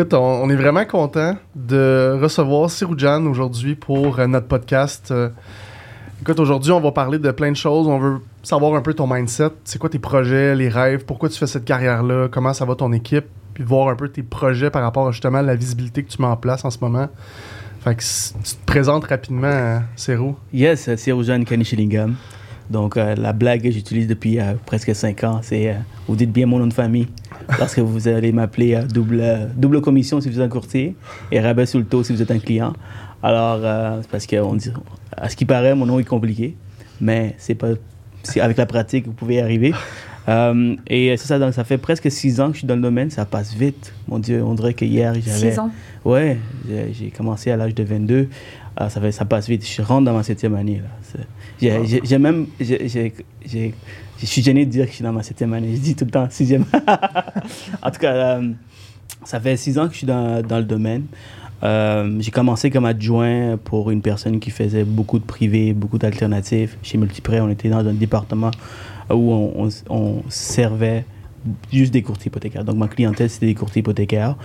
Écoute, on, est vraiment content de recevoir Siroujan aujourd'hui pour euh, notre podcast. Euh, écoute, aujourd'hui, on va parler de plein de choses. On veut savoir un peu ton mindset. C'est quoi tes projets, les rêves? Pourquoi tu fais cette carrière-là? Comment ça va ton équipe? Puis voir un peu tes projets par rapport justement à la visibilité que tu mets en place en ce moment. Fait que tu te présentes rapidement, Sérou. Yes, Siroujan Kanishilingam. Donc, euh, la blague que j'utilise depuis euh, presque cinq ans, c'est euh, vous dites bien mon nom de famille lorsque vous allez m'appeler double, double commission si vous êtes un courtier et rabais sur le taux si vous êtes un client. Alors, parce qu'à ce qui paraît, mon nom est compliqué, mais c'est pas, avec la pratique, vous pouvez y arriver. et c'est ça, donc ça fait presque six ans que je suis dans le domaine, ça passe vite. Mon Dieu, on dirait que hier j'avais. Six ans Ouais, j'ai commencé à l'âge de 22. Ah, ça, fait, ça passe vite. Je rentre dans ma septième année. Là. J'ai même. Je suis gêné de dire que je suis dans ma septième année. Je dis tout le temps sixième. en tout cas, euh, ça fait six ans que je suis dans, dans le domaine. Euh, j'ai commencé comme adjoint pour une personne qui faisait beaucoup de privés, beaucoup d'alternatives. Chez Multiprêt, on était dans un département où on, on, servait juste des courtiers hypothécaires. Donc ma clientèle, c'était des courtiers hypothécaires.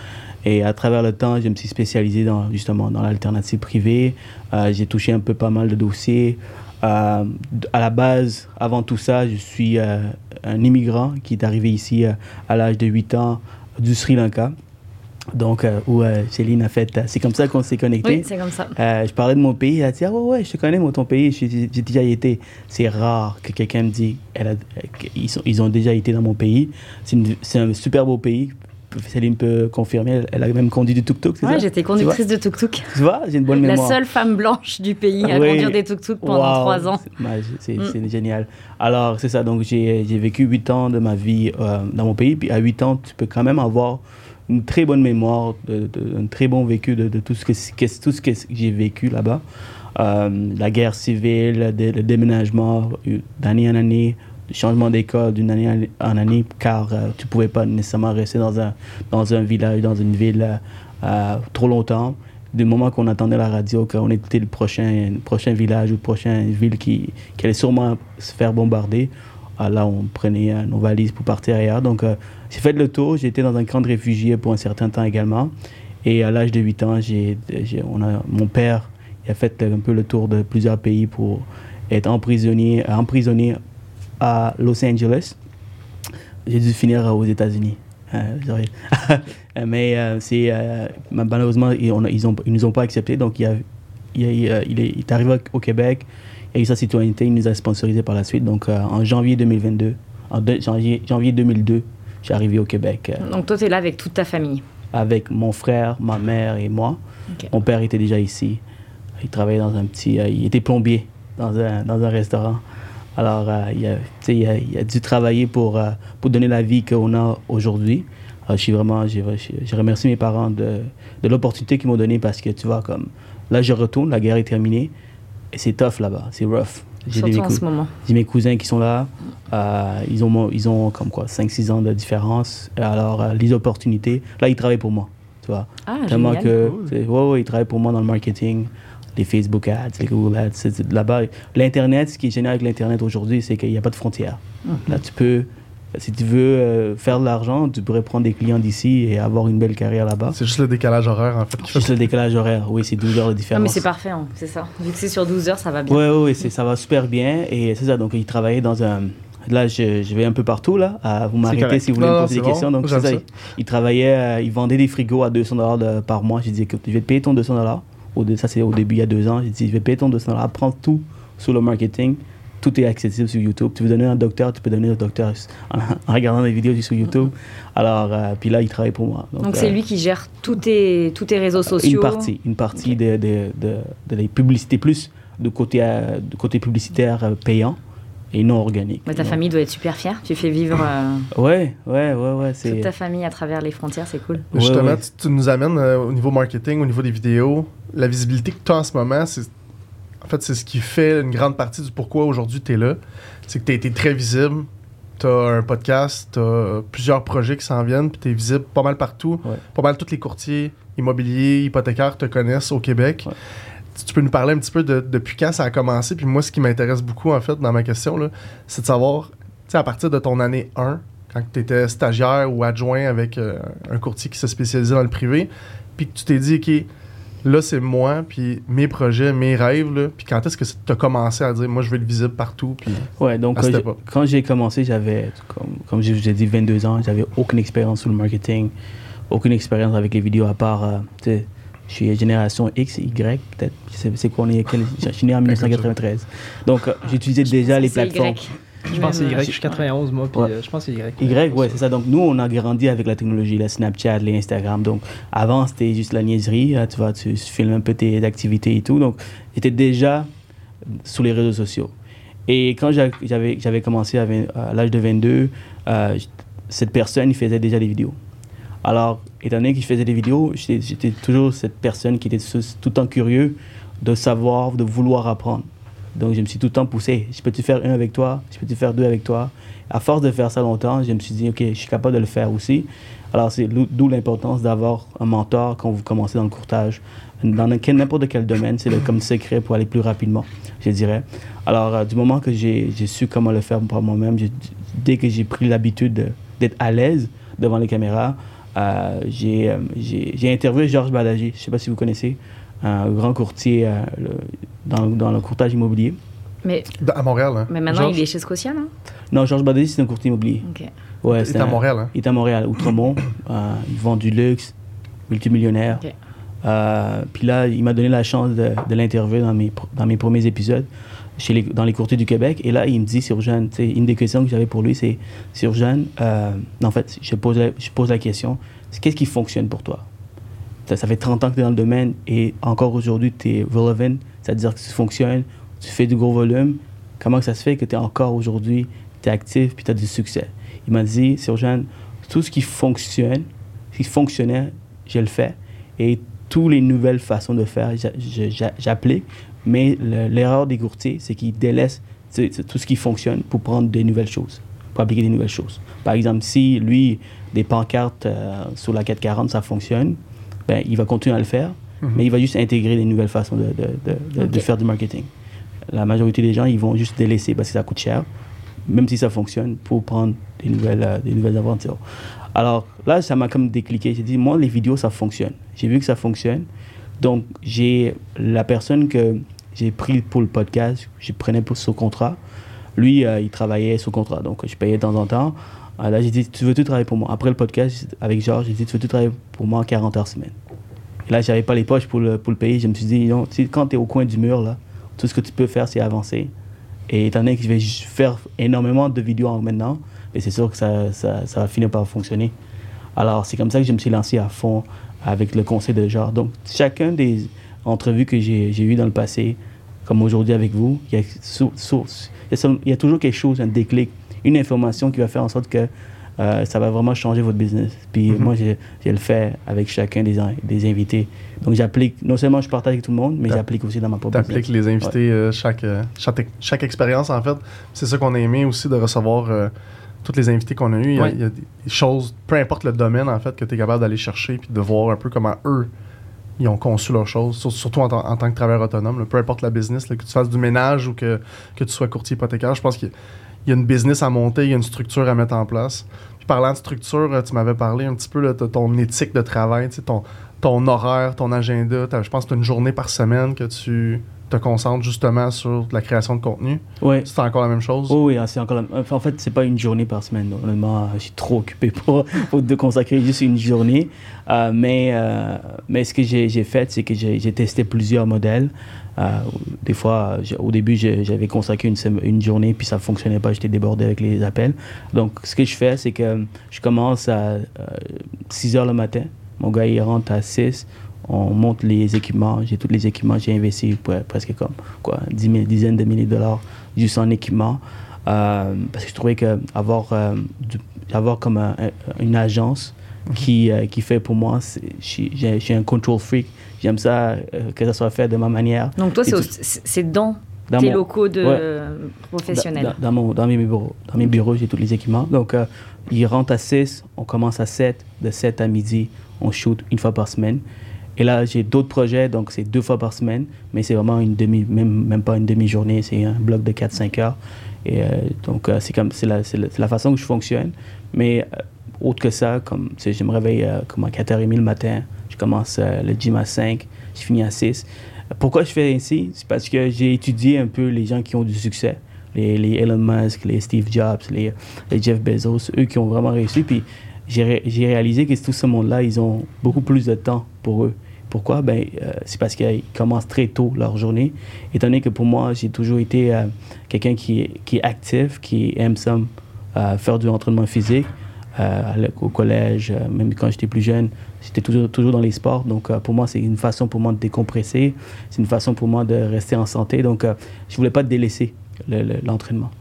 Et à travers le temps, je me suis spécialisé dans, justement dans l'alternative privée. Euh, j'ai touché un peu pas mal de dossiers. Euh, à la base, avant tout ça, je suis euh, un immigrant qui est arrivé ici à l'âge de 8 ans du Sri Lanka. Donc, où Céline a fait. c'est comme ça qu'on s'est connecté. Oui, c'est comme ça. je parlais de mon pays. Elle a dit Ah, ouais, ouais, je te connais, moi, ton pays. J'ai déjà été. C'est rare que quelqu'un me dise elle qu'ils ils ont déjà été dans mon pays. C'est un super beau pays. Céline peut confirmer, elle, a même conduit du tuk-tuk, c'est ouais, j'étais conductrice de tuk-tuk. Tu vois, j'ai une bonne mémoire. La seule femme blanche du pays à conduire des tuk-tuk pendant trois ans. C'est mm. génial. Alors, c'est ça, donc j'ai vécu huit ans de ma vie euh, dans mon pays, puis à huit ans, tu peux quand même avoir une très bonne mémoire, un très bon vécu de, tout ce que, que j'ai vécu là-bas. Euh, la guerre civile, le déménagement euh, d'année en année, changement d'école d'une année en année, car euh, tu ne pouvais pas nécessairement rester dans un, dans un village, dans une ville trop longtemps. Du moment qu'on attendait la radio, qu'on était le prochain, prochain village ou prochaine ville qui, qui allait sûrement se faire bombarder, là, on prenait nos valises pour partir ailleurs. Donc, j'ai fait le tour. Été dans un camp de réfugiés pour un certain temps également. Et à l'âge de 8 ans, j'ai, on a, mon père il a fait un peu le tour de plusieurs pays pour être emprisonné, emprisonné à Los Angeles. J'ai dû finir aux États-Unis. Euh, mais euh, euh, malheureusement ils, on, ils, nous ont pas accepté donc il, a, il, il, est, arrivé au Québec il a sa citoyenneté il nous a sponsorisé par la suite donc en janvier 2022 en janvier, janvier 2002 j'ai arrivé au Québec donc toi tu es là avec toute ta famille? avec mon frère ma mère et moi. Mon père était déjà ici. Il travaillait dans un petit il était plombier dans un, dans un restaurant. Alors, euh, il, a, il, a, il, a, dû travailler pour, euh, pour donner la vie qu'on a aujourd'hui. je suis vraiment, je, remercie mes parents de, de l'opportunité qu'ils m'ont donnée parce que tu vois, comme là, je retourne, la guerre est terminée. Et c'est tough là-bas, c'est rough. J'ai des, en ce moment. J'ai mes cousins qui sont là, euh, ils, ont, ils ont comme quoi 5-6 ans de différence. Alors, les opportunités, là, ils travaillent pour moi. Tu vois. Ah, Tellement que, ouais, ouais, ils travaillent pour moi dans le marketing les Facebook ads, les Google ads. Là-bas, l'Internet, ce qui est génial avec l'Internet aujourd'hui, c'est qu'il n'y a pas de frontières. Mhm. Là, tu peux, si tu veux euh, faire de l'argent, tu pourrais prendre des clients d'ici et avoir une belle carrière là-bas. C'est juste le décalage horaire, en fait. Juste le décalage horaire, oui, c'est 12 heures de différence. Non, mais c'est parfait, hein, c'est ça. Vu que c'est sur 12 heures, ça va bien. Oui, oui, oui ça va super bien. Et c'est ça, donc il travaillait dans un. Là, je, je, vais un peu partout, là. À vous m'arrêter si vous voulez me poser des questions. Donc, c'est ça. Il, travaillait, euh, il vendait des frigos à 200 dollars par mois. J'ai dit, je vais te payer ton 200 dollars ça c'est au début il y a deux ans, j'ai dit je vais payer ton 200 apprends tout sur le marketing. Tout est accessible sur YouTube. Tu veux donner un docteur, tu peux donner un docteur en, regardant des vidéos sur YouTube. Alors, euh, puis là, il travaille pour moi. Donc, c'est euh, lui qui gère tous tes, tous tes réseaux sociaux Une partie, une partie de, de, de, publicités, plus de côté, euh, de côté publicitaire payant et non organique. ta famille doit être super fière. Tu fais vivre. Ouais, ouais, ouais, ouais. Toute ta famille à travers les frontières, c'est cool. Justement, Tu, nous amènes au niveau marketing, au niveau des vidéos la visibilité que tu as en ce moment, c'est en fait, c'est ce qui fait une grande partie du pourquoi aujourd'hui tu es là. C'est que tu as été très visible. Tu as un podcast, tu as plusieurs projets qui s'en viennent, puis tu es visible pas mal partout. Pas mal tous les courtiers immobiliers, hypothécaires te connaissent au Québec. Tu peux nous parler un petit peu de depuis quand ça a commencé? Puis moi, ce qui m'intéresse beaucoup, en fait, dans ma question, c'est de savoir, à partir de ton année 1, quand tu étais stagiaire ou adjoint avec euh, un courtier qui se spécialisait dans le privé, puis que tu t'es dit, OK, là, c'est moi, puis mes projets, mes rêves, là, puis quand est-ce que tu as commencé à dire, moi, je veux être visible partout, puis Ouais, donc quand j'ai- époque? quand j'ai commencé, j'avais, comme, comme je vous ai dit, 22 ans, j'avais aucune expérience sur le marketing, aucune expérience avec les vidéos à part, euh, tu sais, je suis génération X, Y, peut-être, c'est quoi on est, quel- je suis né en 1993. Donc, euh, j'utilisais déjà les C'est plateformes. Y. Je pense que c'est Même, Y, je suis 91 moi, puis Ouais. euh, je pense que c'est Y. Y, ouais, c'est ça. Donc, nous, on a grandi avec la technologie, la Snapchat, les Instagram. Donc, avant, c'était juste la niaiserie. hein, tu vois, tu filmes un peu tes activités et tout. Donc, j'étais déjà sur les réseaux sociaux. Et quand j'a- j'avais j'avais commencé à, l'âge de 22, euh, cette personne, il faisait déjà des vidéos. Alors, étant donné que je faisais des vidéos, j'étais toujours cette personne qui était tout tout le temps curieux de savoir, de vouloir apprendre. Donc, je me suis tout le temps poussé. Je peux-tu faire un avec toi? Je peux-tu faire deux avec toi? À force de faire ça longtemps, je me suis dit, OK, je suis capable de le faire aussi. Alors, c'est d'où l'importance d'avoir un mentor quand vous commencez dans le courtage. Dans n'importe quel domaine, c'est comme secret pour aller plus rapidement, je dirais. Alors, euh, du moment que j'ai su comment le faire par moi-même, dès que j'ai pris l'habitude de- d'être à l'aise devant les caméras, euh, j'ai euh, j'ai- interviewé Georges Balagy, je ne sais pas si vous connaissez, un grand courtier dans, dans le courtage immobilier. Mais, À Montréal, hein? mais maintenant, il est chez Scotia, non? Non, Georges Balagy, c'est un courtier immobilier. Ok. Ouais, Il est à Montréal, hein? Il est à Montréal, Outremont. Euh, il vend du luxe, multimillionnaire. Euh, puis là, il m'a donné la chance de, de l'interviewer dans mes, pr- dans mes premiers épisodes chez les, dans les courtiers du Québec. Et là, il me dit sur Jeanne, une des questions que j'avais pour lui, c'est sur Jeanne, euh, en fait, je pose la, je pose la question, qu'est-ce qui fonctionne pour toi? Ça, fait 30 ans que tu es dans le domaine et encore aujourd'hui, tu es relevant, c'est-à-dire que tu fonctionnes, tu fais du gros volume. Comment ça se fait que tu es encore aujourd'hui, tu actif puis tu as du succès? Il m'a dit, Jeanne, tout ce qui fonctionne, ce qui fonctionnait, je le fais. Et toutes les nouvelles façons de faire, j'applique. Mais le- l'erreur des courtiers, c'est qu'ils délaissent tout ce qui fonctionne pour prendre des nouvelles choses, pour appliquer des nouvelles choses. Par exemple, si lui, des pancartes euh, sur la 440, ça fonctionne, ben, il va continuer à le faire, mais il va juste intégrer des nouvelles façons de, de- de- faire du marketing. La majorité des gens, ils vont juste délaisser parce que ça coûte cher, même si ça fonctionne, pour prendre des nouvelles, euh, des nouvelles aventures. Alors là, ça m'a comme décliqué. J'ai dit, moi, les vidéos, ça fonctionne. J'ai vu que ça fonctionne. Donc, j'ai la personne que j'ai pris pour le podcast, je prenais pour ce contrat. Lui, euh, il travaillait sous contrat, donc je payais de temps en temps. Euh, là, j'ai dit, tu veux-tu travailler pour moi Après le podcast avec Georges, j'ai dit, tu veux-tu travailler pour moi 40 heures semaine Et là, j'avais pas les poches pour le, pour le payer. Je me suis dit, non, quand tu es au coin du mur, là, tout ce que tu peux faire, c'est avancer. Et étant donné que je vais faire énormément de vidéos en maintenant, et c'est sûr que ça, ça, ça va finir par fonctionner. Alors, c'est comme ça que je me suis lancé à fond avec le conseil de genre. Donc, chacun des entrevues que j'ai eues dans le passé, comme aujourd'hui avec vous, il y, a il y a toujours quelque chose, un déclic, une information qui va faire en sorte que euh, ça va vraiment changer votre business. Puis Mhm. moi, je, je le fais avec chacun des, des invités. Donc, j'applique, non seulement je partage avec tout le monde, mais j'applique aussi dans ma propre T'appliques business. les invités euh, chaque, euh, chaque, chaque expérience, en fait. C'est ça qu'on a aimé aussi de recevoir euh, tous les invités qu'on a eus. Il y a, Ouais. il y a des choses, peu importe le domaine, en fait, que tu es capable d'aller chercher puis de voir un peu comment eux, ils ont conçu leurs choses, sur- surtout en, tant- en tant que travailleur autonome. là. peu importe la business, là, que tu fasses du ménage ou que, que tu sois courtier hypothécaire, je pense a- il y a une business à monter, il y a une structure à mettre en place. Puis parlant de structure, euh, tu m'avais parlé un petit peu là, de ton éthique de travail, ton, ton horaire, ton agenda. Je pense que tu as une journée par semaine que tu te concentres justement sur la création de contenu. Ouais. C'est encore la même chose? Oh oui, ah, c'est encore la- en fait, c'est pas une journée par semaine. Honnêtement, je suis trop occupé pour, pour de consacrer juste une journée. Euh, mais, euh, mais ce que j'ai fait, c'est que j'ai testé plusieurs modèles. Euh, des fois, au début, j'avais consacré une, journée, puis ça fonctionnait pas, j'étais débordé avec les appels. Donc, ce que je fais, c'est que je commence à euh, 6 heures le matin. Mon gars, il rentre à 6. On monte les équipements. J'ai tous les équipements. J'ai investi pre- presque comme quoi, 10 000, dizaines de milliers de dollars juste en équipement. Euh, parce que je trouvais que avoir, euh, avoir comme un- un- une agence qui, euh, qui fait pour moi, je suis- un control freak. J'aime ça, euh, que ça soit fait de ma manière. Donc toi, c'est dans, Dans tes mon- locaux de Ouais. professionnels. Dans, dans mon, dans mes bureaux. Dans mes bureaux, j'ai tous les équipements. Donc, euh, il rentre à 6, on commence à 7. De 7 à midi, on shoot une fois par semaine. Et là, j'ai d'autres projets, donc c'est deux fois par semaine, mais c'est vraiment une demi, même, même pas une demi-journée, c'est un bloc de 4-5 heures. Et euh, donc, c'est comme c'est la, la, la façon que je fonctionne. Mais autre que ça, comme je me réveille euh, comme à 4h30 le matin, je commence euh, le gym à 5, je finis à 6. Pourquoi je fais ainsi? C'est parce que j'ai étudié un peu les gens qui ont du succès. Les, Elon Musk, les Steve Jobs, les, Jeff Bezos, eux qui ont vraiment réussi. Puis j'ai ré- j'ai réalisé que tout ce monde-là, ils ont beaucoup plus de temps pour eux. Pourquoi? Ben, euh, C'est parce qu'ils commencent très tôt leur journée. Étant que pour moi, j'ai toujours été quelqu'un qui, est- actif, qui aime faire du entraînement physique. Euh, au collège, euh, même quand j'étais plus jeune, j'étais toujours, toujours dans les sports. Donc euh, pour moi, c'est une façon pour moi de décompresser. C'est une façon pour moi de rester en santé. Donc je voulais pas délaisser le- le- l'entraînement.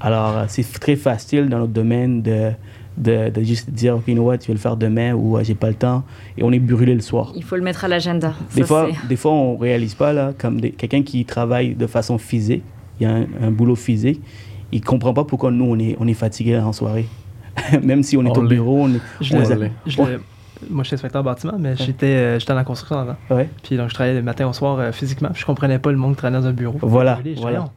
Alors c'est très facile dans notre domaine de, de, de juste dire, OK, you know what, je vais le faire demain ou j'ai pas le temps. Et on est brûlé le soir. Il faut le mettre à l'agenda. Des Ça, fois, des fois, on réalise pas, là, comme quelqu'un qui travaille de façon physique, il y a un, un boulot physique, il comprend pas pourquoi nous, on est, on est fatigué en soirée. Même si on est On au bureau, on est... Je on les je moi, je suis inspecteur bâtiment, mais j'étais euh, j'étais dans la construction avant. Ouais. Puis donc, je travaillais le matin au soir euh, physiquement. Je comprenais pas le monde qui travaillait dans un bureau. Voilà, Je voilà.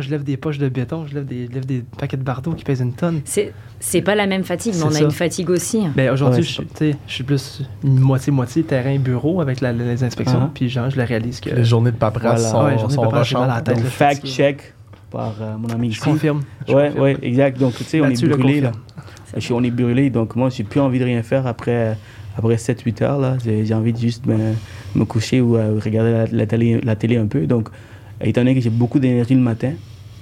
Je lève des poches de béton, je lève des, je lève des paquets de bardeaux qui pèsent une tonne. c'est c'est pas la même fatigue, mais on a ça. une fatigue aussi. Ben, aujourd'hui, Ouais, je, je suis plus une moitié-moitié terrain-bureau avec la- les inspections. Uh-huh. Puis genre, je le réalise que. Les journées de paperasse Voilà. sont, Ouais, les journées de sont la tête. Donc, là, je suis fact fatigué. check par euh, mon ami Je ici. confirme. je Ouais, exact. Donc, tu sais, on est brûlé, là. Je on est brûlé, donc moi, j'ai plus envie de rien faire après, après 7-8 heures, là. J'ai envie de juste me, me coucher ou euh, regarder la, la télé, la télé un peu. Donc, étant donné que j'ai beaucoup d'énergie le matin,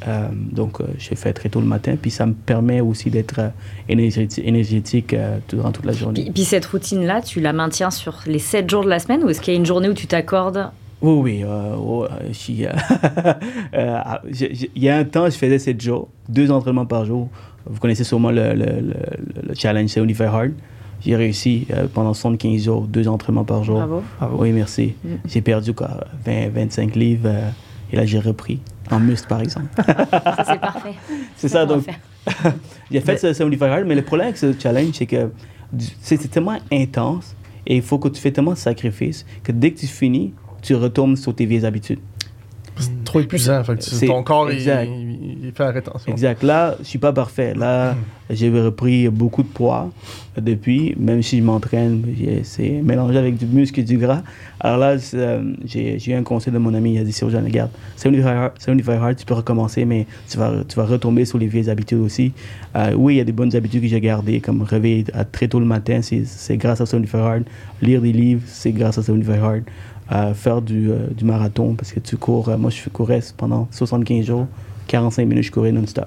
euh, donc euh, je fais très tôt le matin, puis ça me permet aussi d'être euh, énergétique, énergétique durant toute la journée. Puis, puis cette routine-là, tu la maintiens sur les 7 jours de la semaine ou est-ce qu'il y a une journée où tu t'accordes? Oui, oui. oh, je je- je- Il y a un temps, je faisais 7 jours, deux entraînements par jour. Vous connaissez sûrement le, le, le, le challenge 75 Hard. J'ai réussi euh, pendant 75 jours, deux entraînements par jour. Bravo. Bravo. Oui, merci. Mm. J'ai perdu quoi, 20, 25 livres euh, et là j'ai repris en muscle par exemple. Ça, c'est parfait. C'est ça, donc j'ai fait ce 75 hard, mais le problème avec ce challenge, c'est que c'est c'est tellement intense et il faut que tu fais tellement de sacrifices que dès que tu finis, tu retournes sur tes vieilles habitudes. C'est trop épuisant. Fait que C'est- ton corps, il, exact. il- il fait attention. Exact. Là, je suis pas parfait. Là, j'ai repris beaucoup de poids depuis, même si je m'entraîne, c'est mélangé avec du muscle et du gras. Alors là, c'est, euh, j'ai eu un conseil de mon ami, il a dit, Sergent, regarde, 75 hard, 75 hard, tu peux recommencer, mais tu vas, tu vas retomber sur les vieilles habitudes aussi. Euh, oui, il y a des bonnes habitudes que j'ai gardées, comme réveiller à très tôt le matin, c'est c'est grâce à 75 hard. Lire des livres, c'est grâce à 75 hard. Euh, faire du, euh, du marathon, parce que tu cours, euh, moi je courais pendant 75 jours, 45 minutes, je courais non-stop.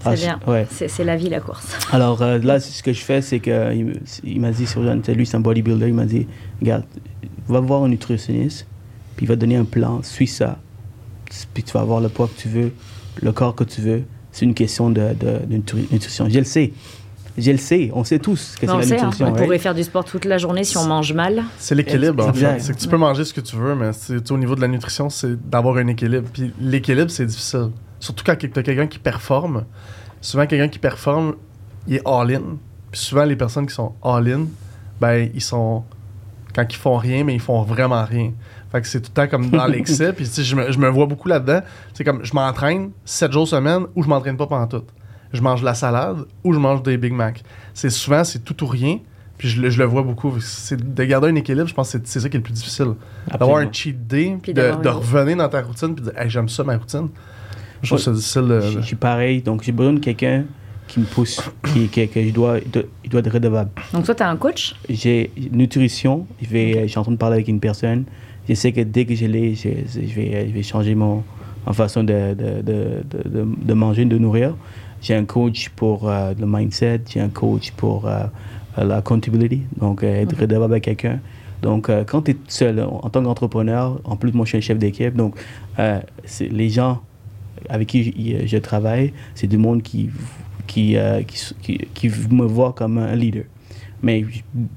C'est Ah, bien. ouais. C'est c'est la vie, la course. Alors euh, là, ce que je fais, c'est que il, m'a dit, sur lui, c'est un bodybuilder, il m'a dit, regarde, va voir un nutritionniste, puis il va te donner un plan, suis ça, puis tu vas avoir le poids que tu veux, le corps que tu veux. C'est une question de, de- de nutri- nutrition. Je le sais. Je le sais. On sait tous que c'est on la sait, hein, nutrition. on right? pourrait faire du sport toute la journée si on mange mal. C'est l'équilibre, en fait. C'est que tu peux manger ce que tu veux, mais au niveau de la nutrition, c'est d'avoir un équilibre. Puis l'équilibre, c'est difficile. Surtout quand tu as quelqu'un qui performe. Souvent, quelqu'un qui performe, il est all-in. Puis souvent, les personnes qui sont all-in, ben, ils sont. Quand ils font rien, mais ils font vraiment rien. Fait que c'est tout le temps comme dans l'excès. Puis tu sais, je me, je me vois beaucoup là-dedans. C'est comme je m'entraîne 7 jours semaine ou je m'entraîne pas pendant tout. Je mange de la salade ou je mange des Big Mac. C'est souvent, c'est tout ou rien. Puis je, le- je le vois beaucoup. C'est de garder un équilibre, je pense que c'est- c'est ça qui est le plus difficile. D'avoir un cheat day, Puis de, de revenir dans ta routine, puis de dire, hey, j'aime ça, ma routine. Je trouve Ouais. ça difficile de. Je, je suis pareil, donc j'ai besoin de quelqu'un qui me pousse, qui, que je dois, il doit, il doit être redevable. Donc toi, tu as un coach J'ai nutrition, je, vais, je suis en train de parler avec une personne. Je sais que dès que je l'ai, je, je vais, je vais changer mon, ma façon de, de, de, de, de- de manger, de nourrir. J'ai un coach pour euh, le mindset, j'ai un coach pour euh, la accountability, donc euh, être redevable à quelqu'un. Donc, euh, quand tu es seul, en tant qu'entrepreneur, en plus, moi, je suis un chef d'équipe, donc euh, les gens avec qui je, je travaille, c'est du monde qui, qui, euh, qui, qui, qui me voit comme un leader. Mais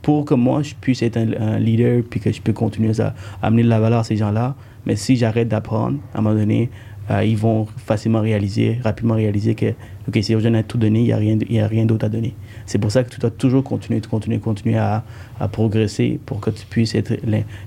pour que moi, je puisse être un, un leader puis que je peux continuer à, à amener de la valeur à ces gens-là, mais si j'arrête d'apprendre, à un moment donné, euh, ils vont facilement réaliser, rapidement réaliser que, OK, si je à tout donné, il n'y a rien, il y a rien d'autre à donner. C'est pour ça que tu dois toujours continuer, continuer, continuer à, à progresser pour que tu puisses être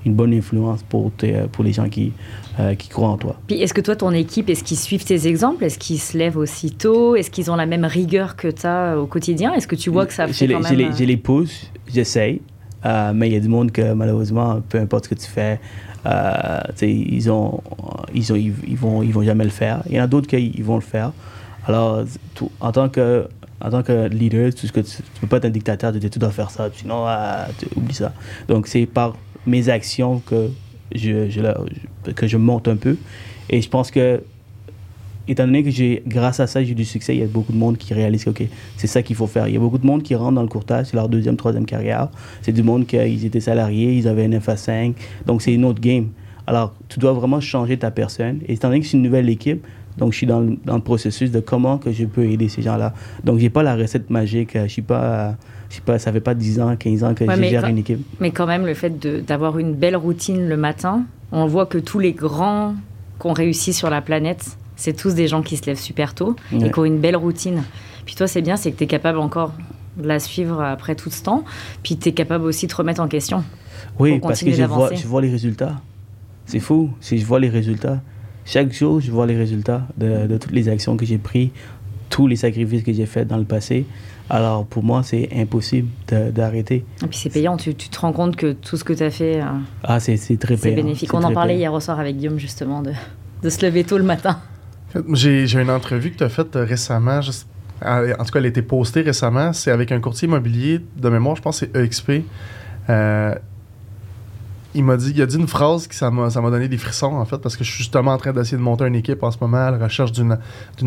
une bonne influence pour, pour les gens qui, euh, qui croient en toi. Puis est-ce que toi, ton équipe, est-ce qu'ils suivent tes exemples? Est-ce qu'ils se lèvent aussitôt? Est-ce qu'ils ont la même rigueur que tu as au quotidien? Est-ce que tu vois que ça fait quand même... Je les pousse, j'essaye, mais il y a du monde que malheureusement, peu importe ce que tu fais, euh, ils, ont, ils, ont, ils, vont, ils vont jamais le faire. Il y en a d'autres qui vont le faire. Alors, en, tant que, en tant que leader, tu ne peux pas être un dictateur, tu, tu dois faire ça, sinon, ah, oublie ça. Donc, c'est par mes actions que je, que je monte un peu. Et je pense que étant donné que j'ai, grâce à ça, j'ai du succès, il y a beaucoup de monde qui réalise que OK, c'est ça qu'il faut faire. Il y a beaucoup de monde qui rentre dans le courtage, c'est leur deuxième, troisième carrière. C'est du monde qui ils étaient salariés, ils avaient un FA5. Donc, c'est une autre game. Alors, tu dois vraiment changer ta personne. Et étant donné que c'est une nouvelle équipe, donc je suis dans, dans, le processus de comment que je peux aider ces gens-là. Donc, j'ai pas la recette magique. Je suis pas... Je sais pas, ça fait pas 10 ans, 15 ans que j'ai gère une équipe. Mais quand même, le fait d'avoir une belle routine le matin, on voit que tous les grands qu'on réussit sur la planète, c'est tous des gens qui se lèvent super tôt et qui ont une belle routine. Puis toi, c'est bien, c'est que tu es capable encore de la suivre après tout ce temps. Puis tu es capable aussi de te remettre en question. Oui, parce que je vois, je vois les résultats. C'est fou, si je vois les résultats. Chaque jour, je vois les résultats de, toutes les actions que j'ai prises, tous les sacrifices que j'ai faits dans le passé. Alors pour moi, c'est impossible d'arrêter. Et puis c'est payant, tu, tu, te rends compte que tout ce que tu as fait, euh, ah, c'est très payant. C'est bénéfique. On en parlait hier au soir avec Guillaume justement de, de se lever tôt le matin. J'ai une entrevue que tu as faite euh, récemment. en tout cas, elle a été postée récemment. C'est avec un courtier immobilier de mémoire, je pense que c'est EXP. Euh, il m'a dit, il a dit une phrase qui ça m'a donné des frissons en fait parce que je suis justement en train d'essayer de monter une équipe en ce moment à la recherche d'une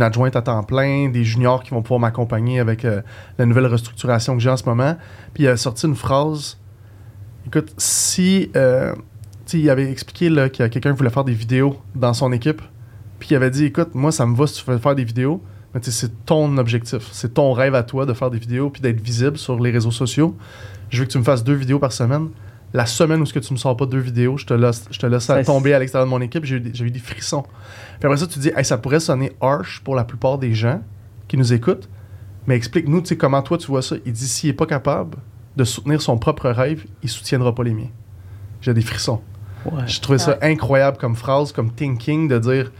adjointe à temps plein, des juniors qui vont pouvoir m'accompagner avec euh, la nouvelle restructuration que j'ai en ce moment. Puis il a sorti une phrase. Écoute, si il avait expliqué qu'il y a quelqu'un qui voulait faire des vidéos dans son équipe, puis il avait dit écoute, moi, ça me va si tu veux faire des vidéos, mais c'est ton objectif. C'est ton rêve à toi de faire des vidéos puis d'être visible sur les réseaux sociaux. Je veux que tu me fasses deux vidéos par semaine. La semaine où ce que tu me sors pas deux vidéos, je te laisse, je te laisse tomber à l'extérieur de mon équipe. J'ai eu, des frissons. Puis après ça, tu dis, ça pourrait sonner harsh pour la plupart des gens qui nous écoutent, mais explique-nous comment toi tu vois ça. Il dit, s'il n'est pas capable de soutenir son propre rêve, il soutiendra pas les miens. J'ai des frissons. Je trouvais ça incroyable comme phrase, comme thinking, de dire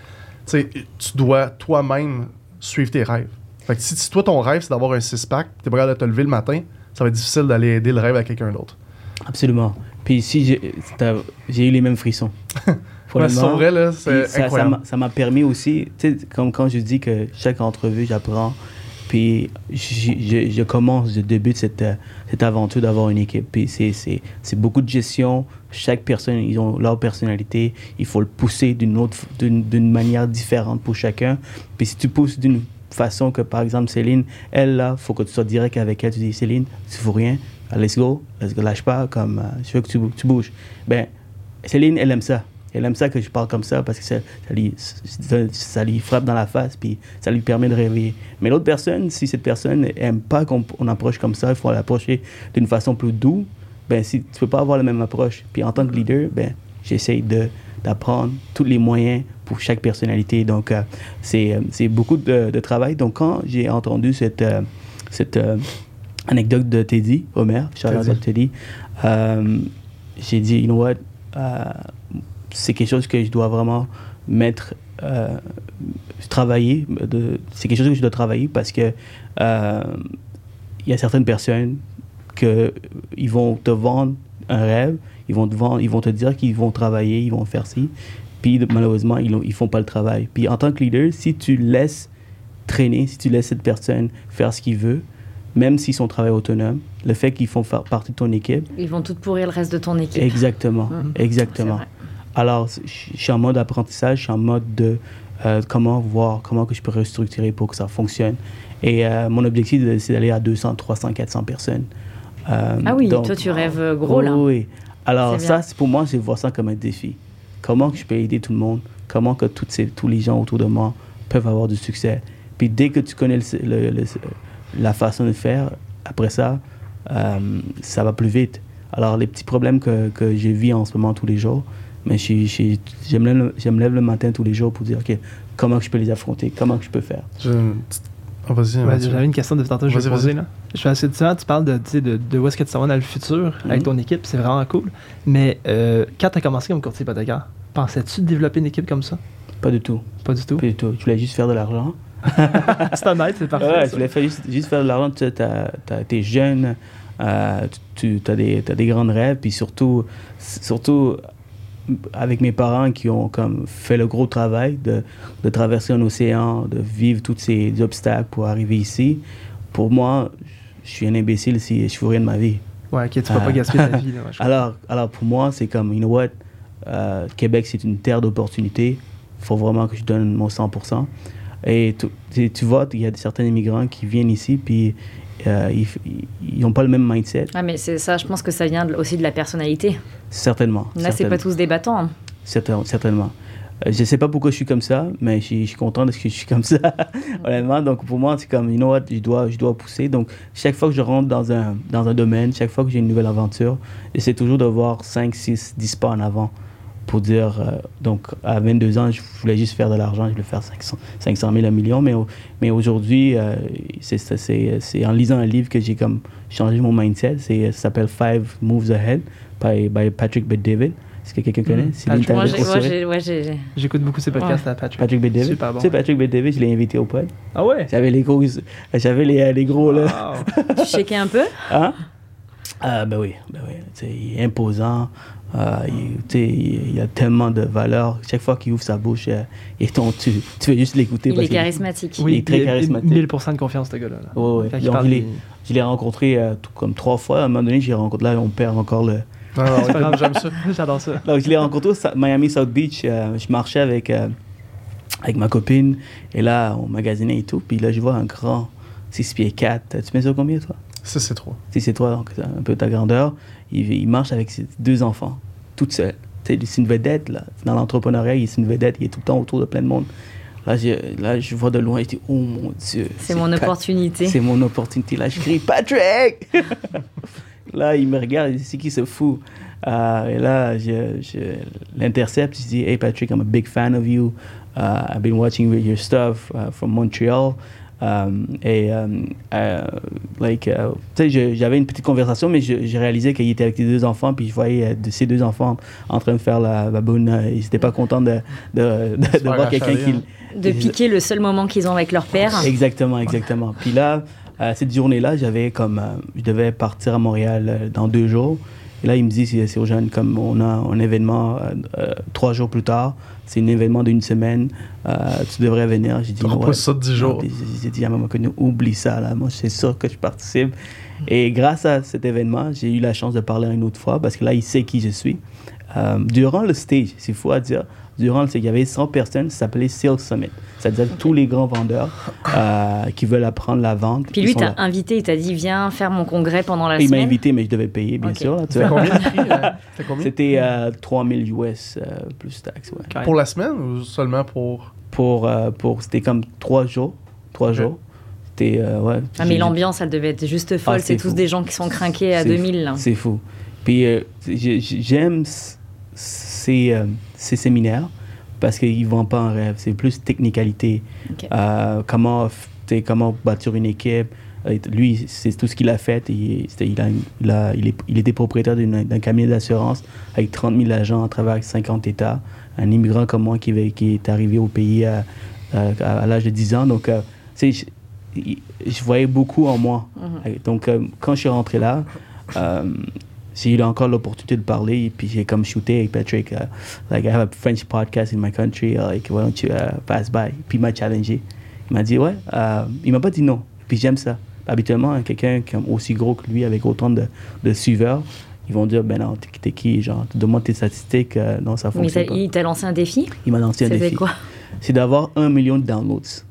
tu dois toi-même suivre tes rêves. Fait que si, toi, ton rêve, c'est d'avoir un six-pack, tu es prêt à te lever le matin, ça va être difficile d'aller aider le rêve à quelqu'un d'autre. Absolument. Puis si j'ai eu les mêmes frissons. ouais, c'est vrai, là, c'est incroyable. Ça m'a permis aussi, comme quand je dis que chaque entrevue, j'apprends puis je, commence, je débute cette, cette aventure d'avoir une équipe. Puis c'est beaucoup de gestion. Chaque personne, ils ont leur personnalité. Il faut le pousser d'une autre, d'une manière différente pour chacun. Puis si tu pousses d'une façon que, par exemple, Céline, elle, là, faut que tu sois direct avec elle. Tu dis, Céline, tu fais rien. Let's go. Let's go. Lâche pas. Comme, euh, je veux que tu, tu bouges. Ben, Céline, elle aime ça. Elle aime ça que je parle comme ça parce que ça, lui, ça, lui, frappe dans la face puis ça lui permet de réveiller. Mais l'autre personne, si cette personne n'aime pas qu'on approche comme ça, il faut l'approcher d'une façon plus douce, ben si tu peux pas avoir la même approche. Puis en tant que leader, ben j'essaye de d'apprendre tous les moyens pour chaque personnalité. Donc euh, c'est c'est beaucoup de, travail. Donc quand j'ai entendu cette euh, cette euh, anecdote de Teddy, Homer, Charles Teddy, j'ai dit, you know what, c'est quelque chose que je dois vraiment mettre, euh, travailler. C'est quelque chose que je dois travailler parce que euh, il y a certaines personnes que ils vont te vendre un rêve, ils vont te vendre, ils vont te dire qu'ils vont travailler, ils vont faire ci, puis malheureusement ils ils font pas le travail. Puis en tant que leader, si tu laisses traîner, si tu laisses cette personne faire ce qu'il veut, même s'ils sont travail autonome, le fait qu'ils font partie de ton équipe. Ils vont tout pourrir le reste de ton équipe. Exactement, mmh. exactement. Alors, je suis en mode apprentissage, je suis en mode de euh, comment voir, comment que je peux restructurer pour que ça fonctionne. Et euh, mon objectif, c'est d'aller à 200, 300, 400 personnes. Euh, ah oui, toi, tu rêves gros, là. Oui. Alors, ça, pour moi, je vois ça comme un défi. Comment que je peux aider tout le monde? Comment que toutes ces, tous les gens autour de moi peuvent avoir du succès? Puis dès que tu connais le, la façon de faire, après ça, ça va plus vite. Alors, les petits problèmes que, que je vis en ce moment tous les jours, Mais je, je, je, me lève, je me lève le matin tous les jours pour dire, OK, comment je peux les affronter, comment je peux faire? Vas-y, Ouais. J'avais une question depuis tantôt, je vais poser. Là. Je suis assez souvent, tu parles de, tu sais, de, de où est-ce que tu vas dans le futur avec Mhm. ton équipe, c'est vraiment cool. Mais euh, quand tu as commencé comme courtier hypothécaire, pensais-tu de développer une équipe comme ça? Pas du tout. Pas du tout? Pas du tout. Je voulais juste faire de l'argent. c'est honnête, c'est parfait. Ouais, je voulais faire juste, juste faire de l'argent. Tu es jeune, euh, tu as, des, t'as des grands rêves, puis surtout, surtout avec mes parents qui ont comme fait le gros travail de, de traverser un océan, de vivre tous ces obstacles pour arriver ici. Pour moi, je suis un imbécile si je fais rien de ma vie. Ouais, ok, tu peux Ah. pas gaspiller ta vie. Là, Alors, alors pour moi, c'est comme, you know what, euh, Québec, c'est une terre d'opportunités. Il faut vraiment que je donne mon 100%. Et tu, tu- tu vois, il y a certains immigrants qui viennent ici, puis euh, ils n'ont pas le même mindset, Ah, mais c'est ça, je pense que ça vient aussi de la personnalité. certainement. Là, c'est pas tous des battants. hein. Certain- certainement. Euh, je sais pas pourquoi je suis comme ça, mais je, suis- je suis content de ce que je suis comme ça, honnêtement. Donc pour moi, c'est comme, you know what, je dois, je dois pousser. Donc chaque fois que je rentre dans un, dans un domaine, chaque fois que j'ai une nouvelle aventure, j'essaie toujours de voir 5, 6, 10 pas en avant pour dire, euh, donc à 22 ans, je voulais juste faire de l'argent, je voulais faire 500, 500 000, un million, mais, mais aujourd'hui, euh, c'est- c'est c'est- c'est en lisant un livre que j'ai comme changé mon mindset. C'est- Ça s'appelle Five Moves Ahead by, by Patrick Bet David. Est-ce que quelqu'un connaît? Mhm. C'est Patrick- Moi, ouais, J'écoute beaucoup ces podcasts à Patrick. Patrick Bet David. Super bon. Tu sais, Patrick Bet David, je l'ai invité au pod. Ah ouais? J'avais les gros, j'avais les, les gros là. Tu checkais un peu? Hein? Ah, ben oui, ben oui. Tu sais, il est imposant. Euh, il, il il a tellement de valeur. Chaque fois qu'il ouvre sa bouche, euh, et ton, tu, tu veux juste l'écouter. Il est charismatique. Oui. il est très charismatique. 1000% de confiance, ce gars-là. là. Ouais, ouais. Quand il Donc, il est- Je l'ai rencontré euh, tout comme trois fois. À un moment donné, j'ai rencontré, là, on perd encore le, Non, non, C'est pas grave. j'aime ça. J'adore ça. Donc, je l'ai rencontré au Sa- Miami South Beach. euh, je marchais avec, euh, avec ma copine. Et là, on magasinait et tout. Puis là, je vois un grand 6 pieds 4. Tu mesures combien, toi? Ça, c'est trop. Si c'est toi, donc c'est un peu ta grandeur. Il, il marche avec ses deux enfants, toute seule. C'est une vedette, là. Dans l'entrepreneuriat, il- c'est une vedette. Il est tout le temps autour de plein de monde. Là, je, là, je vois de loin. Je dis, oh mon Dieu. C'est mon Pat- opportunité. c'est mon opportunité. Là, je crie Patrick Là, il me regarde, il dit c'est qui ce fou? Euh, Et là, je, je l'intercepte. Je dis Hey Patrick, I'm a big fan of you. Uh, I've been watching your stuff uh, from Montreal. Um, et, um, uh, like, uh, tu sais, je- j'avais une petite conversation, mais je, je réalisais qu'il était avec les deux enfants, puis je voyais euh, de, ces deux enfants en train de faire la baboune. Euh, Ils n'étaient pas contents de, de, de, de faire voir quelqu'un qui. De piquer le seul moment qu'ils ont avec leur père. Exactement, exactement. Puis là, euh, cette journée-là, j'avais comme, euh, je devais partir à Montréal euh, dans deux jours. Et là, il me dit, c'est aux jeunes, comme on a un événement euh, euh, trois jours plus tard, c'est un événement d'une semaine, euh, tu devrais venir. J'ai dit, Tu repousses ça 10 jours. Non, J'ai dit à maman connu, oublie ça, là. Moi, c'est sûr que je participe. Et grâce à cet événement, j'ai eu la chance de parler une autre fois parce que là, il sait qui je suis. Euh, durant le stage, c'est fou à dire, durant le stage, il y avait 100 personnes, ça s'appelait Sales Summit. C'est-à-dire tous les grands vendeurs euh, qui veulent apprendre la vente. Puis lui, t'as invité, il t'a dit viens faire mon congrès pendant la Il m'a semaine. invité, mais je devais payer, bien Ok. sûr. C'était vois. combien de prix euh, C'était combien? C'était euh, 3000 US euh, plus taxes, ouais. Pour la semaine ou seulement pour? Pour, euh, pour, c'était comme trois jours. Trois jours. C'était, euh, ouais. Ah, mais l'ambiance, elle devait être juste folle. Ah, c'est c'est tous des gens qui sont craqués à C'est 2000. là. C'est fou. Puis euh, j'ai- j'ai- j'aime ces, euh, ces séminaires parce qu'ils ne vendent pas un rêve. C'est plus technicalité. Euh, comment, comment bâtir une équipe. Euh, lui, c'est tout ce qu'il a fait. Il, il, a, il, a- il, est, il était propriétaire d'un cabinet d'assurance avec 30 000 agents à travers 50 États. Un immigrant comme moi qui, est arrivé au pays à, à- à l'âge de 10 ans. Donc, euh, je, voyais beaucoup en moi. Mhm. Donc, quand je suis rentré là, j'ai eu encore l'opportunité de parler, et puis j'ai comme shooté avec Patrick. euh, like, I have a French podcast in my country, uh, like, why don't you uh, pass by? Puis il m'a challengé. Il m'a dit, ouais, euh, il m'a pas dit non. Puis j'aime ça. Habituellement, quelqu'un aussi gros que lui, avec autant de, de suiveurs, ils vont dire, ben non, t'es qui? Genre, tu demandes tes statistiques, euh, non, ça Mais fonctionne pas. il t'a lancé un défi? Il m'a lancé un C'était défi. quoi? C'est d'avoir un million de downloads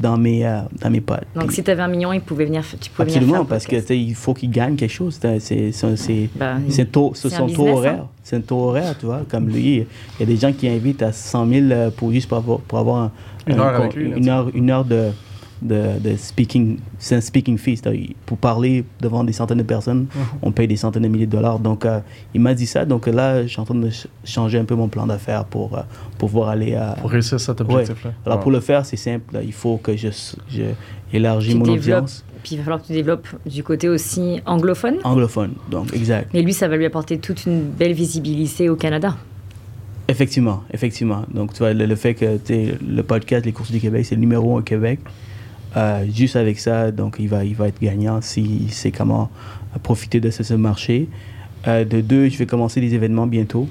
dans mes, euh, dans mes pods. Donc Puis- si t'avais un million, il pouvait venir, tu pouvais venir Absolument, faire le parce que tu il faut qu'il gagne quelque chose. C'est- C'est c'est- c'est- c'est un taux- horaires. hein. C'est un taux horaire, tu vois. Comme lui, il y a des gens qui invitent à 100 000 euh, pour juste pour avoir, pour avoir un- Une un heure lui, une, heure, une heure de, de, de speaking, c'est un speaking fee. c'est-à-dire, Pour parler devant des centaines de personnes, on paye des centaines de milliers de dollars. Donc, euh, il m'a dit ça. Donc là, je suis en train de ch- changer un peu mon plan d'affaires pour euh, pouvoir aller à. Pour réussir cet objectif-là. Alors, Ouais. pour le faire, c'est simple. Il faut que je, je élargis Tu mon audience Puis il va falloir que tu développes du côté aussi anglophone. anglophone. Donc, exact. Mais lui, ça va lui apporter toute une belle visibilité au Canada. Effectivement, effectivement. Donc, tu vois, le, le fait que le podcast Les courses du Québec, c'est le numéro un au Québec, euh, juste avec ça, donc il va, il va être gagnant s'il sait comment euh, profiter de ce, marché. Euh, de deux, je vais commencer des événements bientôt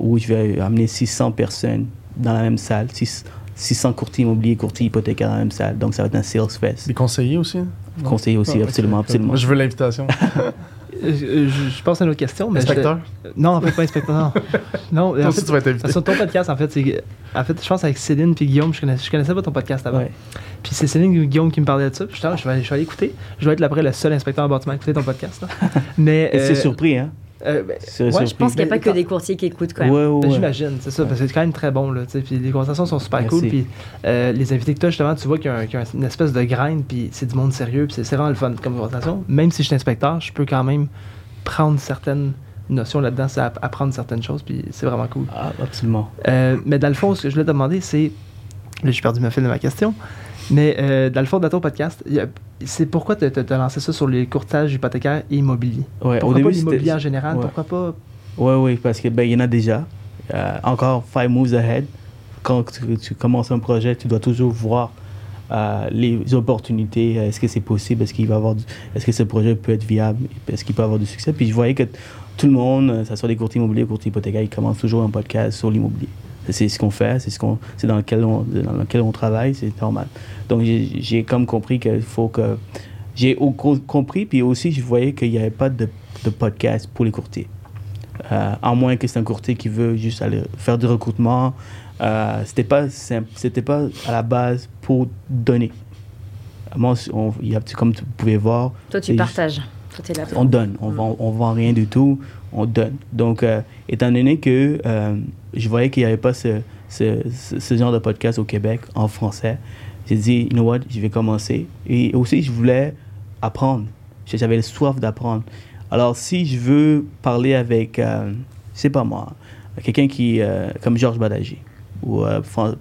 où je vais amener 600 personnes dans la même salle, 600 courtiers immobiliers, courtiers hypothécaires dans la même salle. Donc, ça va être un sales fest. Des conseillers aussi? Conseiller aussi, Ah, absolument, absolument. Moi, je veux l'invitation. Je, je pense à une autre question. Mais je- Inspecteur? Non, en fait, pas inspecteur. Non. non Toi en aussi, fait, tu vas être invité. sur ton podcast, en fait, c'est. En fait, je pense avec Céline puis Guillaume, je connaissais, je connaissais pas ton podcast avant. Ouais. Puis c'est Céline et Guillaume qui me parlaient de ça. Puis je, je, vais, aller- je écouter. Je vais être après le seul inspecteur en bâtiment à écouter ton podcast. là. Mais. C'est euh, surpris, hein? Euh, ben, ouais. Je pense qu'il n'y a pas Mais que des courtiers qui écoutent quand même. Ouais, ouais, Ben, ouais. J'imagine, c'est ça, parce que c'est quand même très bon, là, puis les conversations sont super Merci. cool, puis euh, les invités que tu as, justement, tu vois qu'il y a, un- qu'il y a une espèce de grain, puis c'est du monde sérieux, puis c'est vraiment le fun comme conversation. Même si je suis inspecteur, je peux quand même prendre certaines notions là-dedans, c'est app- apprendre certaines choses, puis c'est vraiment cool. Ah, absolument. Euh, mais dans le fond, ce que je voulais te demander, c'est. Là, j'ai perdu ma fil de ma question. Mais euh, dans le fond de ton podcast, c'est pourquoi tu as lancé ça sur les courtages hypothécaires et immobiliers? Ouais, Pourquoi au début, pas l'immobilier en général? ouais. Pourquoi pas. Oui, oui, parce que ben, il y en a déjà. Euh, encore five moves ahead. Quand tu, tu commences un projet, tu dois toujours voir euh, les opportunités. Est-ce que c'est possible? Est-ce qu'il va avoir du- Est-ce que ce projet peut être viable? Est-ce qu'il peut avoir du succès? Puis je voyais que tout le monde, que ce soit des courtiers immobiliers, courtiers hypothécaires, ils commencent toujours un podcast sur l'immobilier. C'est ce qu'on fait, c'est ce qu'on, c'est dans lequel on, dans lequel on travaille, c'est normal. Donc j'ai j'ai comme compris qu'il faut que j'ai compris, puis aussi je voyais qu'il n'y avait pas de, de podcast pour les courtiers. Euh, à moins que c'est un courtier qui veut juste aller faire du recrutement. Euh, c'était pas simple, c'était pas à la base pour donner. Moi, on, il y a, comme tu pouvais voir, Toi, tu partages. On donne, on vend, vend rien du tout, on donne. Donc, euh, étant donné que euh, je voyais qu'il n'y avait pas ce, genre de podcast au Québec en français, j'ai dit, you know what, je vais commencer. Et aussi, je voulais apprendre. J'avais soif d'apprendre. Alors, si je veux parler avec, euh, sais pas moi, quelqu'un qui, euh, comme Georges Badagi ou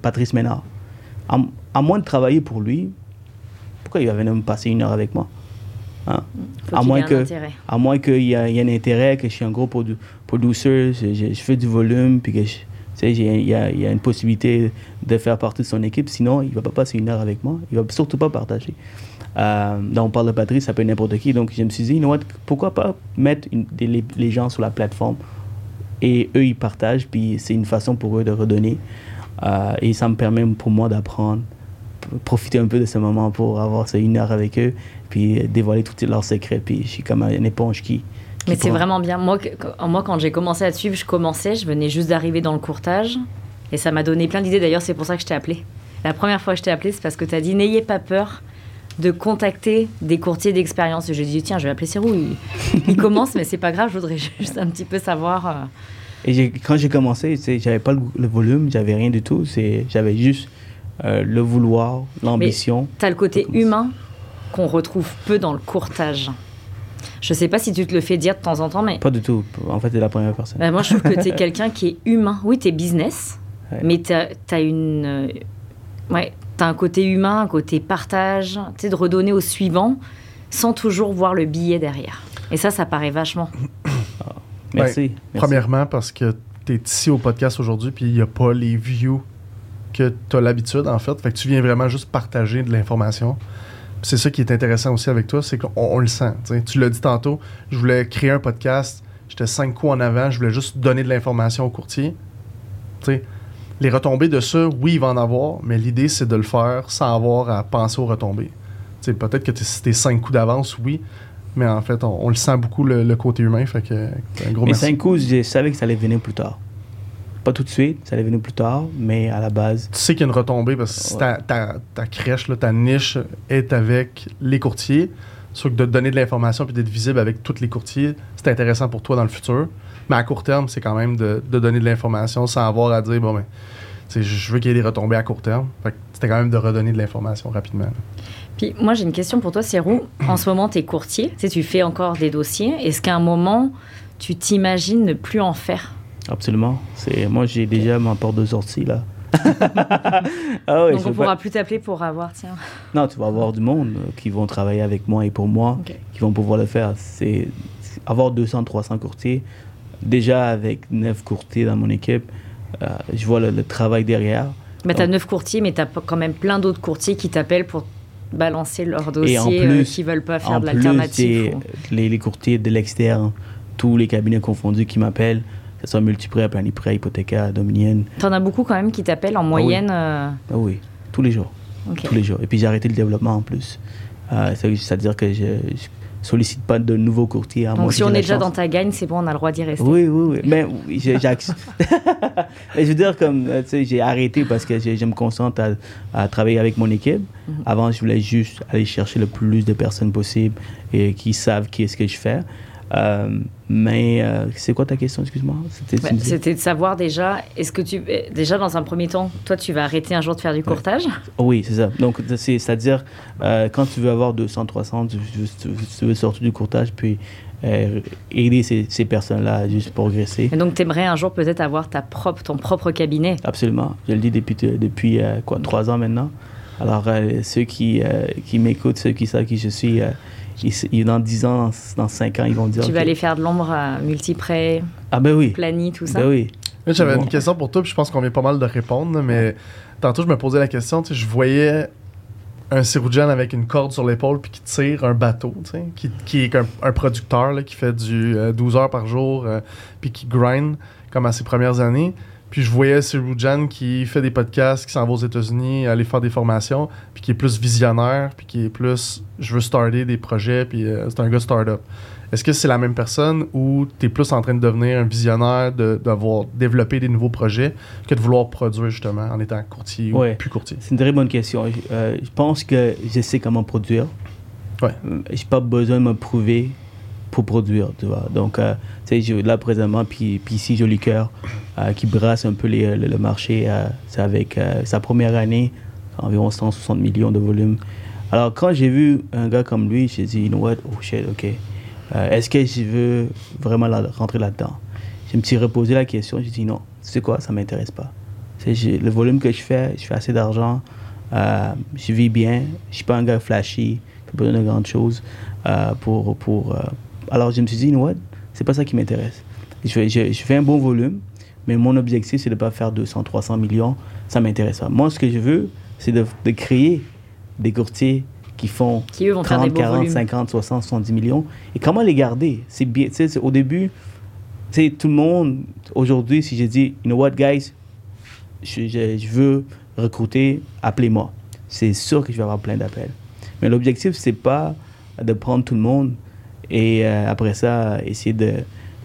Patrice Ménard, à moins de travailler pour lui, pourquoi il va venir me passer une heure avec moi? Hein? Faut à moins que-. À moins qu'il y, ait un intérêt, que je suis un gros produ producer, je, je- je fais du volume, puis que je- tu sais, j'ai- il y, a, y a une possibilité de faire partie de son équipe. Sinon, il ne va pas passer une heure avec moi. Il ne va surtout pas partager. Euh, donc, on parle de Patrice, ça peut être n'importe qui. Donc, je me suis dit, you know what, pourquoi pas mettre une- des- les, les gens sur la plateforme et eux, ils partagent, puis c'est une façon pour eux de redonner. Euh, et ça me permet pour moi d'apprendre, profiter un peu de ce moment pour avoir ça une heure avec eux, puis dévoiler tous leurs secrets. Puis je suis comme une éponge qui. qui Mais c'est vraiment bien. Moi, moi quand j'ai commencé à te suivre, je commençais, je venais juste d'arriver dans le courtage. Et ça m'a donné plein d'idées. D'ailleurs, c'est pour ça que je t'ai appelé. La première fois que je t'ai appelé, c'est parce que tu as dit n'ayez pas peur de contacter des courtiers d'expérience. Et j'ai dit tiens, je vais appeler Cérou. Il, il commence, mais c'est pas grave, je voudrais juste un petit peu savoir. euh, Et quand j'ai commencé, tu j'avais pas le, le volume, j'avais rien du tout. J'avais juste euh, le vouloir, l'ambition. T'as le côté humain qu'on retrouve peu dans le courtage. Je sais pas si tu te le fais dire de temps en temps, mais Pas du tout. En fait, c'est la première personne. bah, moi je trouve que tu es quelqu'un qui est humain. Oui, tu es business, Ouais. mais tu as, une. euh, ouais, tu un côté humain, un côté partage, tu sais, de redonner au suivant sans toujours voir le billet derrière. Et ça, ça paraît vachement. Merci. merci. Premièrement, parce que tu es ici au podcast aujourd'hui, puis il n'y a pas les views que tu as l'habitude, en fait. Fait que tu viens vraiment juste partager de l'information. C'est ça qui est intéressant aussi avec toi, c'est qu'on on le sent. tu l'as dit tantôt, je voulais créer un podcast, j'étais cinq coups en avant, je voulais juste donner de l'information au courtier. Les retombées de ça, oui, il va en avoir, mais l'idée, c'est de le faire sans avoir à penser aux retombées. Peut-être que tu es cinq coups d'avance, oui, mais en fait, on, on le sent beaucoup, le, le côté humain. Fait que, un gros Mais merci. cinq coups, je savais que ça allait venir plus tard. Pas tout de suite, ça allait venir plus tard, mais à la base, tu sais qu'il y a une retombée parce que Ouais. ta, ta, ta crèche, là, ta niche est avec les courtiers, sûr que de donner de l'information puis d'être visible avec tous les courtiers, c'est intéressant pour toi dans le futur. Mais à court terme, c'est quand même de, de donner de l'information sans avoir à dire, bon, ben, je veux qu'il y ait des retombées à court terme. Fait que c'était quand même de redonner de l'information rapidement. Puis moi, j'ai une question pour toi, Cérou. En ce moment, tu es courtier, tu sais, tu fais encore des dossiers. Est-ce qu'à un moment, tu t'imagines ne plus en faire? Absolument. C'est, moi, j'ai déjà ma porte de sortie, là. ah Donc on veux pourra pas- plus t'appeler pour avoir, tiens. Non, tu vas avoir du monde qui vont travailler avec moi et pour moi, qui vont pouvoir le faire. C'est avoir 200, 300 courtiers. Déjà avec 9 courtiers dans mon équipe, euh, je vois le, le travail derrière. Bah, t'as Donc- neuf courtiers, mais t'as quand même plein d'autres courtiers qui t'appellent pour balancer leurs dossiers Et en euh, qui veulent pas faire en de l'alternative. ou- les, les courtiers de l'externe, tous les cabinets confondus qui m'appellent, ce soit multiprêt, planiprêt, hypothécaire, dominienne. T'en as beaucoup quand même qui t'appellent en moyenne. euh, Ah oui, tous les jours. tous les jours. Et puis j'ai arrêté le développement en plus. Euh, C'est-à-dire que je, je sollicite pas de nouveaux courtiers. À Donc si on est déjà chance. dans ta gagne, c'est bon, on a le droit d'y rester. Oui, oui, oui. Mais oui, j'ai j'ai acc- Mais je veux dire, comme, tu sais, j'ai arrêté parce que je, je me concentre à, à travailler avec mon équipe. Mhm. Avant, je voulais juste aller chercher le plus de personnes possible et qui savent qui est ce que je fais. Euh, mais euh, c'est quoi ta question, excuse-moi C'était- Ouais, disais- de savoir déjà, est-ce que tu. eh, Déjà, dans un premier temps, toi, tu vas arrêter un jour de faire du courtage? Oui, c'est ça. Donc, c'est- c'est-à-dire, euh, quand tu veux avoir 200, 300, tu, tu- tu veux sortir du courtage, puis euh, aider ces, ces personnes-là à juste progresser. Et donc, tu aimerais un jour peut-être avoir ta propre, ton propre cabinet? Absolument. Je le dis depuis, depuis euh, quoi, trois ans maintenant. Alors, euh, ceux qui, euh, qui m'écoutent, ceux qui savent qui je suis, euh, dans 10 ans, dans 5 ans, ils vont dire... Tu vas aller faire de l'ombre à multiprêt, Ah ben oui. plani, tout ça? Ben oui. J'avais Bon. une question pour toi, puis je pense qu'on vient pas mal de répondre, mais tantôt, je me posais la question, tu sais, je voyais un Siroujan avec une corde sur l'épaule puis qui tire un bateau, tu sais, qui, qui est un, un producteur là, qui fait du euh, 12 heures par jour euh, puis qui grind comme à ses premières années. Puis je voyais Siroujan qui fait des podcasts, qui s'en va aux États-Unis, aller faire des formations, puis qui est plus visionnaire, puis qui est plus je veux starter des projets, puis euh, c'est un gars start-up. Est-ce que c'est la même personne ou tu es plus en train de devenir un visionnaire, de- d'avoir développé des nouveaux projets, que de vouloir produire justement en étant courtier Ouais. ou plus courtier? C'est une très bonne question. Je, euh, je pense que je sais comment produire. Ouais. Euh, J'ai pas besoin de me prouver pour produire, tu vois. Donc, euh, là présentement, puis, puis ici, Joli Cœur, euh, qui brasse un peu le, marché, euh, c'est avec euh, sa première année, environ 160 millions de volume. Alors, quand j'ai vu un gars comme lui, j'ai dit, you know what, oh shit, ok. Est-ce que je veux vraiment rentrer là-dedans? Je me suis reposé la question, j'ai dit non, tu sais quoi, ça m'intéresse pas. J'ai- le volume que je fais, je fais assez d'argent, je vis bien, je suis pas un gars flashy, pas besoin de grandes choses pour pour. Alors je me suis dit, you know what, c'est pas ça qui m'intéresse. Je, fais- je, je fais un bon volume, mais mon objectif c'est de pas faire 200, 300 millions, ça m'intéresse pas. Moi, ce que je veux, c'est de, de créer des courtiers qui font Qui, eux, vont faire des 30, beaux 40, volumes. 50, 60, 70 millions. Et comment les garder? C'est bien, au début, tout le monde, aujourd'hui, si je dis, you know what, guys, je, je- je veux recruter, appelez-moi. C'est sûr que je vais avoir plein d'appels. Mais l'objectif, c'est pas de prendre tout le monde et euh, après ça, essayer de,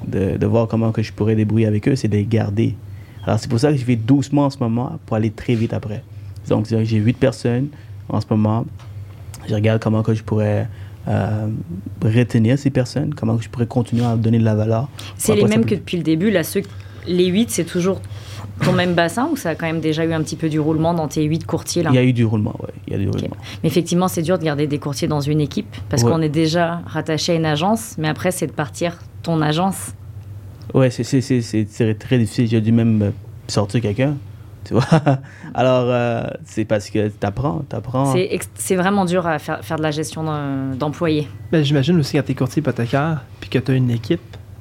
de, de voir comment que je pourrais débrouiller avec eux, c'est de les garder. Alors, c'est pour ça que je vais doucement en ce moment pour aller très vite après. Donc, j'ai huit personnes en ce moment. Je regarde comment que je pourrais euh, retenir ces personnes, comment que je pourrais continuer à donner de la valeur. C'est les mêmes que depuis le début. Là, ceux, les 8, c'est toujours ton même bassin ou ça a quand même déjà eu un petit peu du roulement dans tes 8 courtiers là Il y a eu du roulement, oui. Il y a du roulement. Mais effectivement, c'est dur de garder des courtiers dans une équipe parce Ouais. qu'on est déjà rattaché à une agence, mais après, c'est de partir ton agence. Ouais, c'est- c'est c'est- c'est- c'est très difficile. J'ai dû même euh, sortir quelqu'un. Tu vois Alors, euh, c'est parce que tu apprends, tu apprends. C'est vraiment dur à faire, faire de la gestion d'un- d'employés. Ben, J'imagine aussi quand tu es courtier hypothécaire puis que tu as une équipe,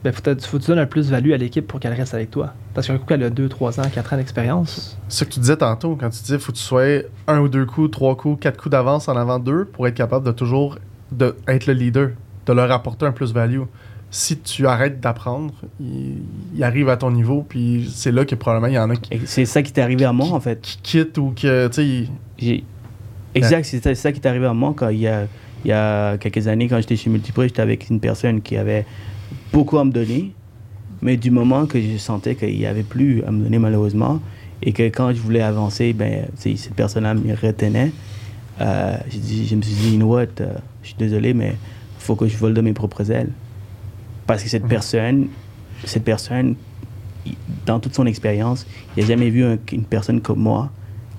ben, faut, que- faut que tu donnes un plus-value à l'équipe pour qu'elle reste avec toi. Parce qu'un coup, elle a 2, 3 ans, 4 ans d'expérience. C'est ce que tu disais tantôt, quand tu disais faut que tu sois un ou deux coups, trois coups, quatre coups d'avance en avant d'eux pour être capable de toujours de être le leader, de leur apporter un plus-value. Si tu arrêtes d'apprendre, ils, arrivent à ton niveau, puis c'est là que probablement il y en a qui, C'est ça qui t'est arrivé à moi, en fait. qui quittent ou que, tu sais, ils- J'ai- Exact, c'est ça- c'est ça qui est arrivé à moi quand il y a, il y a quelques années, quand j'étais chez Multiprix, j'étais avec une personne qui avait beaucoup à me donner, mais du moment que je sentais qu'il n'y avait plus à me donner malheureusement, et que quand je voulais avancer, ben, cette personne-là me retenait, euh, dit, je me suis dit, you know what, euh, je suis désolé, mais il faut que je vole de mes propres ailes. Parce que cette Mhm. personne, cette personne, dans toute son expérience, il n'a jamais vu un- une personne comme moi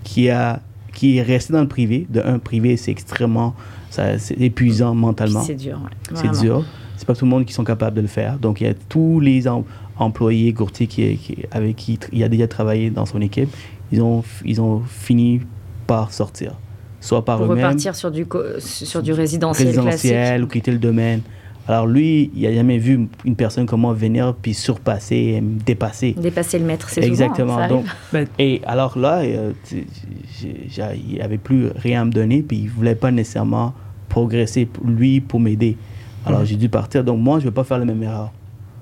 qui, a, qui est restée dans le privé. De un, privé, c'est extrêmement c'est épuisant mentalement. C'est dur. ouais. C'est dur. C'est pas tout le monde qui sont capables de le faire. Donc, il y a tous les em- employés courtiers qui, qui- avec qui il a déjà travaillé dans son équipe. Ils ont, ils ont fini par sortir. Soit par Pour eux-mêmes, repartir sur du, sur du résidentiel, résidentiel ou classique. quitter le domaine. Alors, lui, il n'a jamais vu une personne comme moi venir puis surpasser, dépasser. Dépasser le maître, c'est souvent, Exactement. hein, ça Donc. Ben, et alors là, euh, il n'avait plus rien à me donner, puis il voulait pas nécessairement progresser, lui, pour m'aider. Alors j'ai dû partir. Donc moi, je ne vais pas faire la même erreur.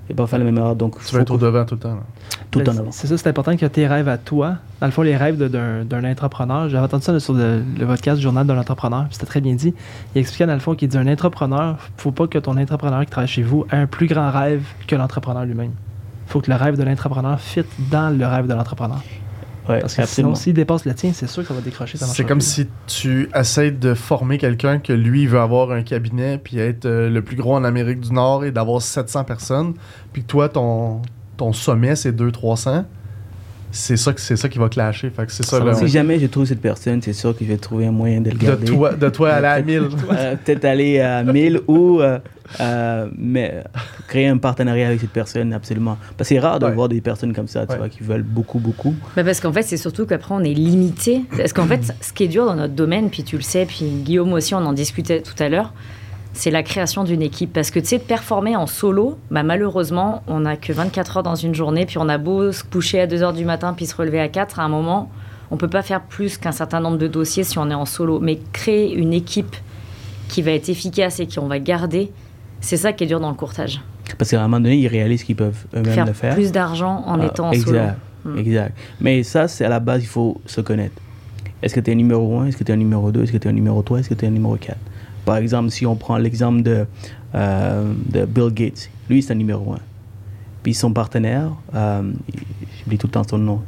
Je vais pas faire la même erreur. Donc, Tu faut vas être au que- devant tout le temps. là. tout en avant. C'est ça, c'est important que tes rêves à toi. Dans le fond, les rêves de- d'un d'un entrepreneur. J'avais entendu ça là, sur le, le podcast Journal d'un entrepreneur. puis C'était très bien dit. Il expliquait dans le fond qu'il dit un entrepreneur, faut pas que ton entrepreneur qui travaille chez vous ait un plus grand rêve que l'entrepreneur lui-même. faut que le rêve de l'entrepreneur fit dans le rêve de l'entrepreneur. Ouais, Parce que absolument. sinon, s'il dépasse le tien, c'est sûr que ça va décrocher. ça C'est comme plus. si tu essaies de former quelqu'un que lui veut avoir un cabinet puis être euh, le plus gros en Amérique du Nord et d'avoir 700 personnes, puis que toi, ton, ton sommet, c'est 200-300. C'est ça, c'est ça qui va clasher. Fait que c'est ça, là. Si jamais je trouve cette personne, c'est sûr que je vais trouver un moyen de le De garder. toi, de toi aller à 1000. Euh, Peut-être aller à 1000 ou euh, euh, mais créer un partenariat avec cette personne, absolument. Parce que c'est rare de Ouais. voir des personnes comme ça, tu Ouais. vois, qui veulent beaucoup, beaucoup. Bah parce qu'en fait, c'est surtout qu'après, on est limité. Parce qu'en fait, ce qui est dur dans notre domaine, puis tu le sais, puis Guillaume aussi, on en discutait tout à l'heure, c'est la création d'une équipe. Parce que tu sais, performer en solo, bah malheureusement, on n'a que 24 heures dans une journée, puis on a beau se coucher à 2 heures du matin, puis se relever à 4, à un moment, on peut pas faire plus qu'un certain nombre de dossiers si on est en solo. Mais créer une équipe qui va être efficace et qu'on va garder, c'est ça qui est dur dans le courtage. Parce qu'à un moment donné, ils réalisent qu'ils peuvent eux-mêmes Faire le faire. plus d'argent en Ah, étant en exact, solo. Mm. Exact. Mais ça, c'est à la base, il faut se connaître. Est-ce que tu es un? Numéro 1, est-ce que tu es un numéro 2, est-ce que tu es un numéro 3, est-ce que tu es un numéro 4 Par exemple, si on prend l'exemple de, euh, de Bill Gates, lui, c'est un numéro 1. Puis son partenaire, euh, j'oublie tout le temps son nom,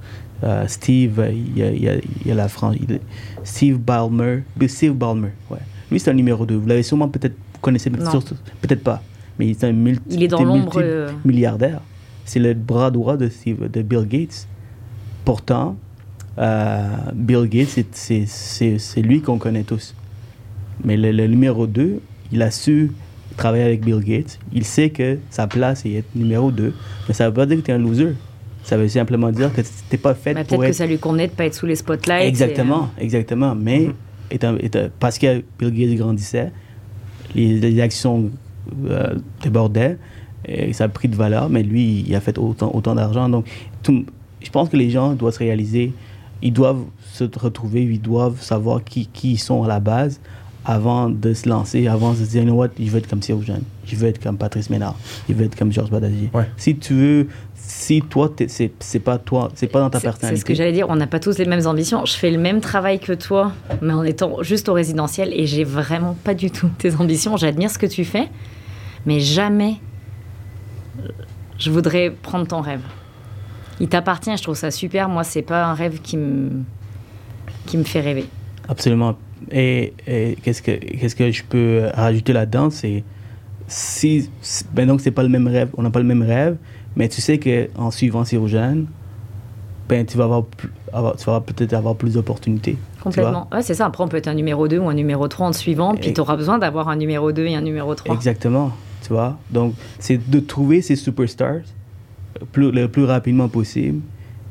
euh, Steve, il y a, il y a- il y a la France, il Steve Ballmer, Steve Ballmer, ouais. Lui, c'est un numéro 2. Vous l'avez sûrement peut-être, connaissez Non. sur- peut-être pas, mais c'est un multi, Il est dans l'ombre. euh, milliardaire. C'est le bras droit de, Steve- de Bill Gates. Pourtant, euh, Bill Gates, c'est- lui qu'on connaît tous. Mais le, le numéro 2, il a su travailler avec Bill Gates. Il sait que sa place est être numéro 2. Mais ça ne veut pas dire que tu es un loser. Ça veut simplement dire que tu n'es pas fait bah, pour Peut-être que ça lui convenait de pas être sous les spotlights. et, Exactement, exactement. Mais Mhm. étant- étant- parce que Bill Gates grandissait, les, les actions euh, débordaient, et ça a pris de valeur, mais lui, il a fait autant, autant d'argent. Donc, tout- je pense que les gens doivent se réaliser, ils doivent se retrouver, ils doivent savoir qui, qui ils sont à la base avant de se lancer, avant de se dire, you know what, je veux être comme Cyril Jeune, je veux être comme Patrice Ménard, je veux être comme Georges Badagier. Ouais. Si tu veux, si toi, c'est pas toi, c'est pas dans ta C'est- C'est personnalité. ce que j'allais dire, on n'a pas tous les mêmes ambitions. Je fais le même travail que toi, mais en étant juste au résidentiel, et j'ai vraiment pas du tout tes ambitions. J'admire ce que tu fais, mais jamais je voudrais prendre ton rêve. Il t'appartient, je trouve ça super. Moi, c'est pas un rêve qui me, qui me fait rêver. Absolument. Et, et qu'est-ce que qu'est-ce que je peux rajouter là-dedans, c'est si- ben donc c'est pas le même rêve, on n'a pas le même rêve, mais tu sais que en suivant Cyrogène, ben tu vas avoir, tu vas peut-être avoir plus d'opportunités. tu Complètement. Ouais, c'est ça. Après, on peut être un numéro 2 ou un numéro 3 en te suivant, puis tu auras besoin d'avoir un numéro 2 et un numéro 3. Exactement, tu vois. Donc c'est de trouver ces superstars plus, le plus rapidement possible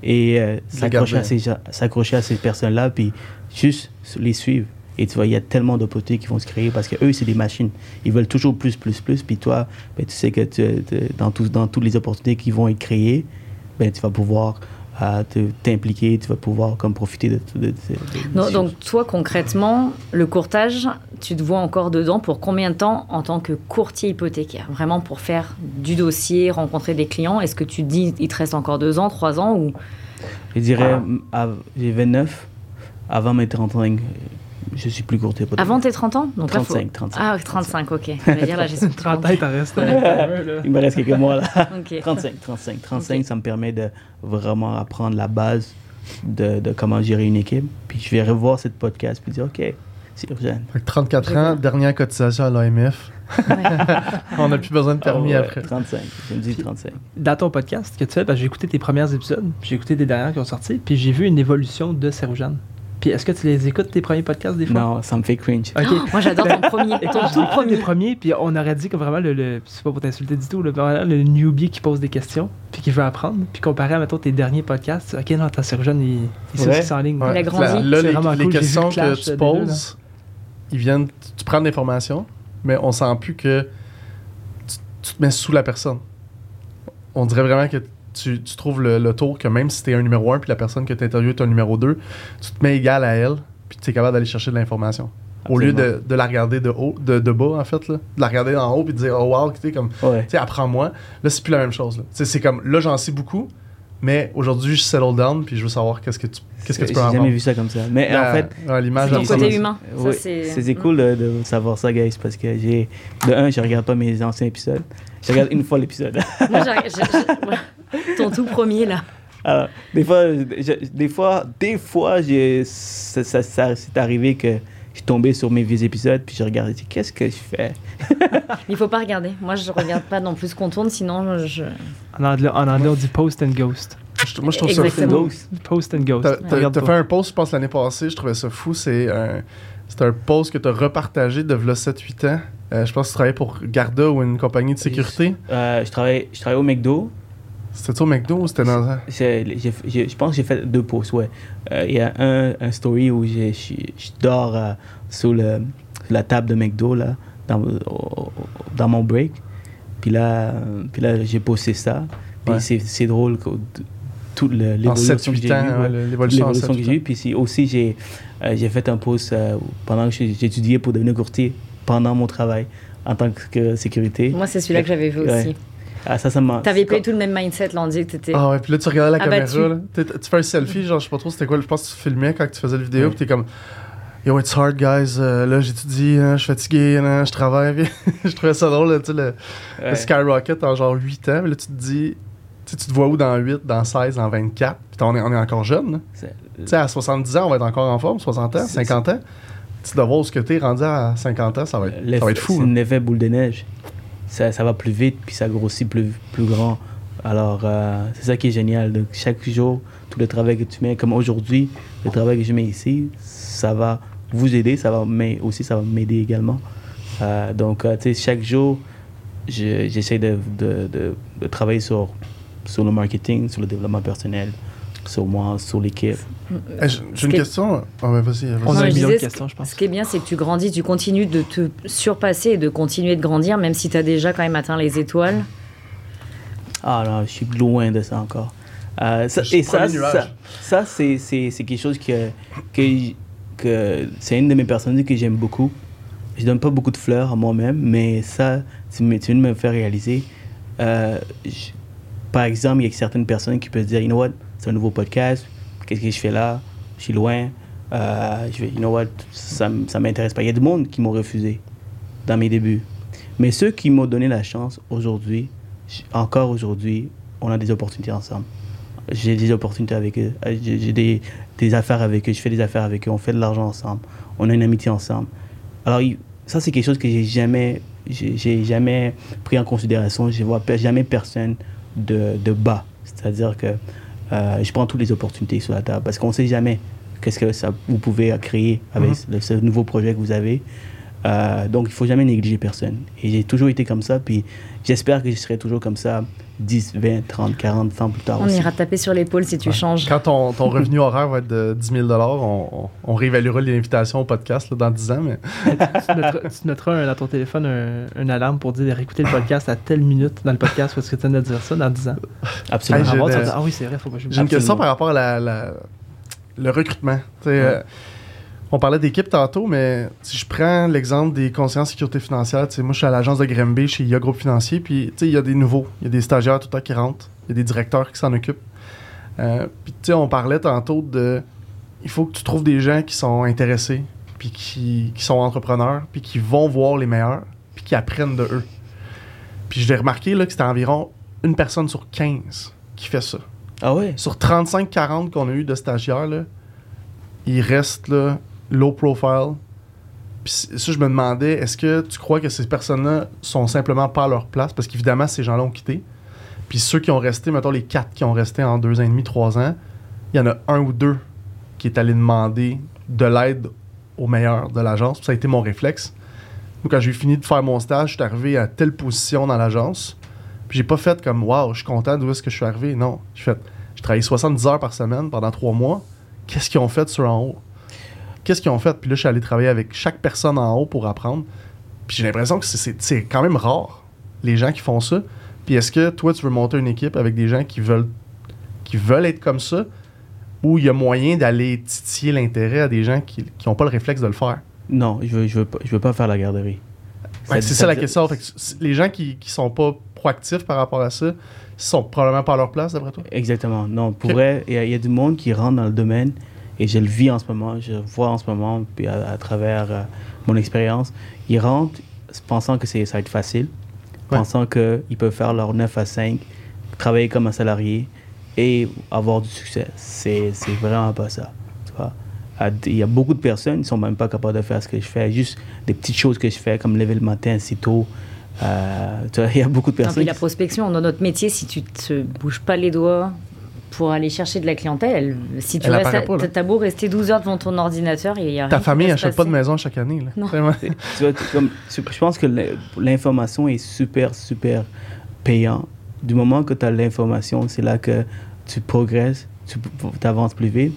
et euh, s'accrocher à ces à ces personnes-là puis juste les suivre. Et tu vois, il y a tellement d'opportunités qui vont se créer parce que eux, c'est des machines. Ils veulent toujours plus, plus, plus. Puis toi, ben, tu sais que tu- dans, tout- dans toutes les opportunités qui vont être créées, ben, tu vas pouvoir euh, t'impliquer, tu vas pouvoir comme profiter de, de- donc toi concrètement, le courtage, tu te vois encore dedans pour combien de temps en tant que courtier hypothécaire? Vraiment pour faire du dossier, rencontrer des clients? Est-ce que tu te dis il te reste encore deux ans, trois ans ou? Je dirais, av- j'ai 29. Avant mes 35, je suis plus courtier. avant tes 30 ans? Donc là, faut- 35, 35. Ah, 35, ok. Je vais dire là, j'ai 30 ans, il t'en reste. Il me reste quelques mois là. Ok. 35, 35. 35, Ok. ça me permet de vraiment apprendre la base de, de comment gérer une équipe. Puis je vais revoir cette podcast puis dire, OK, c'est urgent. Fait que 34 ans, dernière cotisation à l'AMF. On n'a plus besoin de permis Ah ouais, après. 35. Je me dis 35. Dans ton podcast que tu fais, j'ai écouté tes premiers épisodes, puis j'ai écouté tes dernières qui ont sorti, puis j'ai vu une évolution de Serujane. Puis est-ce que tu les écoutes, tes premiers podcasts, des fois? Non, ça me fait cringe. Ok. Moi, j'adore ton premier. Ton tout tout premier, puis on aurait dit que vraiment, le, le c'est pas pour t'insulter du tout, le, le newbie qui pose des questions, puis qui veut apprendre, puis comparé à, mettons, tes derniers podcasts, ok, non, ta Serujane, il, il sait Ouais. aussi en ligne. Il a grandi. Là, les, vraiment les cool. Vu questions le que tu poses, ils viennent, tu, tu prends de l'information, mais on sent plus que tu, tu te mets sous la personne. On dirait vraiment que tu, tu trouves le, le tour que même si tu es un numéro 1 puis la personne que tu interviews est un numéro 2, tu te mets égal à elle, puis tu es capable d'aller chercher de l'information. Au lieu de, de la regarder de haut, de, de bas en fait, là, de la regarder en haut puis de dire oh wow, tu sais, comme Ouais. tu sais, apprends-moi. Là, c'est plus la même chose. C'est comme, là, j'en sais beaucoup, mais aujourd'hui, je settle down, puis je veux savoir qu'est-ce que tu, qu'est-ce que tu peux J'ai jamais vu ça comme ça. Mais en fait, ouais, l'image, côté humain. Oui, c'est- cool de, de savoir ça, guys, parce que j'ai. De un, je regarde pas mes anciens épisodes. Je regarde une fois l'épisode. Moi, j'ai- j'ai- j'ai- ouais. Ton tout premier, là. Alors, des fois, je- des fois, des fois, j'ai- ça, ça, ça- c'est arrivé que je suis tombé sur mes vieux épisodes, puis je regardais, je qu'est-ce que je fais? Il faut pas regarder. Moi, je regarde pas non plus qu'on tourne, sinon je. En anglais, en anglais, on dit post and ghost. Je- Moi, je trouve ça fou. Post and ghost. T'as t'as- t'as fait un post, je pense, l'année passée, je trouvais ça fou. C'est un, c'est un post que tu as repartagé de v'là 7-8 ans. Euh, je pense que tu travaillais pour Garda ou une compagnie de sécurité. Euh, je, travaille, je travaille au McDo. C'était-tu au McDo ou c'était dans un. Je pense que j'ai fait deux posts, ouais. Euh, Il y a un, un story où j'ai- je dors euh, sur le, la table de McDo, là, dans, au- dans mon break. Puis là, puis là j'ai posté ça. Puis Ouais. c'est c'est drôle toute l'évolution que 7-8 j'ai l'évolution que 7-8 j'ai eue. Puis aussi, j'ai euh, j'ai fait un post euh, pendant que j'étudiais pour devenir courtier pendant mon travail en tant que sécurité. Moi, c'est celui-là que j'avais vu Ouais. aussi. Ah, ça, ça m'a. T'avais pas eu tout le même mindset, là, on dit que t'étais. Ah ouais, puis là, tu regardais la Abattu. caméra. Là. Tu fais un selfie, genre, je sais pas trop c'était quoi. Je pense que tu filmais quand tu faisais la vidéo, Ouais. puis t'es comme. Yo, it's hard, guys. Euh, là, j'étudie, hein, je suis fatigué, hein, je travaille. Je trouvais ça drôle, là, tu sais, le, Ouais. le skyrocket en genre 8 ans. Puis là, tu te dis, tu sais, tu te vois où dans 8, dans 16, dans 24. Puis on est, on est encore jeune. là. C'est- Tu sais, à 70 ans, on va être encore en forme, 60 ans, C'est- 50 ans. Tu dois voir où ce que t'es rendu à 50 ans, ça va être, ça va être fou. C'est hein. un effet boule de neige. Ça, ça va plus vite, puis ça grossit plus, plus grand. Alors, euh, c'est ça qui est génial. Donc, chaque jour, tout le travail que tu mets, comme aujourd'hui, le travail que je mets ici, ça va vous aider, ça va mais aussi ça va m'aider également. Euh, donc, euh, tu sais, chaque jour, je- j'essaie de, de, de- de travailler sur, sur le marketing, sur le développement personnel, sur moi, sur l'équipe. J'ai une que- question. Ah, ben vas-y. vas-y. On a un je million de disais, ce questions, je pense. Ce qui est bien, c'est que tu grandis, tu continues de te surpasser et de continuer de grandir, même si tu as déjà quand même atteint les étoiles. Ah non, je suis loin de ça encore. Euh, ça- et ça, ça, ça, c'est, quelque chose que, que, que c'est une de mes personnalités que j'aime beaucoup. Je donne pas beaucoup de fleurs à moi-même, mais ça, tu, me- tu me faire réaliser. Euh, je- par exemple, il y a certaines personnes qui peuvent se dire, you know what, c'est un nouveau podcast, qu'est-ce que je fais là, je suis loin, euh, je vais, you know what, ça, ça m'intéresse pas. Il y a du monde qui m'ont refusé dans mes débuts. Mais ceux qui m'ont donné la chance aujourd'hui, encore aujourd'hui, on a des opportunités ensemble. J'ai des opportunités avec eux. Euh, J'ai des, des affaires avec eux. Je fais des affaires avec eux. On fait de l'argent ensemble. On a une amitié ensemble. Alors, ça, c'est quelque chose que j'ai jamais, j'ai jamais pris en considération. Je vois pe- jamais personne de, de bas. C'est-à-dire que euh, je prends toutes les opportunités sur la table parce qu'on ne sait jamais qu'est-ce que ça, vous pouvez créer avec le- ce nouveau projet que vous avez. Euh, donc, il faut jamais négliger personne. Et j'ai toujours été comme ça. Puis, j'espère que je serai toujours comme ça 10, 20, 30, 40 ans plus tard On aussi. ira taper sur l'épaule si tu changes. Quand ton, ton revenu horaire va être de 10 000 on, on, on réévaluera l'invitation au podcast là, dans 10 ans. Mais... tu, noteras, tu noteras dans ton téléphone un, une alarme pour dire de réécouter le podcast à telle minute dans le podcast parce que tu viens de dire ça dans 10 ans. Absolument. Hey, Ah, ah oui, c'est vrai, faut pas J'ai une question par rapport à la, la- le recrutement. Tu sais, euh, on parlait d'équipe tantôt, mais si je prends l'exemple des conseillers en sécurité financière, moi je suis à l'agence de Grimby chez IA Groupe Financier, puis il y a des nouveaux, il y a des stagiaires tout le temps qui rentrent, il y a des directeurs qui s'en occupent. Euh, puis tu sais, on parlait tantôt de. Il faut que tu trouves des gens qui sont intéressés, puis qui, qui sont entrepreneurs, puis qui vont voir les meilleurs, puis qui apprennent de eux. Puis je l'ai remarqué là, que c'était environ une personne sur 15 qui fait ça Ah ouais? sur 35-40 qu'on a eu de stagiaires, là, il reste là, low profile, Puis ça, je me demandais, est-ce que tu crois que ces personnes-là sont simplement pas à leur place? Parce qu'évidemment, ces gens-là ont quitté. Puis ceux qui ont resté, mettons les quatre qui ont resté en deux ans et demi, trois ans, il y en a un ou deux qui est allé demander de l'aide au meilleur de l'agence. Ça a été mon réflexe. Moi, quand j'ai fini de faire mon stage, je suis arrivé à telle position dans l'agence. Puis j'ai pas fait comme Waouh, je suis content d'où est-ce que je suis arrivé. Non. J'ai fait j'ai travaillé 70 heures par semaine pendant trois mois. Qu'est-ce qu'ils ont fait sur en haut? Qu'est-ce qu'ils ont fait? Puis là, je suis allé travailler avec chaque personne en haut pour apprendre. Puis j'ai l'impression que c'est- quand même rare, les gens qui font ça. Puis est-ce que toi, tu veux monter une équipe avec des gens qui veulent, qui veulent être comme ça? Ou il y a moyen d'aller titiller l'intérêt à des gens qui n'ont pas le réflexe de le faire? Non, je veux, je veux, pas, je veux pas faire la garderie. Ouais, c'est ça la question. Fait que c- les gens qui, qui sont pas proactifs par rapport à ça sont probablement pas à leur place, d'après toi? Exactement. Non, pour Ok. vrai, il y, y a du monde qui rentre dans le domaine et je le vis en ce moment, je le vois en ce moment, puis à, à travers euh, mon expérience. Ils rentrent pensant que c'est, ça va être facile, Ouais. pensant qu'ils peuvent faire leur 9 à 5, travailler comme un salarié et avoir du succès. C'est, c'est vraiment pas ça. tu vois. Il y a beaucoup de personnes qui ne sont même pas capables de faire ce que je fais, juste des petites choses que je fais, comme lever le matin si tôt. Euh, tu vois, il y a beaucoup de Non, personnes. puis la prospection, dans notre métier, si tu te bouges pas les doigts pour aller chercher de la clientèle, elle- si tu Elle restes, t'as beau rester 12 heures devant ton ordinateur, il y a rien Ta famille n'achète pas de maison chaque année. Là. Non. Vraiment. Tu vois, tu- comme- je pense que l'in- l'information est super, super payant. Du moment que tu as l'information, c'est là que tu progresses, tu avances plus vite.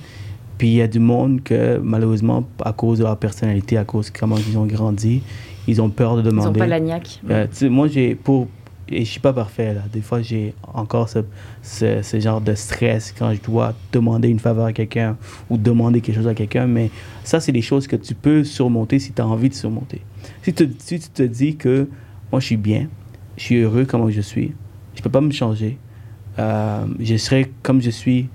Puis il y a du monde que, malheureusement, à cause de leur personnalité, à cause de comment ils ont grandi, ils ont peur de Ils n'ont demander. pas la niaque. Euh, moi, j'ai pour et je suis pas parfait là. Des fois, j'ai encore ce, ce, ce genre de stress quand je dois demander une faveur à quelqu'un ou demander quelque chose à quelqu'un. Mais ça, c'est des choses que tu peux surmonter si tu as envie de surmonter. Si, tu- si tu te dis que moi, je suis bien, je suis heureux comme je suis, je peux pas me changer, euh, je serai comme je suis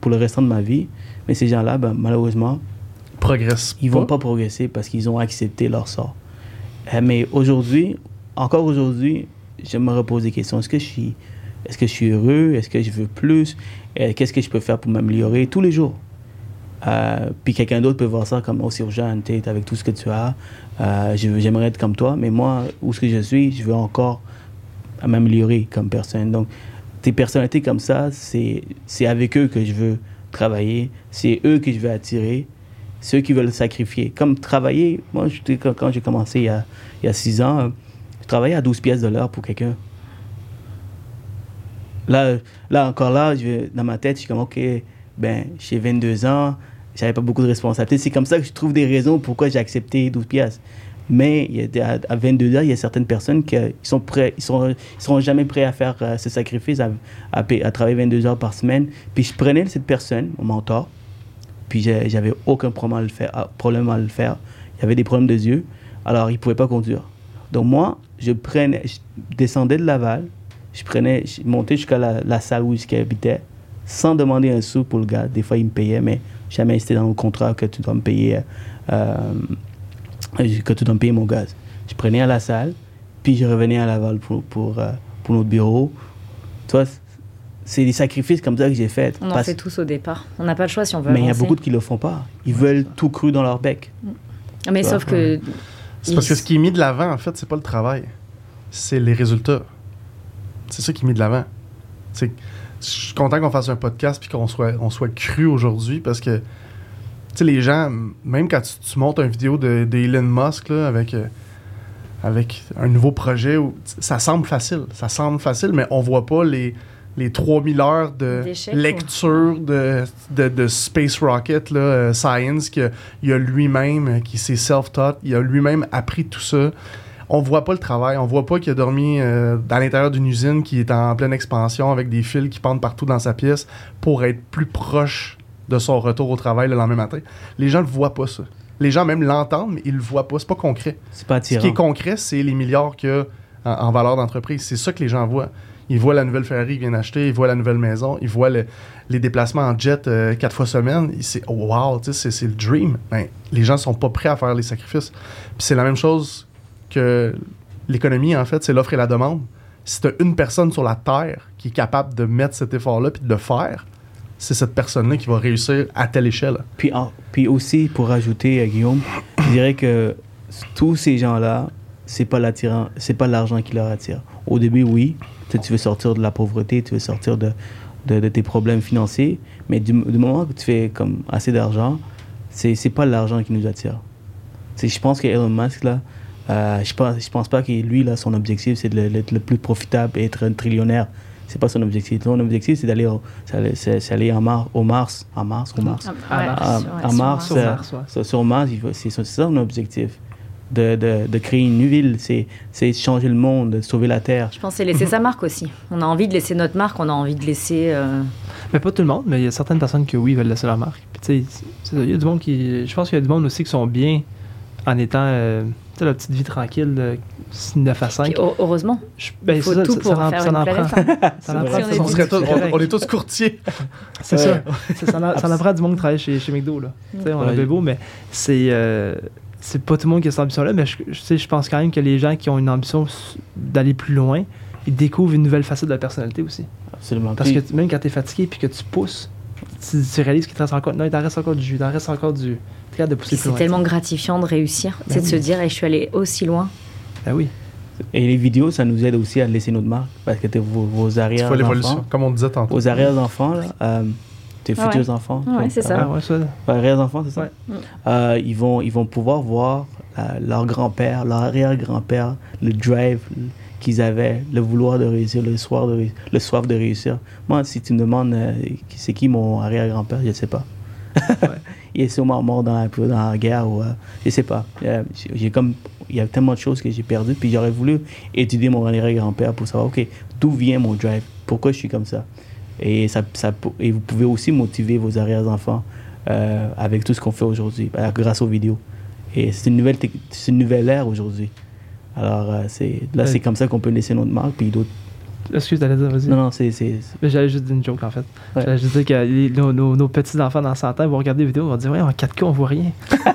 pour le restant de ma vie. Mais ces gens-là, ben, malheureusement, Progresse. ils vont pas progresser parce qu'ils ont accepté leur sort. Euh, mais aujourd'hui, encore aujourd'hui, je me repose des questions. Est-ce que je suis, est-ce que je suis heureux? Est-ce que je veux plus? Euh, Qu'est-ce que je peux faire pour m'améliorer? Tous les jours? Euh, puis quelqu'un d'autre peut voir ça comme aussi urgent, tu avec tout ce que tu as. Euh, J'aimerais être comme toi, mais moi, où ce que je suis, je veux encore m'améliorer comme personne. Donc, tes personnalités comme ça, c'est avec eux que je veux travailler. C'est eux que je veux attirer. Ceux qui veulent sacrifier. Comme travailler, moi, quand j'ai commencé il y, a, il y a six ans, je travaillais à 12 pièces de l'heure pour quelqu'un. Là, là, encore là, je, dans ma tête, je suis comme, OK, ben, j'ai 22 ans, j'avais pas beaucoup de responsabilités. C'est comme ça que je trouve des raisons pourquoi j'ai accepté 12 pièces. Mais à, à 22 ans, il y a certaines personnes qui euh, sont prêts, ils sont, ils seront jamais prêts à faire euh, ce sacrifice, à, à, à travailler 22 heures par semaine. Puis je prenais cette personne, mon mentor, puis j'avais aucun problème à le faire. problème à le faire. Il y avait des problèmes de yeux, alors il pouvait pas conduire. Donc moi, je prenais, je descendais de Laval, je prenais, je montais jusqu'à la, la salle où habitait, sans demander un sou pour le gars. Des fois, il me payait, mais jamais c'était dans le contrat que tu dois me payer, euh, que tu dois me payer mon gaz. Je prenais à la salle, puis je revenais à Laval pour, pour, euh, pour notre bureau. Tu vois, c'est des sacrifices comme ça que j'ai fait. On en Parce- fait tous au départ. On n'a pas le choix si on veut mais il y a beaucoup qui le font pas. Ils veulent tout cru dans leur bec. Mais sauf que C'est parce que ce qui est mis de l'avant, en fait, c'est pas le travail. C'est les résultats. C'est ça qui est mis de l'avant. Je suis content qu'on fasse un podcast puis qu'on soit, on soit cru aujourd'hui parce que, tu sais, les gens, même quand tu, tu montes une vidéo de, d'Elon Musk là, avec, euh, avec un nouveau projet, où, ça semble facile. Ça semble facile, mais on voit pas les, les 3000 heures de lecture de, de, de Space Rocket, là, euh, Science, qu'il a- il a lui-même, qui s'est self-taught, il a lui-même appris tout ça. On voit pas le travail, on voit pas qu'il a dormi euh, à l'intérieur d'une usine qui est en pleine expansion avec des fils qui pendent partout dans sa pièce pour être plus proche de son retour au travail le lendemain matin. Les gens ne voient pas ça. Les gens même l'entendent, mais ils le voient pas. C'est pas concret. C'est pas Ce qui est concret, c'est les milliards qu'il y a en, en valeur d'entreprise. C'est ça que les gens voient. Ils voient la nouvelle Ferrari qu'ils viennent acheter, ils voient la nouvelle maison, ils voient le- les déplacements en jet euh, quatre fois semaine. C'est oh, wow, c'est le dream. Ben, les gens sont pas prêts à faire les sacrifices. C'est la même chose que l'économie, en fait, c'est l'offre et la demande. Si tu as une personne sur la Terre qui est capable de mettre cet effort-là puis de le faire, c'est cette personne-là qui va réussir à telle échelle. Puis, puis aussi, pour rajouter, euh, Guillaume, je dirais que tous ces gens-là, c'est pas l'attirant, c'est pas l'argent qui leur attire. Au début, oui, tu, sais, tu veux sortir de la pauvreté, tu veux sortir de, de, de tes problèmes financiers, mais du, du moment que tu fais comme assez d'argent, c'est c'est pas l'argent qui nous attire. Tu sais, je pense que Elon Musk là, euh, je pense je pense pas que lui là son objectif c'est le- d'être le plus profitable et être un trillionnaire. C'est pas son objectif. Son objectif c'est d'aller au- c'est aller- en Mars, au Mars, en Mars, au Mars. Ah, À- sur- ouais, en sur Mars, Sur euh, Mars, ouais. sur, sur Mars, il faut- c'est c'est ça son objectif. De, de, de créer une ville, c'est c'est changer le monde, de sauver la Terre. Je pense que c'est laisser sa marque aussi. On a envie de laisser notre marque, on a envie de laisser. euh, Mais pas tout le monde, mais il y a certaines personnes qui, oui, veulent laisser leur marque. Puis, tu sais, c'est ça, il y a du monde qui. Je pense qu'il y a du monde aussi qui sont bien en étant. euh, tu sais, la petite vie tranquille de 9 à 5. puis heu- heureusement. Je- ben, faut ça, tout ça- pour ça en- faire ça une en planète. prend. hein. Ça en prend, Si On, on serait est tous- c'est correct. on- on est tous courtiers. C'est ça. Ça, en, ça en prend du monde qui travaille chez, chez McDo. Là. Tu sais, on a Ouais. beau, mais c'est. euh, c'est pas tout le monde qui a cette ambition-là, mais je, je, sais, je pense quand même que les gens qui ont une ambition d'aller plus loin, ils découvrent une nouvelle facette de la personnalité aussi. Absolument. Parce que même quand tu es fatigué puis que tu pousses, tu, tu réalises qu'il te reste encore. Non, il t'en reste encore du jus, il t'en reste encore du. Tu capable de pousser plus c'est tellement gratifiant de réussir. Ben c'est de se dire, et je suis allée aussi loin. Ben oui. Et les vidéos, ça nous aide aussi à laisser notre marque. Parce que t'es vos, vos Tu vois l'évolution, comme on disait tantôt. vos arrière-enfants, là, euh, tes Ah futurs ouais. enfants. Donc, c'est ça. Ah ouais, ça. Ouais, arrière-enfants, c'est ça? Ouais. Mm. Euh, ils, vont, ils vont pouvoir voir euh, leur grand-père, leur arrière-grand-père, le drive qu'ils avaient, le vouloir de réussir, le, soir de, le soif de réussir. Moi, si tu me demandes euh, c'est qui mon arrière-grand-père, je ne sais pas. il est sûrement mort dans la, dans la guerre ou euh, je sais pas. Euh, j'ai comme il y a tellement de choses que j'ai perdues puis j'aurais voulu étudier mon arrière-grand-père pour savoir ok d'où vient mon drive, pourquoi je suis comme ça? Et ça, ça et vous pouvez aussi motiver vos arrière-enfants euh, avec tout ce qu'on fait aujourd'hui euh, grâce aux vidéos. Et c'est une nouvelle c'est une nouvelle ère aujourd'hui. Alors euh, c'est là c'est comme ça qu'on peut laisser notre marque puis d'autres. Excuse, t'allais dire, vas-y. Non non c'est J'allais juste dire une joke en fait. Ouais. J'allais juste dire que les- nos, nos- nos petits-enfants dans 100 ans ils vont regarder les vidéos, ils vont dire Ouais, en 4K, on voit rien.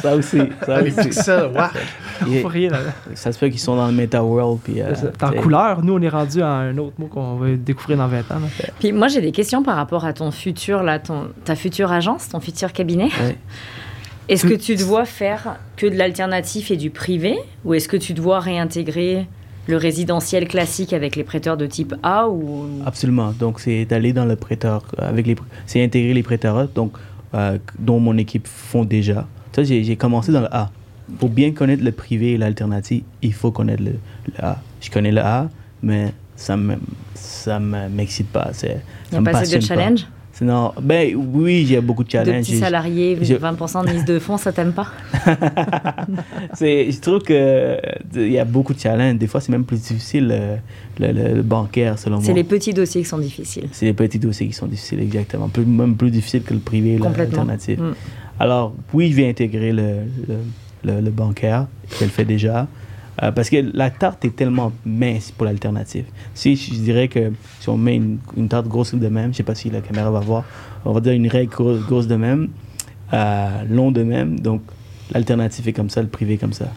ça aussi ça les aussi. pixels, wow. On voit rien là. ça se fait qu'ils sont dans le meta world puis euh, C'est ça. en couleur, nous on est rendu à un autre mot qu'on va découvrir dans 20 ans. là. Puis moi, j'ai des questions par rapport à ton futur, là, ton, ta future agence, ton futur cabinet. Ouais. Est-ce que tu te vois faire que de l'alternatif et du privé Ou est-ce que tu te vois réintégrer le résidentiel classique avec les prêteurs de type A ou... Absolument. Donc, c'est d'aller dans le prêteur, euh, avec les, c'est intégrer les prêteurs, donc, euh, dont mon équipe font déjà. Ça, j'ai, commencé dans le A. Pour bien connaître le privé et l'alternative, il faut connaître le, le A. Je connais le A, mais ça me, ça me, m'excite pas. C'est, ça me pas assez de passionne pas. Sinon, ben oui, j'ai beaucoup de De challenges. petits J'ai- salariés, je- 20% de mise de fonds, ça t'aime pas? Je trouve que euh, y a beaucoup de challenges. Des fois, c'est même plus difficile euh, le, le- le bancaire, selon moi. C'est les petits dossiers qui sont difficiles. C'est les petits dossiers qui sont difficiles, exactement. Plus, même plus difficile que le privé, l'alternative. Mm. Alors, oui, je vais intégrer le- le bancaire, je le fais déjà. Euh, parce que la tarte est tellement mince pour l'alternative. Si je dirais que si on met une, une tarte grosse de même, je sais pas si la caméra va voir, on va dire une règle grosse, grosse de même, euh, long de même, donc l'alternative est comme ça, le privé est comme ça.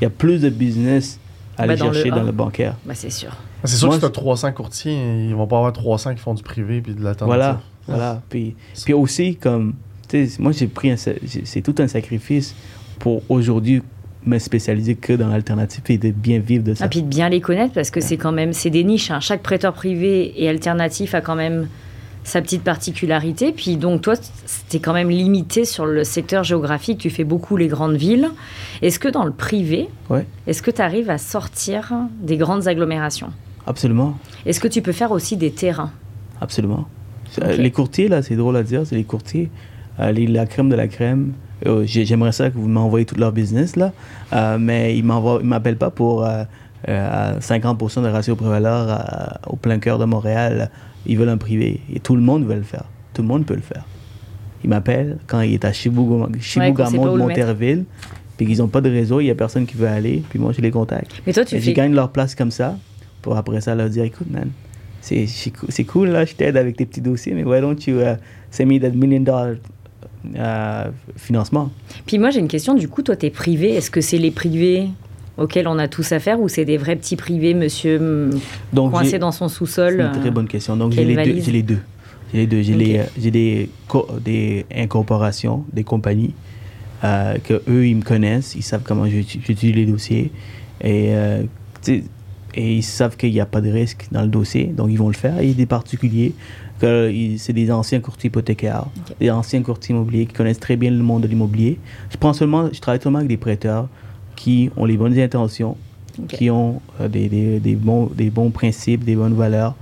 Il y a plus de business à aller le chercher A. dans le bancaire. Bah, c'est sûr. C'est sûr Moi, que si t'as 300 courtiers, ils vont pas avoir 300 qui font du privé puis de l'alternative. Voilà, voilà. Puis, puis aussi, comme, tu moi, j'ai pris c'est tout un sacrifice pour aujourd'hui me spécialiser que dans l'alternative et de bien vivre de ça. Ah, puis de bien les connaître parce que c'est quand même c'est des niches. hein. Chaque prêteur privé et alternatif a quand même sa petite particularité. Puis donc toi, es quand même limité sur le secteur géographique. Tu fais beaucoup les grandes villes. Est-ce que dans le privé, Ouais. est-ce que tu arrives à sortir des grandes agglomérations? Absolument, Est-ce que tu peux faire aussi des terrains? Absolument. Les courtiers, là, c'est drôle à dire, c'est les courtiers, euh, les- la crème de la crème. Euh, j'ai- J'aimerais ça que vous m'envoyez tout leur business, là, Euh, mais ils ils m'appellent pas pour euh, euh, à 50% de ratio pré-valeur au plein cœur de Montréal. Ils veulent un privé. Et tout le monde veut le faire. Tout le monde peut le faire. Ils m'appellent quand il est à le mettre. Monterville, puis qu'ils n'ont pas de réseau, il n'y a personne qui veut aller, puis moi je les contacte. Mais toi, tu fais. gagne leur place comme ça, pour après ça leur dire écoute, man, c'est cool là, je t'aide avec tes petits dossiers, mais why don't you uh, send me that million dollar uh, financement Puis moi, j'ai une question. Du coup, toi, tu es privé. Est-ce que c'est les privés auxquels on a tous affaire ou c'est des vrais petits privés, monsieur Donc, coincé dans son c'est sous-sol une euh, très bonne question. Donc, j'ai les, deux, j'ai les deux. J'ai les deux. J'ai Ok. les, euh, j'ai des, des incorporations, des compagnies euh, que eux ils me connaissent, ils savent comment j'uti- j'utilise les dossiers et, euh, et ils savent qu'il n'y a pas de risque dans le dossier, donc ils vont le faire. Et des particuliers, que c'est des anciens courtiers hypothécaires, des anciens courtiers immobiliers qui connaissent très bien le monde de l'immobilier. Je prends seulement, je travaille seulement avec des prêteurs qui ont les bonnes intentions, qui ont euh, des, des, des bons, des bons principes, des bonnes valeurs,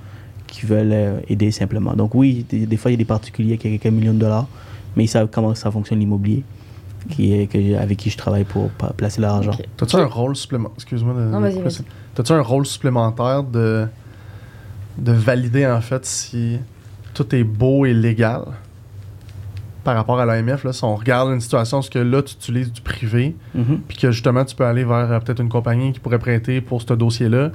qui veulent euh, aider simplement. Donc oui, des, des fois, il y a des particuliers qui ont quelques millions de dollars, mais ils savent comment ça fonctionne l'immobilier, qui est, que, avec qui je travaille pour placer leur argent. Ok. T'as-tu un rôle supplémentaire Excuse-moi. T'as-tu un rôle supplémentaire de de valider en fait si tout est beau et légal par rapport à l'AMF si on regarde une situation où que là tu utilises du privé, Mhm. puis que justement tu peux aller vers euh, peut-être une compagnie qui pourrait prêter pour ce dossier-là,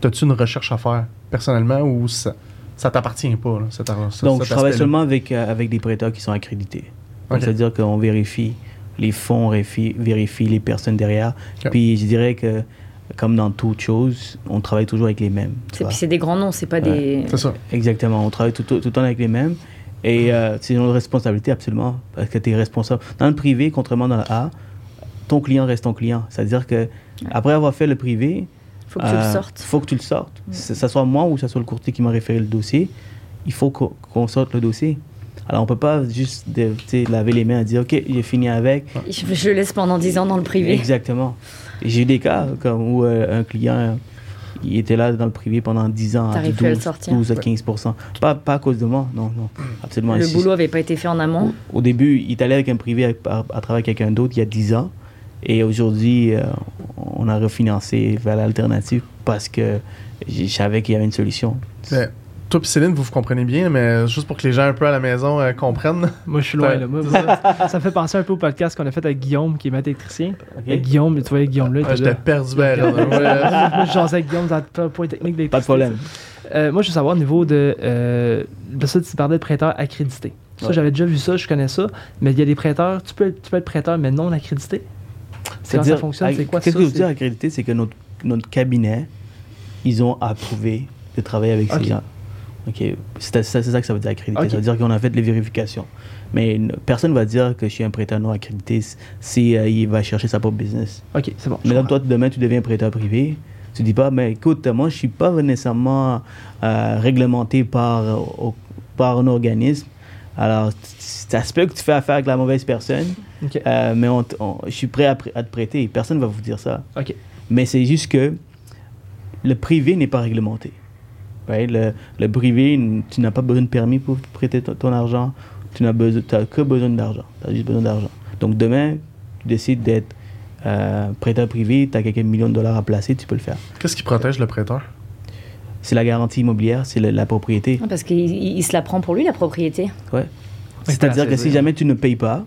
t'as-tu une recherche à faire personnellement ou ça, ça t'appartient pas là, cet ar- ce- Donc, cet je travaille seulement avec, euh, avec des prêteurs qui sont accrédités. C'est-à-dire qu'on vérifie les fonds, on vérifie, vérifie les personnes derrière. Puis je dirais que, comme dans toute chose, on travaille toujours avec les mêmes. C'est-. Puis c'est des grands noms, c'est pas Ouais. des. C'est ça. Exactement, on travaille tout, tout, tout le temps avec les mêmes. Et euh, c'est une responsabilité, absolument, parce que tu es responsable. Dans le privé, contrairement dans le A, ton client reste ton client. C'est-à-dire que après avoir fait le privé, Faut que tu le euh, sortes. faut que tu le sortes. Que ce soit moi ou que ce soit le courtier qui m'a référé le dossier, il faut qu'on qu'on sorte le dossier. Alors, on peut pas juste de- laver les mains et dire, OK, j'ai fini avec. Je, je le laisse pendant 10 ans dans le privé. Exactement. J'ai eu des cas comme où euh, un client, il était là dans le privé pendant 10 ans, à T'arrives 12, plus à le sortir. 12 à 15 pas, pas à cause de moi, non, non, absolument. Le boulot avait pas été fait en amont. Au, au début, il est allé avec un privé à, à- à travers avec quelqu'un d'autre il y a 10 ans. Et aujourd'hui, euh, on a refinancé vers l'alternative parce que je savais qu'il y avait une solution. Toi et Céline, vous vous comprenez bien, mais juste pour que les gens un peu à la maison euh, comprennent. Moi, je suis loin, là. Moi, ça me fait penser un peu au podcast qu'on a fait avec Guillaume, qui est maître électricien. Avec Guillaume, tu vois, Guillaume là, Ah, J'étais là. perdu ben. Ouais. Moi, je jasais avec Guillaume dans le point technique des Pas de problème. Euh, moi, je veux savoir au niveau de. Euh, de ça, tu parlais de prêteurs accrédités. Ça, Ouais. j'avais déjà vu ça, je connais ça. Mais il y a des prêteurs, tu peux, être- tu peux être prêteur, mais non accrédité? C'est comment ça fonctionne? C'est quoi Qu'est-ce ça? que je veux C'est- dire accrédité, c'est que notre, notre cabinet, ils ont approuvé de travailler avec ces gens. Ok, c'est ça que ça veut dire accrédité. Ok. Ça veut dire qu'on a fait les vérifications. Mais personne ne va dire que je suis un prêteur non accrédité si euh, il va chercher sa propre business. Ok, c'est bon. comprends. toi, demain, tu deviens prêteur privé, tu dis pas, mais écoute, moi, je suis pas nécessairement euh, réglementé par, euh, au- par un organisme. Alors, ça se peut que tu fais affaire avec la mauvaise personne, euh, mais on t- on- je suis prêt à, à te prêter. Personne ne va vous dire ça. Mais c'est juste que le privé n'est pas réglementé. Right? Le, le privé, tu n'as pas besoin de permis pour prêter ton, ton argent. Tu n'as besoin, t'as que besoin d'argent. Tu as juste besoin d'argent. Donc demain, tu décides d'être euh, prêteur privé, tu as quelques millions de dollars à placer, tu peux le faire. Qu'est-ce qui protège le prêteur? C'est la garantie immobilière, c'est la, la propriété. Ah, Parce qu'il il- il se la prend pour lui, la propriété. Ouais. C'est-à-dire c'est que si jamais tu ne payes pas,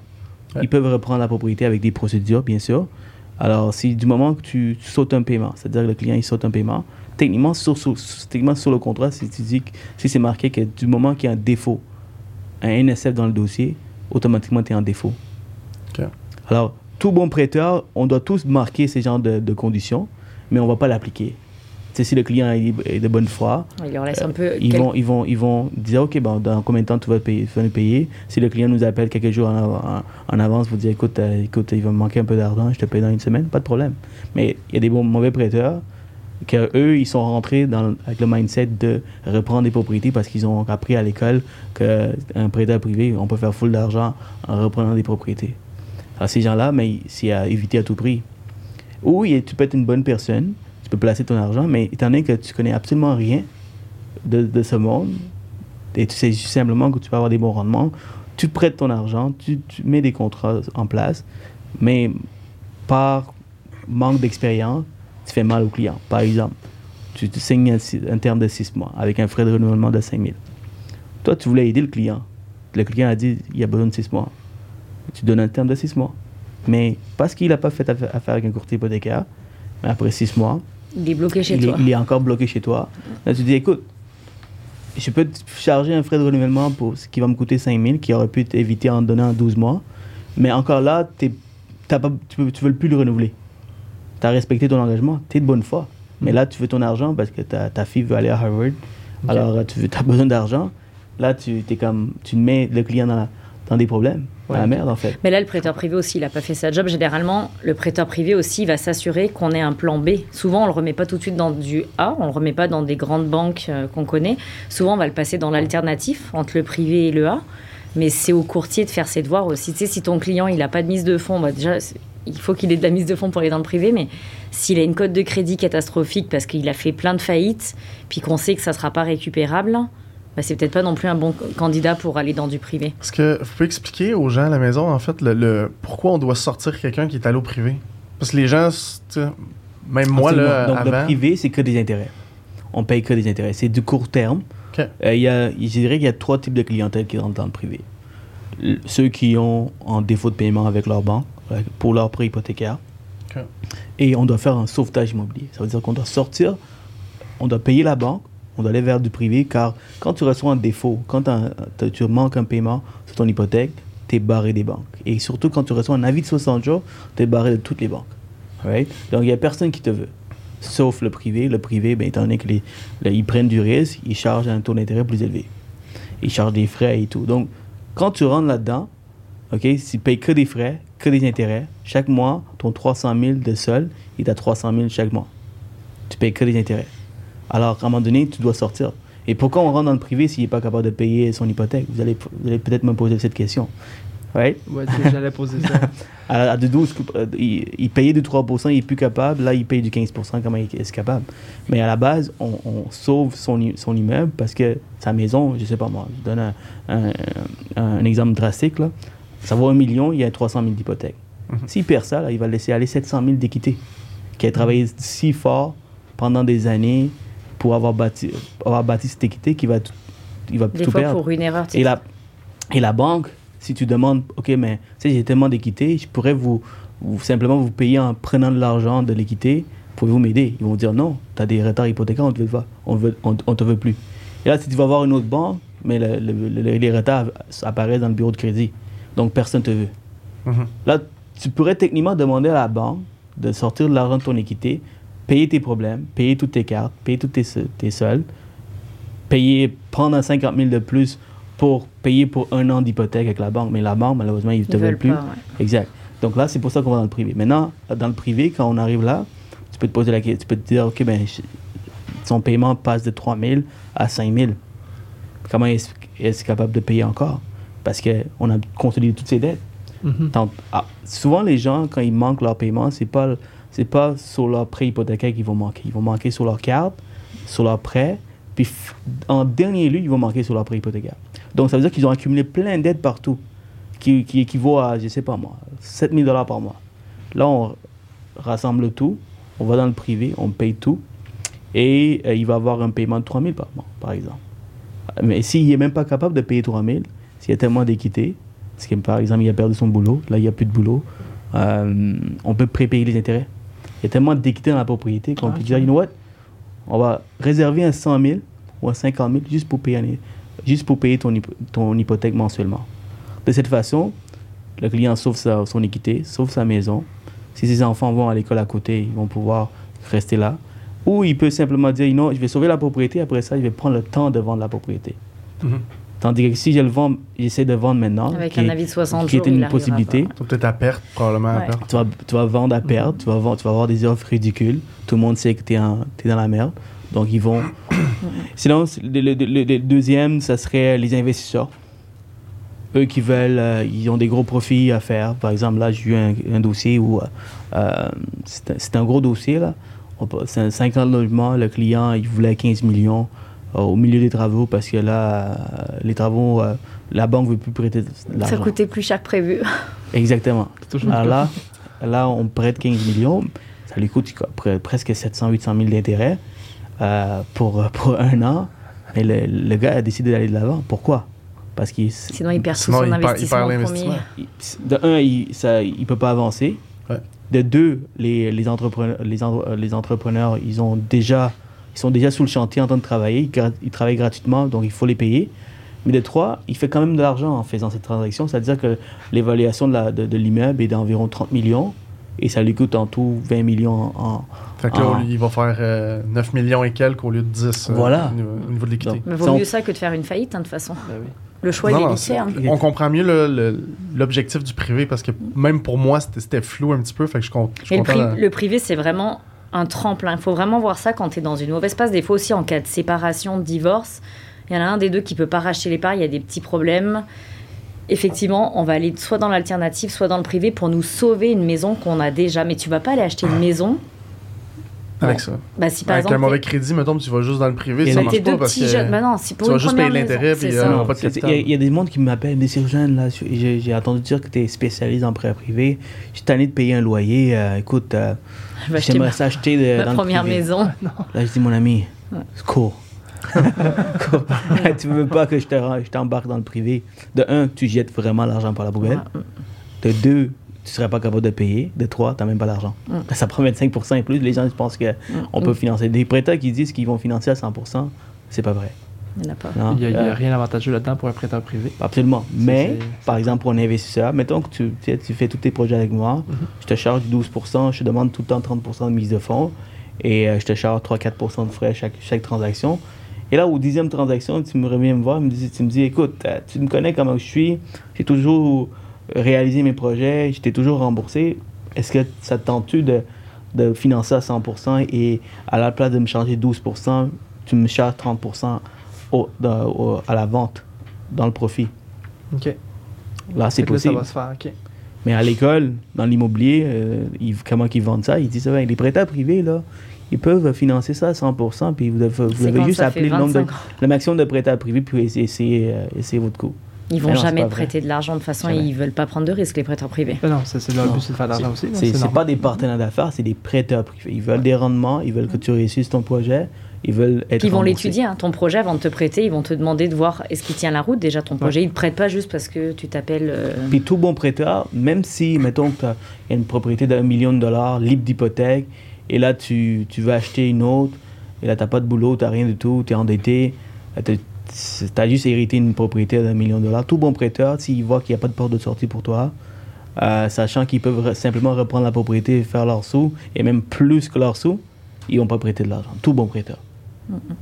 Ouais. ils peuvent reprendre la propriété avec des procédures, bien sûr. Alors, si du moment que tu sautes un paiement, c'est-à-dire que le client il saute un paiement, techniquement sur, sur- techniquement, sur le contrat, si tu dis que, si c'est marqué que du moment qu'il y a un défaut, un NSF dans le dossier, automatiquement tu es en défaut. Alors, tout bon prêteur, on doit tous marquer ces genres de, de conditions, mais on ne va pas l'appliquer. Sais, si le client est de bonne foi, Il leur laisse un peu. Euh, ils quel- vont, ils, vont, ils vont dire, OK, bon, dans combien de temps tu vas, payer, tu vas nous payer? Si le client nous appelle quelques jours en, av- en- en avance pour dire, écoute, euh, écoute, il va me manquer un peu d'argent, je te paye dans une semaine, pas de problème. Mais il y a des bons, mauvais prêteurs que eux, ils sont rentrés avec le mindset de reprendre des propriétés parce qu'ils ont appris à l'école qu'un prêteur privé, on peut faire full d'argent en reprenant des propriétés. Alors ces gens-là, mais c'est à éviter à tout prix. Ou tu peux être une bonne personne, tu peux placer ton argent, mais étant donné que tu connais absolument rien de, ce monde, et tu sais simplement que tu vas avoir des bons rendements, tu prêtes ton argent, tu mets des contrats en place, mais par manque d'expérience, tu fais mal au client. Par exemple, tu te signes un, terme de 6 mois avec un frais de renouvellement de 5 000. Toi, tu voulais aider le client. Le client a dit il y a besoin de 6 mois. Tu donnes un terme de 6 mois. Mais parce qu'il n'a pas fait affaire avec un courtier hypothécaire, mais après 6 mois, Il est bloqué chez il, toi. Est, il est encore bloqué chez toi. Là, tu dis, écoute, je peux te charger un frais de renouvellement pour ce qui va me coûter 5 000, qui aurait pu t'éviter en donnant 12 mois. Mais encore là, t'es- t'as pas, tu ne veux plus le renouveler. Tu as respecté ton engagement, tu es de bonne foi. Mais là, tu veux ton argent parce que ta, ta fille veut aller à Harvard. Alors, tu as besoin d'argent. Là, tu, es comme, tu mets le client dans la, dans des problèmes, dans la merde en fait. Mais là, le prêteur privé aussi, il n'a pas fait sa job. Généralement, le prêteur privé aussi va s'assurer qu'on ait un plan B. Souvent, on le remet pas tout de suite dans du A, on le remet pas dans des grandes banques euh, qu'on connaît. Souvent, on va le passer dans l'alternatif entre le privé et le A. Mais c'est au courtier de faire ses devoirs aussi. Tu sais, si ton client, il n'a pas de mise de fonds, bah déjà, il faut qu'il ait de la mise de fonds pour aller dans le privé. Mais s'il a une cote de crédit catastrophique parce qu'il a fait plein de faillites, puis qu'on sait que ça sera pas récupérable, bah, c'est peut-être pas non plus un bon candidat pour aller dans du privé. Est-ce que vous pouvez expliquer aux gens à la maison, en fait, le, le- pourquoi on doit sortir quelqu'un qui est allé au privé? Parce que les gens, même moi, là. Donc le privé, c'est que des intérêts. On paye que des intérêts. C'est du court terme. Ok. Euh, il y a, je dirais qu'il y a trois types de clientèle qui rentrent dans le privé. Ceux qui ont en défaut de paiement avec leur banque pour leur prêt hypothécaire. Et on doit faire un sauvetage immobilier. Ça veut dire qu'on doit sortir, on doit payer la banque, on doit aller vers du privé, car quand tu reçois un défaut, quand tu manques un paiement sur ton hypothèque, tu es barré des banques. Et surtout quand tu reçois un avis de 60 jours, tu es barré de toutes les banques. Right? Donc il n'y a personne qui te veut. Sauf le privé. Le privé, ben, étant donné qu'ils ils prennent du risque, ils chargent un taux d'intérêt plus élevé. Ils chargent des frais et tout. Donc, quand tu rentres là-dedans, OK, tu payes que des frais, que des intérêts, chaque mois, ton 300 000 de sol, il à 300 000 chaque mois. Tu payes que des intérêts. Alors, à un moment donné, tu dois sortir. Et pourquoi on rentre dans le privé s'il n'est pas capable de payer son hypothèque? Vous allez, vous allez peut-être me poser cette question. Right? Ouais, j'allais poser ça. À, à de 12, euh, il, il payait du 3%, il est plus capable. Là, il paye du 15%, comment il est capable? Mais à la base, on, on sauve son, son immeuble parce que sa maison, je sais pas moi, je donne un, un- un- un exemple drastique. Là. Ça vaut un million, il y a 300 000 d'hypothèque. S'il perd ça, là, il va laisser aller 700 000 d'équité. Qui a travaillé si fort pendant des années pour avoir bâti, avoir bâti cette équité qui va, tout- il va Des tout fois, perdre. pour une erreur, Et la, et la banque, si tu demandes, OK, mais tu sais, j'ai tellement d'équité, je pourrais vous, vous simplement vous payer en prenant de l'argent de l'équité, pouvez-vous m'aider? Ils vont dire non, tu as des retards hypothécaires, on ne te veut pas, on veut, on, on te veut plus. Et là, si tu vas voir une autre banque, mais le- le- le- les retards apparaissent dans le bureau de crédit, donc personne ne te veut. Mhm. Là, tu pourrais techniquement demander à la banque de sortir de l'argent de ton équité, payer tes problèmes, payer toutes tes cartes, payer tous tes, tes soldes, payer, prendre un 50 000 de plus pour payer pour un an d'hypothèque avec la banque. Mais la banque, malheureusement, ils ne te veulent veulent plus. pas. ouais. Exact. Donc là, c'est pour ça qu'on va dans le privé. Maintenant, dans le privé, quand on arrive là, tu peux te poser la question, tu peux te dire, OK, ben, je- son paiement passe de 3 000 à 5 000. Comment est-ce est capable de payer encore? Parce qu'on a consolidé toutes ses dettes. Mhm. Tant- ah, souvent, les gens, quand ils manquent leur paiement, c'est pas, c'est pas sur leur prêt hypothécaire qu'ils vont manquer. Ils vont manquer sur leur carte, sur leur prêt, puis en dernier lieu, ils vont manquer sur leur prêt hypothécaire. Donc, ça veut dire qu'ils ont accumulé plein de dettes partout, qui, qui équivaut à, je sais pas moi, 7000 dollars par mois. Là, on rassemble tout, on va dans le privé, on paye tout, et euh, il va avoir un paiement de 3000 par mois, par exemple. Mais s'il n'est même pas capable de payer 3000, s'il y a tellement d'équité, parce que par exemple, il a perdu son boulot, là, il n'y a plus de boulot, euh, on peut prépayer les intérêts. Il y a tellement d'équité dans la propriété qu'on Ah, peut dire, you know what, on va réserver un 100 000 ou un 50 000 juste pour payer, juste pour payer ton, hypo- ton hypothèque mensuellement. De cette façon, le client sauve sa- son équité, sauve sa maison. Si ses enfants vont à l'école à côté, ils vont pouvoir rester là. Ou il peut simplement dire, non, je vais sauver la propriété, après ça, je vais prendre le temps de vendre la propriété. Mhm. Tandis que si je le vends, j'essaie de vendre maintenant, Avec qui un est- avis de 60 qui est jours, il une possibilité, peut-être à perte, probablement à Ouais. perte. tu vas, tu vas vendre à perte, tu, vas vendre- tu vas avoir des offres ridicules. Tout le monde sait que tu es, dans la merde. Donc, ils vont. Sinon, le, le- le- le deuxième, ça serait les investisseurs. Eux qui veulent, euh, ils ont des gros profits à faire. Par exemple, là, j'ai eu un, un dossier où euh, c'est un- c'est un gros dossier. là. C'est un 50 logements. Le client, il voulait 15 millions au milieu des travaux parce que là, les travaux, euh, la banque ne veut plus prêter de Ça l'argent. coûtait plus cher que prévu. Exactement. Alors là, là, on prête 15 millions, ça lui coûte presque 700, 800 000 d'intérêt euh, pour, pour un an. Mais le, le gars a décidé d'aller de l'avant. Pourquoi? Parce qu'il Sinon, il perd tout son il investissement de un, il ça, il peut pas avancer. Ouais. De deux, les, les, entrepreneurs, les, les entrepreneurs, ils ont déjà, ils sont déjà sous le chantier en train de travailler. Ils, travaillent gratuitement, donc il faut les payer. Mais de trois, il fait quand même de l'argent en faisant cette transaction. C'est-à-dire que l'évaluation de, la- de, de l'immeuble est d'environ 30 millions et ça lui coûte en tout 20 millions en, Fait que là, il va faire euh, 9 millions et quelques au lieu de 10 euh, Voilà. au niveau- au niveau de l'équité. Donc, Mais vaut on- mieux ça que de faire une faillite, hein, de toute façon. Ben oui. Le choix, Non, est fait. hein. On comprend mieux le- le- l'objectif du privé parce que même pour moi, c'était c'était flou un petit peu. Fait que je, compte, je Mais pri- le privé, c'est vraiment un tremplin. Il faut vraiment voir ça quand tu es dans une mauvaise passe. Des fois aussi, en cas de séparation, de divorce, il y en a un des deux qui peut pas racheter les parts, il y a des petits problèmes. Effectivement, on va aller soit dans l'alternative, soit dans le privé pour nous sauver une maison qu'on a déjà. Mais tu vas pas aller acheter une maison. avec ça. Bah, si par Avec exemple. un mauvais crédit, mettons, tu vas juste dans le privé, ça marche Tes pas parce que jeunes. Bah non, c'est pour tu vas juste payer l'intérêt, puis, c'est euh, pas de Il y, a- capital. il y a des mondes qui m'appellent, des jeunes là. sur- J'ai j'ai entendu dire que tu es spécialiste en prêt privé. Je suis tanné de payer un loyer. euh, écoute, euh, j'aimerais ma, ça acheter de, ma dans première maison. Là, je dis, mon ami, cool. Cool. tu veux pas que je t'embarque dans le privé? De un, tu jettes vraiment l'argent par la poubelle. De deux, tu serais pas capable de payer. De trois, tu n'as même pas l'argent. Ça prend 25% et plus. Les gens ils pensent qu'on peut financer. Des prêteurs qui disent qu'ils vont financer à 100%, c'est pas vrai. Il y en a pas. Non. Il n'y a, Euh, rien d'avantageux là-dedans pour un prêteur privé. Absolument. Mais, c'est- par exemple, pour un investisseur, mettons que tu, tu sais, tu fais tous tes projets avec moi, je te charge 12%, je te demande tout le temps 30% de mise de fonds et euh, je te charge 3-4% de frais chaque, chaque transaction. Et là, au dixième transaction, tu me reviens me voir, tu me dis, tu me dis écoute, euh, tu me connais comment je suis, j'ai toujours réalisé mes projets, je t'ai toujours remboursé. Est-ce que ça te tente-tu de, de financer à 100% et à la place de me charger 12%, tu me charges 30% au- dans- au- à la vente, dans le profit? OK. Là, c'est que là, possible. ça va se faire. OK. Mais à l'école, dans l'immobilier, euh, ils- comment ils vendent ça? Ils disent ouais, les prêteurs privés, là, ils peuvent financer ça à 100%, puis vous avez, vous quand juste ça appelé fait le nombre de, 25 ans? le maximum de prêteurs privés, puis essayer, essayer, euh, essayer votre coût. Ils vont non, jamais prêter de l'argent. De toute façon, Jamais. ils veulent pas prendre de risques, les prêteurs privés. Mais non, c'est leur but, c'est de faire de l'argent aussi. C'est pas des partenaires d'affaires, c'est des prêteurs privés. Ils veulent des rendements, ils veulent que tu réussisses ton projet, ils veulent être Puis ils vont l'étudier, hein. ton projet, avant de te prêter, ils vont te demander de voir est-ce qu'il tient la route. Déjà, ton projet, ils ne te prêtent pas juste parce que tu t'appelles. euh, Puis tout bon prêteur, même si, mettons, tu as une propriété d'un million de dollars libre d'hypothèque, et là, tu, tu veux acheter une autre, et là, tu n'as pas de boulot, tu n'as rien du tout, tu es endetté, tu as juste hérité une propriété d'un million de dollars. Tout bon prêteur, s'il voit qu'il n'y a pas de porte de sortie pour toi, euh, sachant qu'ils peuvent simplement reprendre la propriété et faire leurs sous, et même plus que leurs sous, ils vont pas prêter de l'argent. Tout bon prêteur.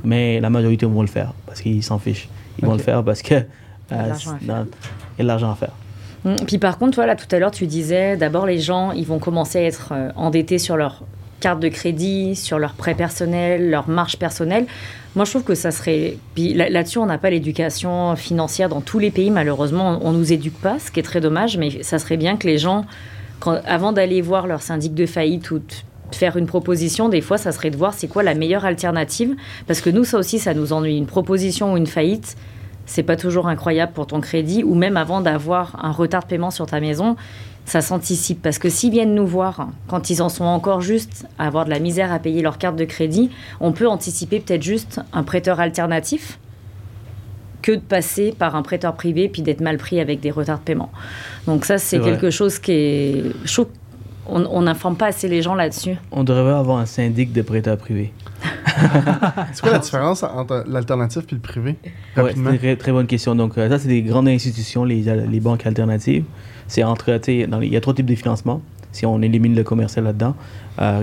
Mais la majorité vont le faire, parce qu'ils s'en fichent. Ils vont le faire parce que... Il y a de euh, l'argent à c'est dans- il y a de l'argent à faire. Mm. Puis par contre, toi, là, tout à l'heure, tu disais, d'abord, les gens, ils vont commencer à être euh, endettés sur leur carte de crédit, sur leur prêt personnel, leur marge personnelle. Moi, je trouve que ça serait... Puis là- là-dessus, on n'a pas l'éducation financière dans tous les pays, malheureusement. On ne nous éduque pas, ce qui est très dommage, mais ça serait bien que les gens, quand, avant d'aller voir leur syndic de faillite ou faire une proposition, des fois, ça serait de voir c'est quoi la meilleure alternative. Parce que nous, ça aussi, ça nous ennuie. Une proposition ou une faillite, c'est pas toujours incroyable pour ton crédit, ou même avant d'avoir un retard de paiement sur ta maison, ça s'anticipe. Parce que s'ils viennent nous voir, quand ils en sont encore juste à avoir de la misère à payer leur carte de crédit, on peut anticiper peut-être juste un prêteur alternatif que de passer par un prêteur privé puis d'être mal pris avec des retards de paiement. Donc ça, c'est quelque chose qui est... je trouve On n'informe pas assez les gens là-dessus. On devrait avoir un syndic de prêteurs privés. C'est quoi la différence entre l'alternative et le privé? Ouais, c'est une très, très bonne question. Donc, euh, ça, c'est des grandes institutions, les, les banques alternatives. C'est entre, il y a trois types de financement. Si on élimine le commercial là-dedans, Euh,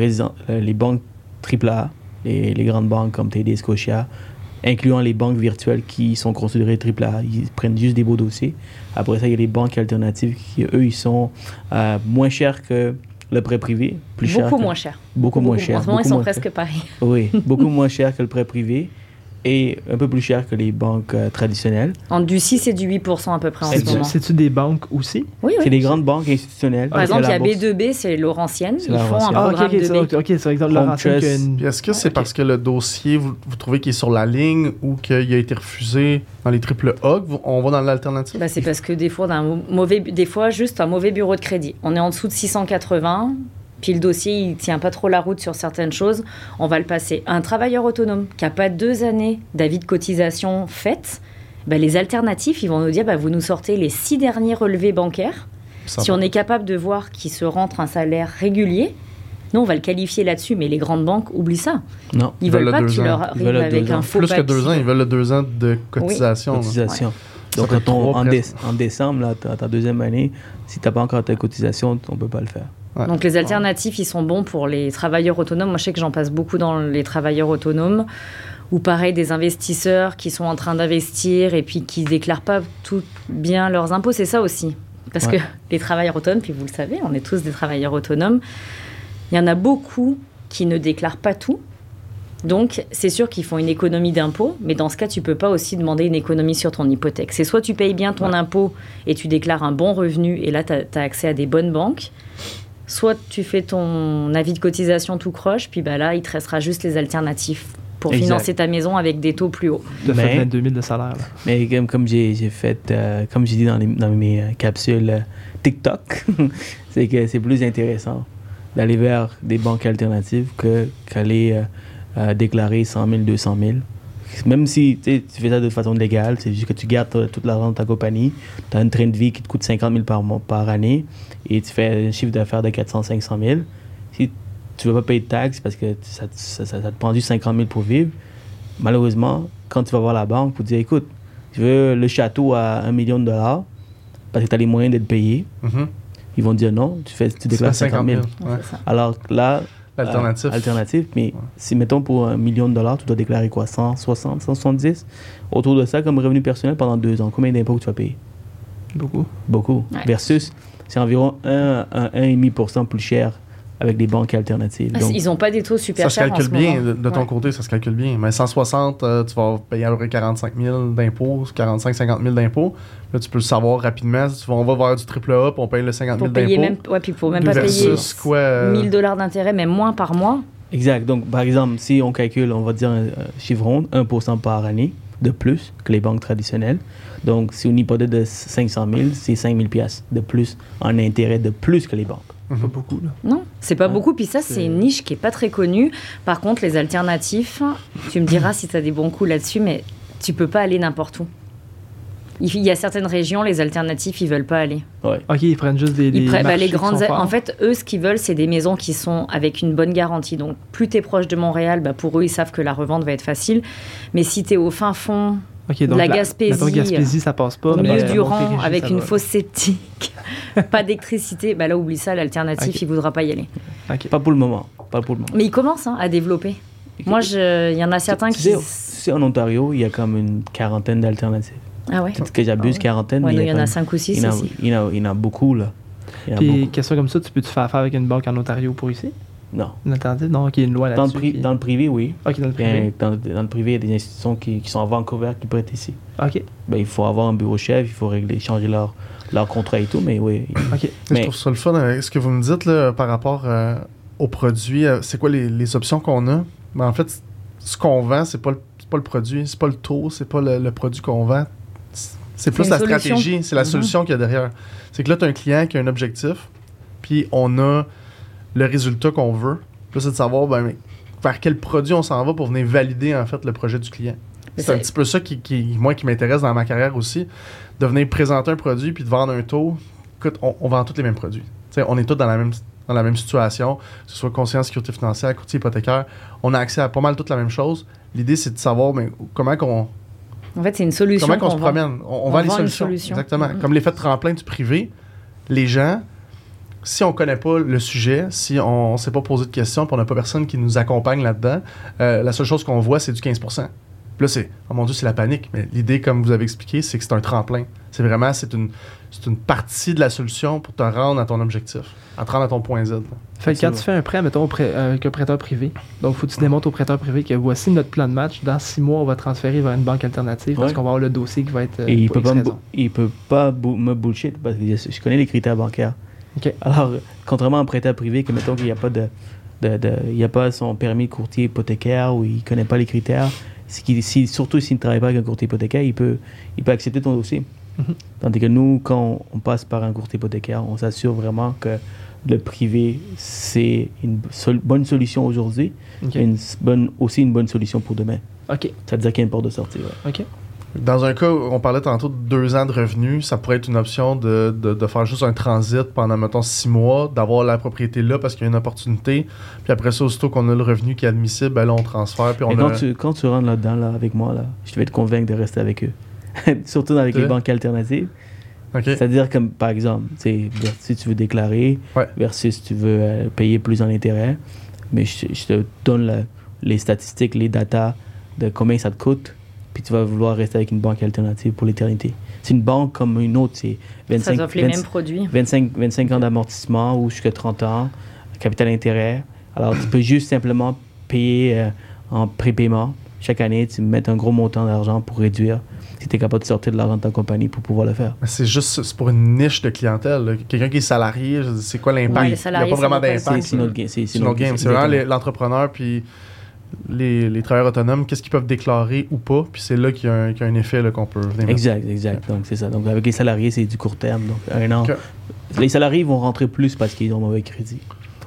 euh, les banques AAA, les, les grandes banques comme TD, Scotia, incluant les banques virtuelles qui sont considérées AAA, ils prennent juste des beaux dossiers. Après ça, il y a les banques alternatives qui, eux, ils sont euh, moins chers que le prêt privé. Plus cher Beaucoup que- moins cher. Beaucoup moins cher. En ce moment, ils beaucoup sont moins presque cher. pareils. Oui, beaucoup moins cher que le prêt privé et un peu plus cher que les banques euh, traditionnelles. En du 6 et du 8% à peu près en ce moment. c'est-tu des banques aussi? Oui, oui. C'est des grandes banques institutionnelles. Par exemple, il y a la bourse. B2B, c'est Laurentienne. Ils font un. Ah, programme ok, de ok, c'est exemple Laurentienne est-ce que c'est parce que le dossier, vous, trouvez qu'il est sur la ligne ou qu'il a été refusé dans les triple A? On va dans l'alternative? Bah, c'est parce que des fois, d'un mauvais, des fois, juste un mauvais bureau de crédit. On est en dessous de 680, puis le dossier, il tient pas trop la route sur certaines choses. On va le passer. Un travailleur autonome qui a pas deux années d'avis de cotisation faites, bah, les alternatifs, ils vont nous dire, bah, vous nous sortez les six derniers relevés bancaires. Si on est capable de voir qu'il se rentre un salaire régulier, nous, on va le qualifier là-dessus, mais les grandes banques oublient ça. Non, Ils, Ils veulent veulent pas ans. leur le avec un faux Plus que deux ans, ils veulent le deux ans de cotisation. Donc, quand on- déce- en décembre, là, ta, ta deuxième année, si tu n'as pas encore ta cotisation, on ne peut pas le faire. Ouais. Donc les alternatifs, ils sont bons pour les travailleurs autonomes. Moi, je sais que j'en passe beaucoup dans les travailleurs autonomes Ou pareil, des investisseurs qui sont en train d'investir et puis qui déclarent pas tout bien leurs impôts. C'est ça aussi. Parce Ouais. que les travailleurs autonomes, puis vous le savez, on est tous des travailleurs autonomes, il y en a beaucoup qui ne déclarent pas tout. Donc, c'est sûr qu'ils font une économie d'impôts, mais dans ce cas, tu peux pas aussi demander une économie sur ton hypothèque. C'est soit tu payes bien ton impôt et tu déclares un bon revenu, et là, tu as, accès à des bonnes banques, soit tu fais ton avis de cotisation tout croche, puis bah là, il te restera juste les alternatives pour Exact. financer ta maison avec des taux plus hauts. Tu as fait Mais- 22 000 de salaire. là. Mais comme, comme j'ai j'ai fait, euh, comme j'ai dit dans, les- dans mes euh, capsules euh, TikTok, c'est que c'est plus intéressant d'aller vers des banques alternatives que qu'aller euh, euh, déclarer 100 000, 200 000. Même si tu fais ça de façon légale, c'est juste que tu gardes toute l'argent de ta compagnie, tu as un train de vie qui te coûte 50 000 par, mois, par année et tu fais un chiffre d'affaires de 400 500 000. Si tu ne veux pas payer de taxes parce que ça, ça- ça- ça te prend juste 50 000 pour vivre, malheureusement, quand tu vas voir la banque pour dire écoute, tu veux le château à 1 million de dollars parce que tu as les moyens d'être payé, Mhm. ils vont dire non, tu, fais, tu déclares 50 000. ouais. C'est ça. Alors là, L'alternative. euh, alternative, mais si mettons pour un million de dollars, tu dois déclarer quoi 160, 170 Autour de ça, comme revenu personnel pendant deux ans, combien d'impôts que tu vas payer? Beaucoup. Beaucoup. Ouais. Versus, c'est environ 1 à 1,5% plus cher avec des banques alternatives. Ah, Donc, Ils n'ont pas des taux super Ça se chers en calcule ce bien, moment. de, de ton Ouais. côté, ça se calcule bien. Mais 160, euh, tu vas payer à peu près 45 000 d'impôts, 45-50 000 d'impôts. Là, tu peux le savoir rapidement. Si tu vas- on va voir du triple A, puis on paye le 50 000 Pour payer même, d'impôts. ouais, puis pour même pas versus payer quoi euh, 1000 dollars d'intérêt, mais moins par mois. Exact. Donc, par exemple, si on calcule, on va dire un, un chiffre rond, 1% par année de plus que les banques traditionnelles. Donc, si on hypothèque de 500 000, c'est 5 000 piastres de plus en intérêt de plus que les banques. Pas beaucoup, là. Non, c'est pas Ouais. beaucoup. Puis ça, c'est une niche qui est pas très connue. Par contre, les alternatifs, tu me diras si tu as des bons coups là-dessus, mais tu peux pas aller n'importe où. Il y a certaines régions, les alternatifs, ils veulent pas aller. Ouais. OK, ils prennent juste des, Ils des prennent- bah, les grandes, en fait, eux, ce qu'ils veulent, c'est des maisons qui sont avec une bonne garantie. Donc, plus tu es proche de Montréal, bah, pour eux, ils savent que la revente va être facile. Mais si tu es au fin fond, Donc la la- Gaspésie, mettons, Gaspésie, ça passe pas. au milieu la du rang, avec une fosse septique, pas d'électricité, bah là, oublie ça, l'alternative, il voudra pas y aller. Pas pour le moment. Pas pour le moment. Mais ils commencent hein, à développer. Moi, il y en a certains qui. tu sais, en Ontario, il y a comme une quarantaine d'alternatives. Ah ouais Peut-être que j'abuse, Ah ouais. quarantaine, Ouais, mais nous, il il y en a 5 ou 6 il y en a- ici. il y en a- il y en a beaucoup, là. Il Puis, question comme ça, tu peux te faire affaire avec une banque en Ontario pour ici? Non. Une alternative? Non, OK, une loi Dans là-dessus. le, pri- qui- dans le privé, oui. OK, dans le y privé. dans, dans le privé, il y a des institutions qui, qui sont à Vancouver qui prêtent ici. OK, Ben, il faut avoir un bureau chef, il faut régler, changer leur, leur contrat et tout, mais oui. OK. Je Mais- trouve ça le fun avec ce que vous me dites là, par rapport euh, aux produits. euh, c'est quoi les, les options qu'on a? Mais en fait, ce qu'on vend, c'est pas, le- c'est pas le produit, c'est pas le taux, c'est pas le, le produit qu'on vend. C'est- C'est plus la solution. stratégie, c'est la Mhm. solution qu'il y a derrière. C'est que là, tu as un client qui a un objectif, puis on a le résultat qu'on veut. Là, c'est de savoir ben, vers quel produit on s'en va pour venir valider en fait le projet du client. C'est un petit peu ça qui, qui- moi, qui m'intéresse dans ma carrière aussi, de venir présenter un produit puis de vendre un taux. Écoute, on, on vend tous les mêmes produits. On est tous dans la même dans la même situation, que ce soit conscience, sécurité financière, courtier hypothécaire, on a accès à pas mal toute la même chose. L'idée, c'est de savoir mais, comment qu'on En fait, c'est une solution. comment qu'on se promène. On, on On vend les solutions. solution. Exactement. Mhm. Comme l'effet de tremplin du privé, les gens, si on connaît pas le sujet, si on ne s'est pas posé de questions, puis on n'a pas personne qui nous accompagne là-dedans, euh, la seule chose qu'on voit, c'est du 15 Puis Là, c'est, oh mon Dieu, c'est la panique. Mais l'idée, comme vous avez expliqué, c'est que c'est un tremplin. C'est vraiment, c'est une, c'est une partie de la solution pour te rendre à ton objectif, à te rendre à ton point Z. là. Fait que quand tu fais un prêt, mettons, prêt- euh, avec un prêteur privé, donc faut que tu démontres au prêteur privé que voici notre plan de match. Dans six mois, on va transférer vers une banque alternative parce Ouais. qu'on va avoir le dossier qui va être. euh, Et il peut pas, me, raison. bu- il peut pas bu- me bullshit parce que je connais les critères bancaires. OK. Alors, contrairement à un prêteur privé, que mettons qu'il n'y a pas de, de, de- il y a pas son permis de courtier hypothécaire ou il connaît pas les critères, qu'il- si- surtout s'il ne travaille pas avec un courtier hypothécaire, il peut, il peut accepter ton dossier. Mhm. Tandis que nous, quand on passe par un courtier hypothécaire, on s'assure vraiment que le privé, c'est une sol- bonne solution aujourd'hui, OK. et une bonne, aussi une bonne solution pour demain. OK. Ça veut dire qu'il y a une porte de sortie. ouais. OK. Dans un cas, où on parlait tantôt de deux ans de revenus, ça pourrait être une option de, de, de faire juste un transit pendant, mettons, six mois, d'avoir la propriété là parce qu'il y a une opportunité. Puis après ça, aussitôt qu'on a le revenu qui est admissible, ben là, on transfère. Puis on Mais a... quand, tu, quand tu rentres là-dedans, là, avec moi, là, je vais te convaincre de rester avec eux. Surtout avec les banques alternatives. C'est-à-dire, comme par exemple, si tu veux déclarer Ouais. versus tu veux euh, payer plus en intérêt, mais je, je te donne le- les statistiques, les datas de combien ça te coûte, puis tu vas vouloir rester avec une banque alternative pour l'éternité. C'est une banque comme une autre, c'est Ça 25, offre les 20 mêmes produits. 25, 25 ans d'amortissement ou jusqu'à 30 ans, capital intérêt. Alors, tu peux juste simplement payer euh, en prépaiement. Chaque année, tu mets un gros montant d'argent pour réduire si tu es capable de sortir de l'argent de ta compagnie pour pouvoir le faire. Mais c'est juste c'est pour une niche de clientèle. Quelqu'un qui est salarié, c'est quoi l'impact? Il n'y a pas vraiment d'impact. C'est notre game. C'est C'est notre game. C'est vraiment l'entrepreneur puis les, les travailleurs autonomes, qu'est-ce qu'ils peuvent déclarer ou pas. Puis c'est là qu'il y, a un- qu'il y a un effet là, qu'on peut venir. Exact, exact. Donc, c'est ça. Donc, avec les salariés, c'est du court terme. Donc, un an. Les salariés vont rentrer plus parce qu'ils ont mauvais crédit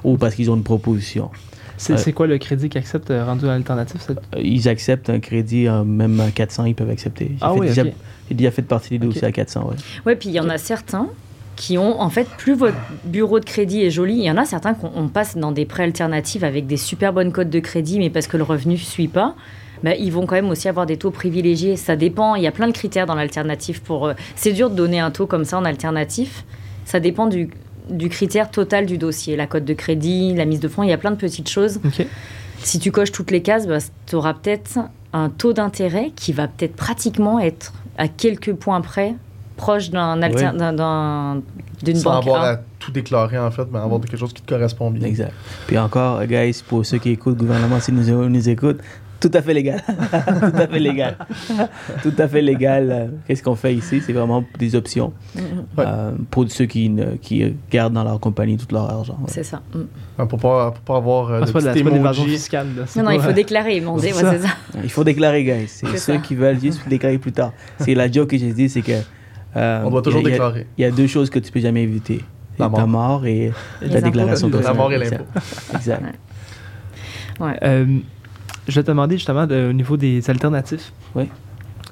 ou parce qu'ils ont une proposition. C'est c'est quoi le crédit qu'ils acceptent euh, rendu à l'alternative? c'est- Euh, Ils acceptent un crédit, euh, même à 400, ils peuvent accepter. Ah fait oui, déjà, ok. j'ai déjà fait partie des dossiers à 400, ouais. Ouais, puis il y en a certains qui ont, en fait, plus votre bureau de crédit est joli, il y en a certains qu'on on passe dans des prêts alternatifs avec des super bonnes cotes de crédit, mais parce que le revenu ne suit pas. bah, ils vont quand même aussi avoir des taux privilégiés. Ça dépend, il y a plein de critères dans l'alternatif. pour. euh, c'est dur de donner un taux comme ça en alternatif. Ça dépend du, du critère total du dossier. La cote de crédit, la mise de fonds, il y a plein de petites choses. Si tu coches toutes les cases, bah, tu auras peut-être un taux d'intérêt qui va peut-être pratiquement être à quelques points près proche d'un Oui. d'une Sans banque avoir A. à tout déclarer, en fait, mais avoir quelque chose qui te correspond bien. Exact. Puis encore, guys, pour ceux qui écoutent, gouvernement, si nous, nous écoutent, tout à fait légal. tout à fait légal. tout à fait légal. Qu'est-ce qu'on fait ici? C'est vraiment des options. Ouais. euh, pour ceux qui, ne- qui gardent dans leur compagnie tout leur argent. ouais. C'est ça. Mm. Ah, Pour pas, pour pas avoir euh, Ah, de pas d'évasion fiscale. là, Non, non, il faut déclarer, demander, C'est ouais, ça. c'est ça. Il faut déclarer, guys. C'est C'est ceux ça. qui veulent juste déclarer plus tard. C'est la joke que j'ai dit, c'est que. Euh, On doit toujours y a- déclarer. Il y a deux choses que tu peux jamais éviter. La mort. ta mort et Les la impôts. déclaration La personnelle. mort et Exact. l'impôt. Exact. Euh, je vais te demander justement de- au niveau des alternatifs. Oui.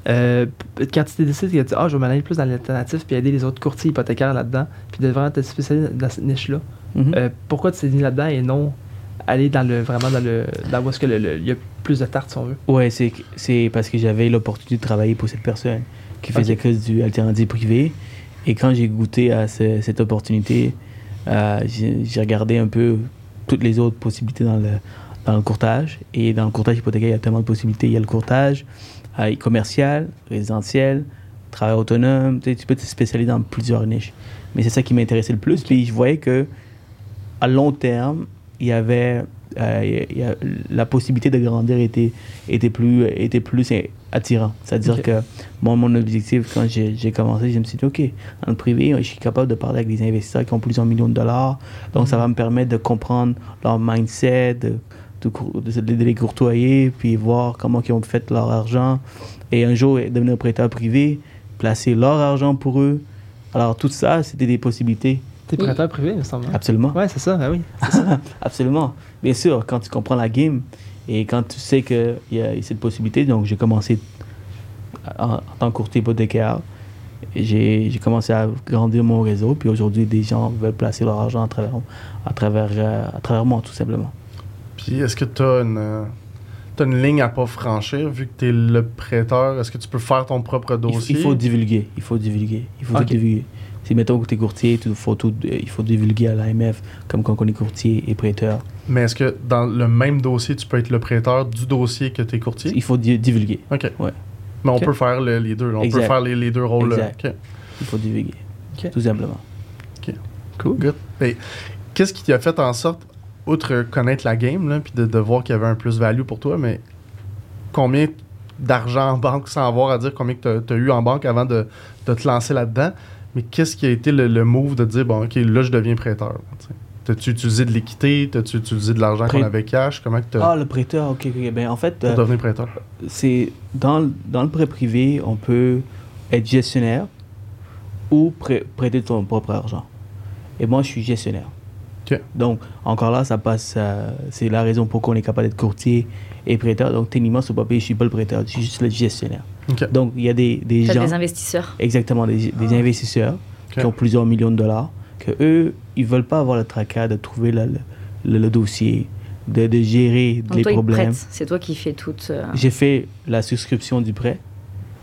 Euh, quand tu t'es décidé que tu ah, je vais m'aller plus dans l'alternatif puis aider les autres courtiers hypothécaires là-dedans, puis de vraiment te spécialiser dans cette niche-là, Mhm. euh, pourquoi tu t'es mis là-dedans et non aller dans le vraiment dans le là où est-ce que le- le- il y a plus de tartes si on veut? Ouais, c'est c'est parce que j'avais l'opportunité de travailler pour cette personne qui faisait que du alternatif privé. Et quand j'ai goûté à ce- cette opportunité, euh, j'ai j'ai regardé un peu toutes les autres possibilités dans le, dans le courtage. Et dans le courtage hypothécaire, il y a tellement de possibilités. Il y a le courtage euh, commercial, résidentiel, travail autonome. Tu, sais, tu peux te spécialiser dans plusieurs niches. Mais c'est ça qui m'intéressait le plus. Puis je voyais que à long terme, il y avait euh, il y a- la possibilité de grandir était, était plus, était plus attirant. C'est-à-dire que moi, mon objectif, quand j'ai commencé, je me suis dit, OK, dans le privé, je suis capable de parler avec des investisseurs qui ont plusieurs millions de dollars. Donc, ça va me permettre de comprendre leur mindset, de, de, cour- de- de les courtoyer, puis voir comment ils ont fait leur argent. Et un jour, devenir prêteur privé, placer leur argent pour eux. Alors, tout ça, c'était des possibilités. T'es Oui. prêteur privé, il me semble. hein? Absolument. Ouais, c'est ça, ah oui. Absolument. Bien sûr, quand tu comprends la game et quand tu sais qu'il y a cette possibilité, donc j'ai commencé en, en tant que courtier hypothécaire. J'ai j'ai commencé à grandir mon réseau, puis aujourd'hui, des gens veulent placer leur argent à travers, à travers, euh, à travers moi, tout simplement. Puis est-ce que tu as une, euh, une ligne à pas franchir vu que tu es le prêteur? Est-ce que tu peux faire ton propre Il, dossier? il faut divulguer. Il faut divulguer. Il faut tout divulguer. Si mettons que tu es courtier, tu- faut tout- euh, il faut divulguer à l'AMF comme quand on est courtier et prêteur. Mais est-ce que dans le même dossier, tu peux être le prêteur du dossier que tu es courtier? Il faut di- divulguer. OK. Ouais. Mais on Ok. peut faire le- les deux. On Exact. peut faire les, les deux rôles. Exact. OK. Il faut divulguer. Ok. Tout simplement. Cool. Good. Et Qu'est-ce qui t'a fait en sorte, outre connaître la game, puis de, de voir qu'il y avait un plus-value pour toi, mais combien d'argent en banque, sans avoir à dire combien tu as eu en banque avant de, de te lancer là-dedans, mais qu'est-ce qui a été le, le move de dire, bon, OK, là, je deviens prêteur? là? T'as-tu utilisé de l'équité? T'as-tu utilisé de l'argent qu'on Prêt- avait cash? Comment que t'as Ah, le prêteur, ok, ok. Ben, en fait, pour euh, devenir prêteur? c'est dans, le- dans le prêt privé, on peut être gestionnaire ou prê- prêter ton propre argent. Et moi, je suis gestionnaire. Ok. Donc, encore là, ça passe. euh, c'est la raison pour qu'on est capable d'être courtier et prêteur. Donc, techniquement, sur papier, je suis pas le prêteur, je suis juste le gestionnaire. OK. Donc, il y a des, des gens, des investisseurs. exactement, des, des investisseurs Ok. qui ont plusieurs millions de dollars, que eux, ils veulent pas avoir le tracas de trouver le, le- le dossier, de, de gérer Donc les toi, problèmes. C'est toi qui fais toute. euh, J'ai fait la souscription du prêt,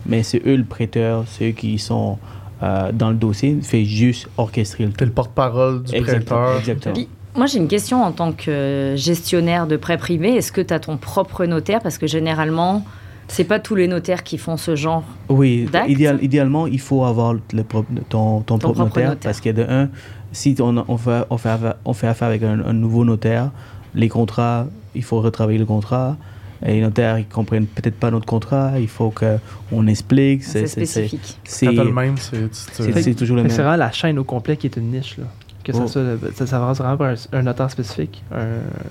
mais c'est eux le prêteur, c'est eux qui sont euh, dans le dossier, fait juste orchestrer le T'es le porte-parole du Exactement, prêteur. exactement. Puis, moi, j'ai une question en tant que gestionnaire de prêt privé. Est-ce que tu as ton propre notaire? Parce que généralement, C'est pas tous les notaires qui font ce genre. Oui, idéal- idéalement, il faut avoir le propre- ton, ton, propre, propre notaire, notaire. parce que de un, si on, on, fait, on, fait affaire, on fait affaire avec un, un nouveau notaire, les contrats, il faut retravailler le contrat. Et les notaires, ils comprennent peut-être pas notre contrat, il faut qu'on explique. C'est spécifique. C'est même, c'est. toujours le même. C'est vraiment la chaîne au complet qui est une niche. Là. Que ça, Oh. ça, ça va vraiment pour un, un notaire spécifique, un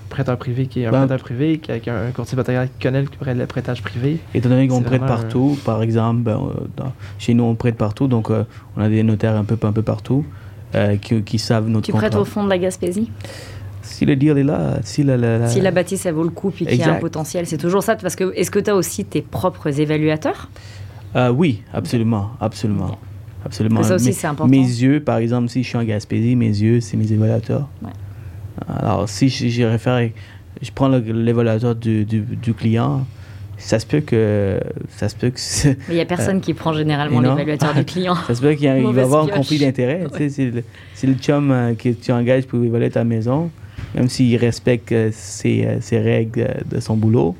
prêteur privé qui est un Ben- prêteur privé, qui- avec un, un courtier hypothécaire qui connaît le, le prêtage privé. Étant donné qu'on prête un- partout, par exemple, ben, dans- chez nous, on prête partout, donc euh, on a des notaires un peu, un peu partout euh, qui, qui savent notre Tu contrat. prêtes au fond de la Gaspésie Si le deal est là, si la, la- la- Si la bâtisse, ça vaut le coup, puis qu'il y a un potentiel, c'est toujours ça. Parce que est-ce que tu as aussi tes propres évaluateurs? Euh, oui, absolument, absolument. Absolument. Ça aussi, Mes- c'est important. Mes yeux, par exemple, si je suis en Gaspésie, mes yeux, c'est mes évaluateurs. Ouais. Alors, si je, je réfère, je prends l'évaluateur du, du, du client, ça se peut que. Ça se peut que. Mais il n'y a personne qui prend généralement l'évaluateur du client. Ça se peut qu'il va avoir un conflit d'intérêt. tu sais, C'est le, c'est le chum euh, que tu engages pour évaluer ta maison, même s'il respecte euh, ses, euh, ses règles euh, de son boulot,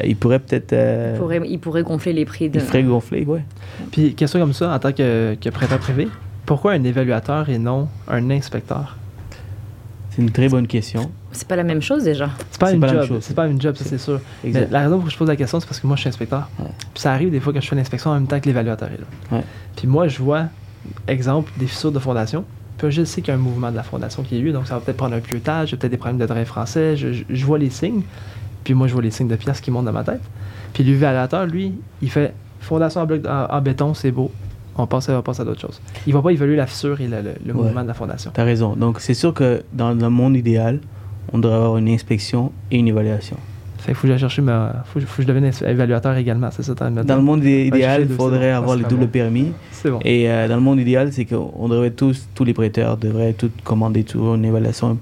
euh, il pourrait peut-être. euh, Il pourrait, il pourrait gonfler les prix de. il ferait gonfler, ouais. Puis, question comme ça, en tant que, que prêteur privé, pourquoi un évaluateur et non un inspecteur? C'est une très bonne question. C'est pas la même chose déjà. C'est pas une pas la même job, chose. c'est pas une job, ça c'est sûr. Mais Exact. la raison pour laquelle je pose la question, c'est parce que moi je suis inspecteur. Ouais. Puis ça arrive des fois que je fais l'inspection en même temps que l'évaluateur est là. Ouais. Puis moi je vois, exemple, des fissures de fondation. Puis je sais qu'il y a un mouvement de la fondation qui est eu, donc ça va peut-être prendre un pieutage, il y a peut-être des problèmes de drain français. Je, je- je vois les signes. Puis moi je vois les signes de pièces qui montent dans ma tête. Puis l'évaluateur, lui, il fait fondation en, bloc, en, en béton, c'est beau. On passe, à- on passe à d'autres choses. Il va pas évaluer la fissure et le, le- le Ouais. mouvement de la fondation. T'as raison. Donc, c'est sûr que dans le monde idéal, on devrait avoir une inspection et une évaluation. Fait qu'il faut que j'aille chercher. Faut, que- faut que je devienne évaluateur également, c'est ça, Dans le monde idéal, il faudrait avoir Ah, le double bon. permis. C'est bon. Et euh, dans le monde idéal, c'est qu'on devrait tous, tous les prêteurs devraient tous commander toujours une évaluation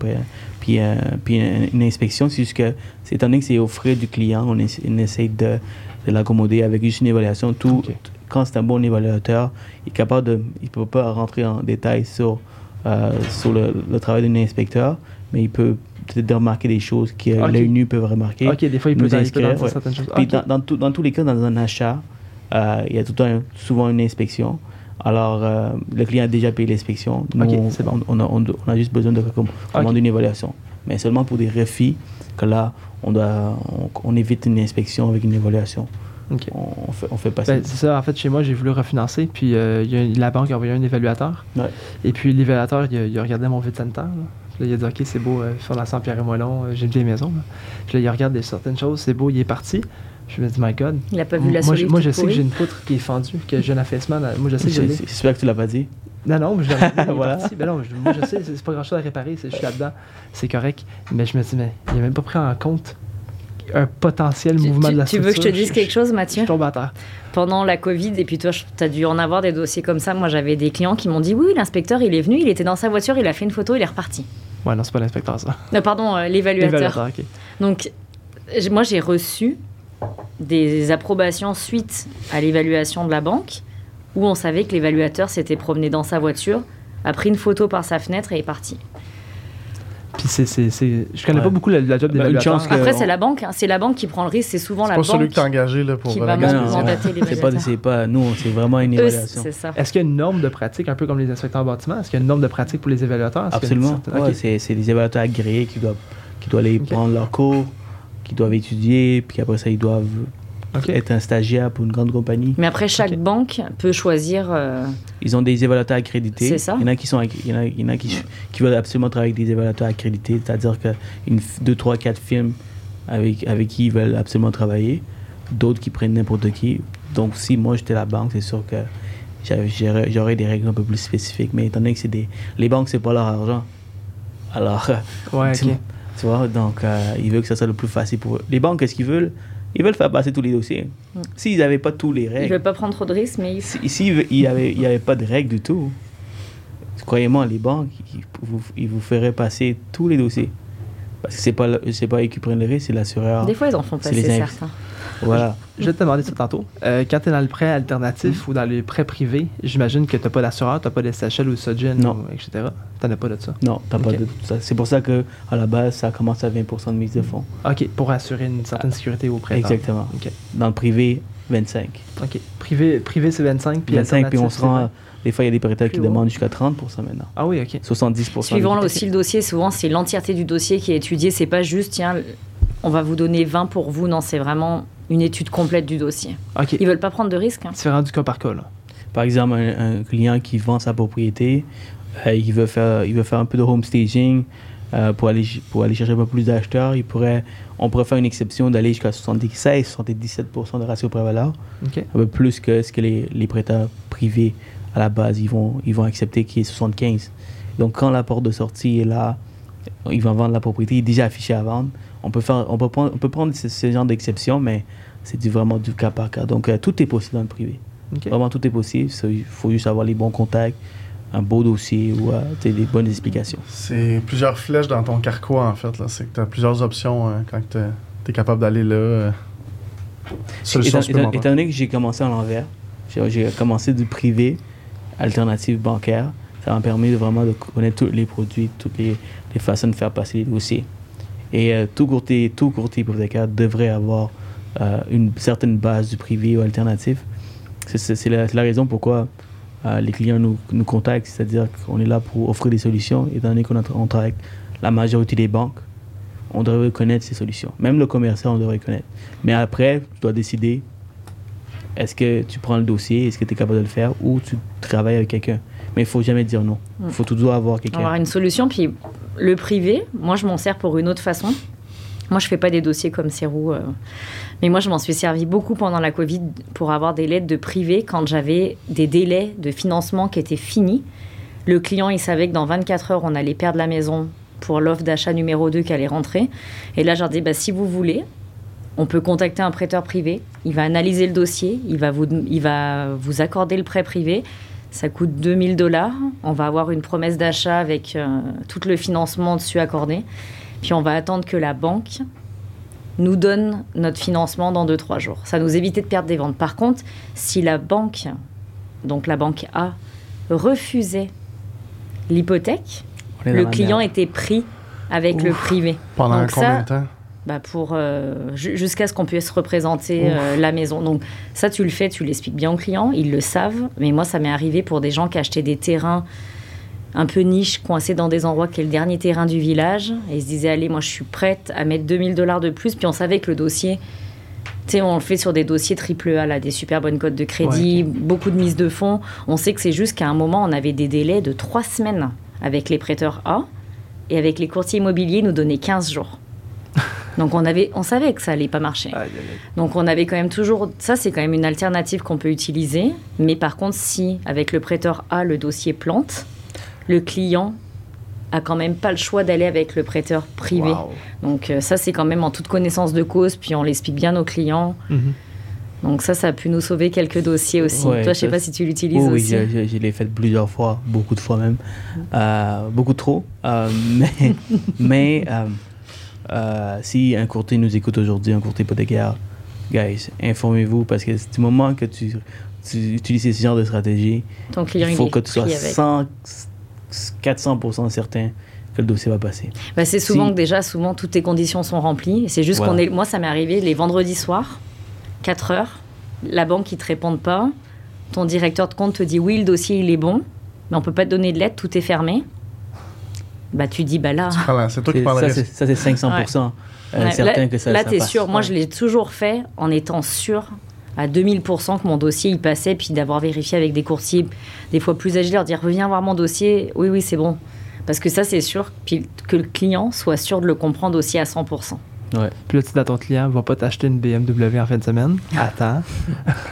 puis, euh, puis une, une inspection. C'est juste que, étant donné que c'est aux frais du client, on, essa- on essaie de, de l'accommoder avec juste une évaluation. Tout, Ok. Quand c'est un bon évaluateur, il est capable de, il peut pas rentrer en détail sur, euh, sur le, le travail d'un inspecteur, mais il peut peut-être remarquer des choses que Ok. l'œil nu peut remarquer. Ok, des fois, il peut, inscrire, dans ouais. certaines choses. Puis dans, dans, tout- dans tous les cas, dans un achat, euh, il y a tout souvent une inspection. Alors, euh, le client a déjà payé l'inspection. Nous, on, c'est bon. on, a, on, on a juste besoin de comm- commander une évaluation. Mais seulement pour des refis, que là, on, doit, on, on évite une inspection avec une évaluation. Ok. On, fait, on fait passer. Ben, c'est ça, en fait, chez moi, j'ai voulu refinancer, puis euh, il y a- la banque a envoyé un évaluateur. Ouais. Et puis l'évaluateur, il, a- il a regardé mon vide sanitaire. Là. Puis là, il a dit Ok, c'est beau, euh, fondation Pierre et Moellon, euh, j'ai une vieille maison. là. Puis là, il regarde des, certaines choses, c'est beau, il est parti. Je me dis My God. Il a pas vu la moi, je, moi, je sais que j'ai une poutre qui est fendue, que j'ai un affaissement. là. Moi, je sais que c'est- J'espère que tu l'as pas dit. Non, non, mais je l'ai Voilà. parti. Ben non, je- moi, je sais, c'est pas grand chose à réparer, je suis là-dedans, c'est correct. Mais je me dis, mais il a même pas pris en compte un potentiel Tu, mouvement tu- de la tu veux que je te structure. dise quelque chose, Mathieu? Je tombe à terre. Pendant la Covid, et puis toi, tu as dû en avoir des dossiers comme ça. Moi, j'avais des clients qui m'ont dit Oui, l'inspecteur, il est venu, il était dans sa voiture, il a fait une photo, il est reparti. Ouais, non, c'est pas l'inspecteur, ça. Non, pardon, euh, l'évaluateur. L'évaluateur, ok. Donc, moi, j'ai reçu des approbations suite à l'évaluation de la banque où on savait que l'évaluateur s'était promené dans sa voiture, a pris une photo par sa fenêtre et est parti. Puis c'est, c'est, c'est- Je connais Ouais. pas beaucoup la, la job Ben, d'évaluateur. chance que- Après, c'est la banque. hein. C'est la banque qui prend le risque. C'est souvent C'est la pas banque celui que t'as engagé là, pour qui va mandater C'est pas, c'est pas nous, c'est vraiment une évaluation. c'est ça. Est-ce qu'il y a une norme de pratique, un peu comme les inspecteurs en bâtiment? Est-ce qu'il y a une norme de pratique pour les évaluateurs? Est-ce Absolument. certaine- Ouais, ok. c'est, c'est des évaluateurs agréés qui doivent, qui doivent aller prendre leur cours, qui doivent étudier, puis après ça, ils doivent Être un stagiaire pour une grande compagnie. Mais après, chaque banque peut choisir. euh, Ils ont des évaluateurs accrédités. C'est ça. Il y en a qui, sont, il y en a, il y en a qui, qui veulent absolument travailler avec des évaluateurs accrédités, c'est-à-dire que une, deux, trois, quatre firmes avec, avec qui ils veulent absolument travailler. D'autres qui prennent n'importe qui. Donc, si moi j'étais la banque, c'est sûr que j'aurais des règles un peu plus spécifiques. Mais étant donné que c'est des. Les banques, c'est pas leur argent. Alors, Ouais, tu vois, donc euh, ils veulent que ça soit le plus facile pour eux. Les banques, qu'est-ce qu'ils veulent? Ils veulent faire passer tous les dossiers. Mm. S'ils n'avaient pas tous les Ils règles. veulent pas prendre trop de risques, mais ils- Si- S'il n'y avait, il y avait pas de règles du tout, croyez-moi, les banques, ils vous, ils vous feraient passer tous les dossiers. Parce que c'est pas, le- c'est pas eux qui prennent le risque, c'est l'assureur. des fois, ils en font passer certains. Voilà. Je vais te demander ça tantôt. Euh, quand tu es dans le prêt alternatif ou dans les prêts privés, j'imagine que tu n'as pas d'assureur, tu n'as pas de SHL ou Sogin, Non. ou etc. Tu n'en as pas de ça? Non, t'as pas Ok. de tout ça. C'est pour ça que à la base, ça commence à 20% de mise de fonds. OK, pour assurer une certaine sécurité au prêt. Exactement. OK. Dans le privé, 25. OK. Privé, privé c'est 25, puis 25, puis on se rend. c'est 20. Des fois, il y a des prêteurs qui haut. demandent jusqu'à 30% maintenant. Ah oui, OK. 70%. Suivant aussi le dossier, souvent c'est l'entièreté du dossier qui est étudiée. C'est pas juste, tiens, on va vous donner 20 pour vous. Non, c'est vraiment une étude complète du dossier. OK. Ils veulent pas prendre de risques. hein. C'est vraiment du cas par cas, là. Par exemple, un, un client qui vend sa propriété, euh, il, veut faire, il veut faire un peu de home staging euh, pour, aller, pour aller chercher un peu plus d'acheteurs. Il pourrait, on pourrait faire une exception d'aller jusqu'à 76-77% de ratio pré-valeur, OK. un peu plus que ce que les, les prêteurs privés à la base ils vont, ils vont accepter, qui est 75. Donc, quand la porte de sortie est là, ils vont vendre la propriété, il est déjà affiché à vendre. On peut, faire, on peut prendre, on peut prendre ce, ce genre d'exception, mais c'est du, vraiment du cas par cas. Donc, euh, tout est possible dans le privé. Vraiment, tout est possible. Il faut juste avoir les bons contacts, un beau dossier ou euh, des bonnes explications. C'est plusieurs flèches dans ton carquois, en fait. là. C'est que tu as plusieurs options hein, quand tu es capable d'aller là. euh, solution Étant, étant- supplémentaire. étant donné que j'ai commencé à l'envers, j'ai j'ai commencé du privé, alternative bancaire, ça m'a permis de vraiment de connaître tous les produits, toutes les, les façons de faire passer les dossiers. Et euh, tout courtier, tout courtier hypothécaire devrait avoir euh, une certaine base du privé ou alternatif. C'est- la, raison pourquoi euh, les clients nous, nous contactent, c'est-à-dire qu'on est là pour offrir des solutions, étant donné qu'on travaille avec la majorité des banques, on devrait connaître ces solutions. Même le commerçant, on devrait connaître. Mais après, tu dois décider est-ce que tu prends le dossier, est-ce que tu es capable de le faire, ou tu travailles avec quelqu'un. Mais il faut jamais dire non. Il faut toujours avoir quelqu'un. avoir une solution. Puis le privé, moi je m'en sers pour une autre façon. Moi je fais pas des dossiers comme Serrou, euh, mais moi je m'en suis servi beaucoup pendant la Covid pour avoir des lettres de privé quand j'avais des délais de financement qui étaient finis. Le client il savait que dans 24 heures on allait perdre la maison pour l'offre d'achat numéro 2 qui allait rentrer. Et là je leur dis bah, si vous voulez, on peut contacter un prêteur privé. Il va analyser le dossier, il va vous, il va vous accorder le prêt privé. Ça coûte 2000 dollars. On va avoir une promesse d'achat avec euh, tout le financement dessus accordé. Puis on va attendre que la banque nous donne notre financement dans 2-3 jours. Ça nous évitait de perdre des ventes. Par contre, si la banque, donc la banque A, refusait l'hypothèque, le client merde. était pris avec le privé. Pendant Donc combien ça, de temps? Bah pour euh, ju- jusqu'à ce qu'on puisse représenter euh, la maison. Donc ça, tu le fais, tu l'expliques bien aux clients, ils le savent. Mais moi, ça m'est arrivé pour des gens qui achetaient des terrains un peu niche, coincés dans des endroits qui est le dernier terrain du village. Et ils se disaient, allez, moi, je suis prête à mettre 2000 dollars de plus. Puis on savait que le dossier, tu sais, on le fait sur des dossiers triple A, là, des super bonnes cotes de crédit, beaucoup de mise de fonds. On sait que c'est juste qu'à un moment, on avait des délais de trois semaines avec les prêteurs A. Et avec les courtiers immobiliers, ils nous donnaient 15 jours. Donc on, avait, on savait que ça allait pas marcher. Aïe, aïe, aïe. Donc on avait quand même toujours... Ça, c'est quand même une alternative qu'on peut utiliser. Mais par contre, si avec le prêteur A, le dossier plante, le client a quand même pas le choix d'aller avec le prêteur privé. Wow. Donc euh, ça, c'est quand même en toute connaissance de cause, puis on l'explique bien aux clients. Mhm. Donc ça, ça a pu nous sauver quelques dossiers aussi. Ouais, Toi, je sais ça, pas si tu l'utilises Oh oui, aussi. je, je- je l'ai fait plusieurs fois, beaucoup de fois même. Euh, beaucoup trop. Euh, mais mais euh, si un courtier nous écoute aujourd'hui, un courtier hypothécaire, guys, informez-vous parce que c'est du moment que tu, tu utilises ce genre de stratégie, il faut que tu sois pris avec. 100, 400% certain que le dossier va passer. Bah, c'est souvent Si- que déjà, souvent, toutes tes conditions sont remplies. C'est juste Voilà. qu'on est. Moi, ça m'est arrivé les vendredis soirs, 4 heures. La banque, qui te répond pas. Ton directeur de compte te dit oui, le dossier, il est bon, mais on peut pas te donner de lettre, tout est fermé. Bah, tu dis, bah là. Voilà, c'est toi qui Ça, c'est risque. ça, c'est 500%. euh, Ouais, certain là, que ça Là, passe. sûr. Moi, je l'ai toujours fait en étant sûr à 2000% que mon dossier, il passait, puis d'avoir vérifié avec des courtiers, des fois plus âgés, leur dire reviens voir mon dossier. Oui, oui, c'est bon. Parce que ça, c'est sûr. Puis que le client soit sûr de le comprendre aussi à 100%. Ouais, Puis là, tu dis à ton client, va pas t'acheter une BMW en fin de semaine. Attends.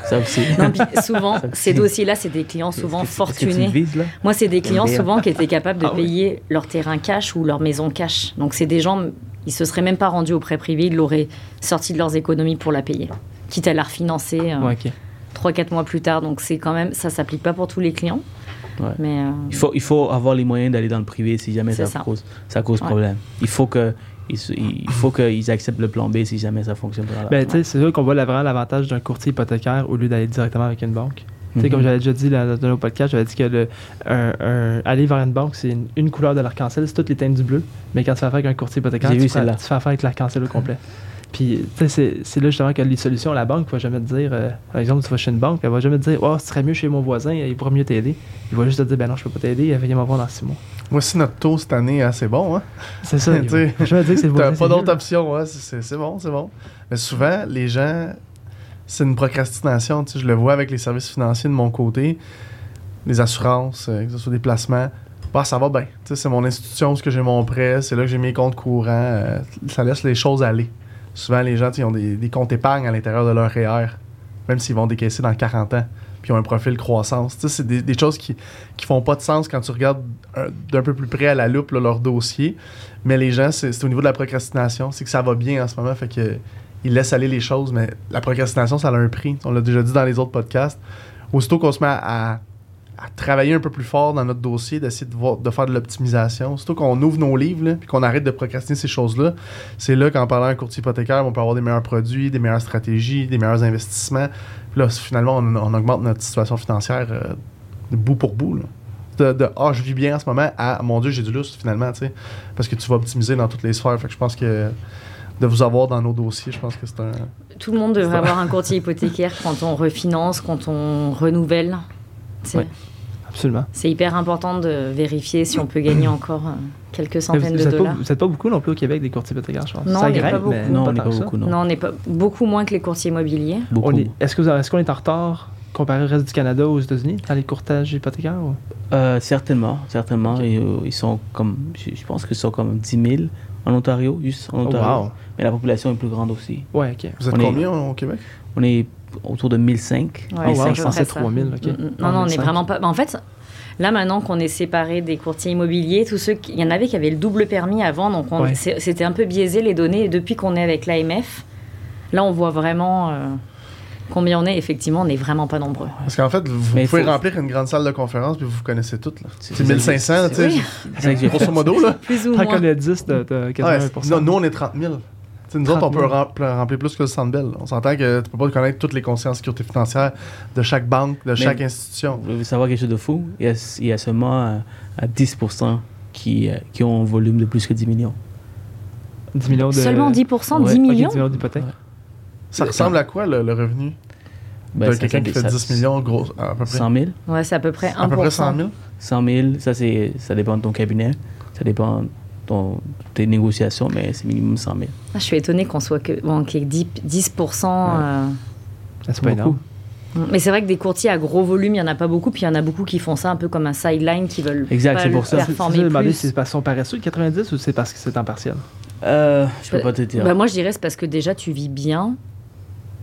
ça aussi. Non, puis souvent, ces dossiers-là, c'est des clients souvent fortunés. vises, là? Moi, c'est des clients souvent qui étaient capables de Ah oui. payer leur terrain cash ou leur maison cash. Donc, c'est des gens, ils se seraient même pas rendus au prêt privé, ils l'auraient sorti de leurs économies pour la payer. Quitte à la refinancer euh, Ouais, ok. 3-4 mois plus tard. Donc c'est quand même, ça s'applique pas pour tous les clients. Ouais. Mais euh, Il faut, il faut avoir les moyens d'aller dans le privé si jamais ça, ça. cause, ça cause Ouais. problème. Il faut que il, faut qu'ils acceptent le plan B si jamais ça fonctionne pas. Ben, c'est sûr qu'on voit la- vraiment l'avantage d'un courtier hypothécaire au lieu d'aller directement avec une banque. Comme j'avais déjà dit dans nos podcasts, j'avais dit que le, un, un- aller vers une banque, c'est une, une couleur de l'arc-en-ciel, c'est toutes les teintes du bleu. Mais quand tu fais affaire avec un courtier hypothécaire, tu vu fais, celle-là. tu fais affaire avec l'arc-en-ciel au complet. Puis, c'est- c'est là justement que les solutions, la banque va jamais te dire, euh, par exemple, tu vas chez une banque, elle va jamais te dire, oh, ce serait mieux chez mon voisin, il pourra mieux t'aider. Il va juste te dire, ben non, je peux pas t'aider, viens m'en voir dans six mois. Moi, si notre taux cette année est assez bon, hein? C'est ça. Je vais dire que c'est voisin. pas d'autre option, ouais, c'est- bon, c'est bon. Mais souvent, les gens, c'est une procrastination. Je le vois avec les services financiers de mon côté, les assurances, euh, que ce soit des placements. Bah, ça va bien. C'est mon institution, ce que j'ai mon prêt, c'est là que j'ai mes comptes courants. euh, ça laisse les choses aller. Souvent, les gens, ils ont des, des comptes épargne à l'intérieur de leur REER, même s'ils vont décaisser dans 40 ans, puis ont un profil croissance. C'est des, des choses qui, qui font pas de sens quand tu regardes un- d'un peu plus près à la loupe leur dossier. Mais les gens, c'est au niveau de la procrastination. C'est que ça va bien en ce moment, fait que ils laissent aller les choses, mais la procrastination, ça a un prix. On l'a déjà dit dans les autres podcasts. Aussitôt qu'on se met à, à travailler un peu plus fort dans notre dossier, d'essayer de, de faire de l'optimisation, aussitôt qu'on ouvre nos livres, puis qu'on arrête de procrastiner ces choses-là, c'est là qu'en parlant à un courtier hypothécaire, on peut avoir des meilleurs produits, des meilleures stratégies, des meilleurs investissements. Là, finalement, on, on augmente notre situation financière euh, de bout pour bout. là. De, de Ah, je vis bien en ce moment à mon Dieu, j'ai du lustre finalement, tu sais. Parce que tu vas optimiser dans toutes les sphères. Fait que je pense que de vous avoir dans nos dossiers, je pense que c'est un. tout le monde devrait avoir un courtier hypothécaire quand on refinance, quand on renouvelle. Absolument. c'est hyper important de vérifier si on peut gagner encore euh, quelques centaines vous de n'êtes pas, dollars. vous êtes pas beaucoup non plus au Québec des courtiers hypothécaires, je pense. Non, ça on n'est pas beaucoup. Non, on pas n'est pas beaucoup, non. Non, on n'est pas beaucoup moins que les courtiers immobiliers. Beaucoup. On est- Est-ce qu'on est en retard comparé au reste du Canada ou aux États-Unis dans les courtages hypothécaires? ou- Euh, certainement, certainement. Euh, ils sont comme, je, je pense qu'ils sont comme 10 000 en Ontario, juste en Oh, Ontario. wow. Mais la population est plus grande aussi. Ouais, ok. Vous êtes On est- combien au Québec? On est autour de 1005. Ouais, Oh, wow, c'est à je peu pensais près ça. 3000, ok. Mm, mm. Non, non, on n'est 1005. vraiment pas. bah, en fait, là maintenant qu'on est séparés des courtiers immobiliers, tous ceux, qui- il y en avait qui avaient le double permis avant, donc on- Ouais. c'est- c'était un peu biaisé les données. Et depuis qu'on est avec l'AMF, là on voit vraiment euh, combien on est. Effectivement, on n'est vraiment pas nombreux. Parce qu'en fait, vous Mais pouvez faut- remplir une grande salle de conférence puis vous connaissez toutes. C'est- C'est 1500, là, tu sais. Grosso modo, là. Plus ou moins. qu'on a 10 de, de quasiment Ouais, 1%. non, nous, on est 30 000. Tu sais, nous autres, on 30 peut 000. remplir, plus que le Centre Bell. On s'entend que tu peux pas connaître toutes les conseillers en sécurité financière de chaque banque, de chaque institution. Vous voulez savoir quelque chose de fou? Il y a, il y a seulement euh, à 10% qui, euh, qui ont un volume de plus que 10 millions. 10 millions de... Seulement 10%, Ouais. 10 Ok, millions? 10 millions d'hypothèques. Ouais. Ça ressemble à quoi, le, le revenu Ben, de quelqu'un qui fait ça- 10 millions, gros, à peu près? 100 000 Ouais, c'est à peu près 1%. À peu près 100 000 100 000, ça, c'est, ça dépend de ton cabinet. Ça dépend tes négociations, mais c'est minimum 100 000. Ah, je suis étonnée qu'on soit que, bon, qu'il y ait 10, 10%. euh, Ah, C'est pas Beaucoup. énorme. Mais c'est vrai que des courtiers à gros volume, il n'y en a pas beaucoup. Puis il y en a beaucoup qui font ça un peu comme un sideline, qui veulent Exact, pas c'est le pour ça. Performer plus. si c'est parce qu'ils sont paresseux, le 90, ou c'est parce que c'est en partiel? Euh, je peux Bah- pas te dire. Bah, moi, je dirais c'est parce que déjà, tu vis bien.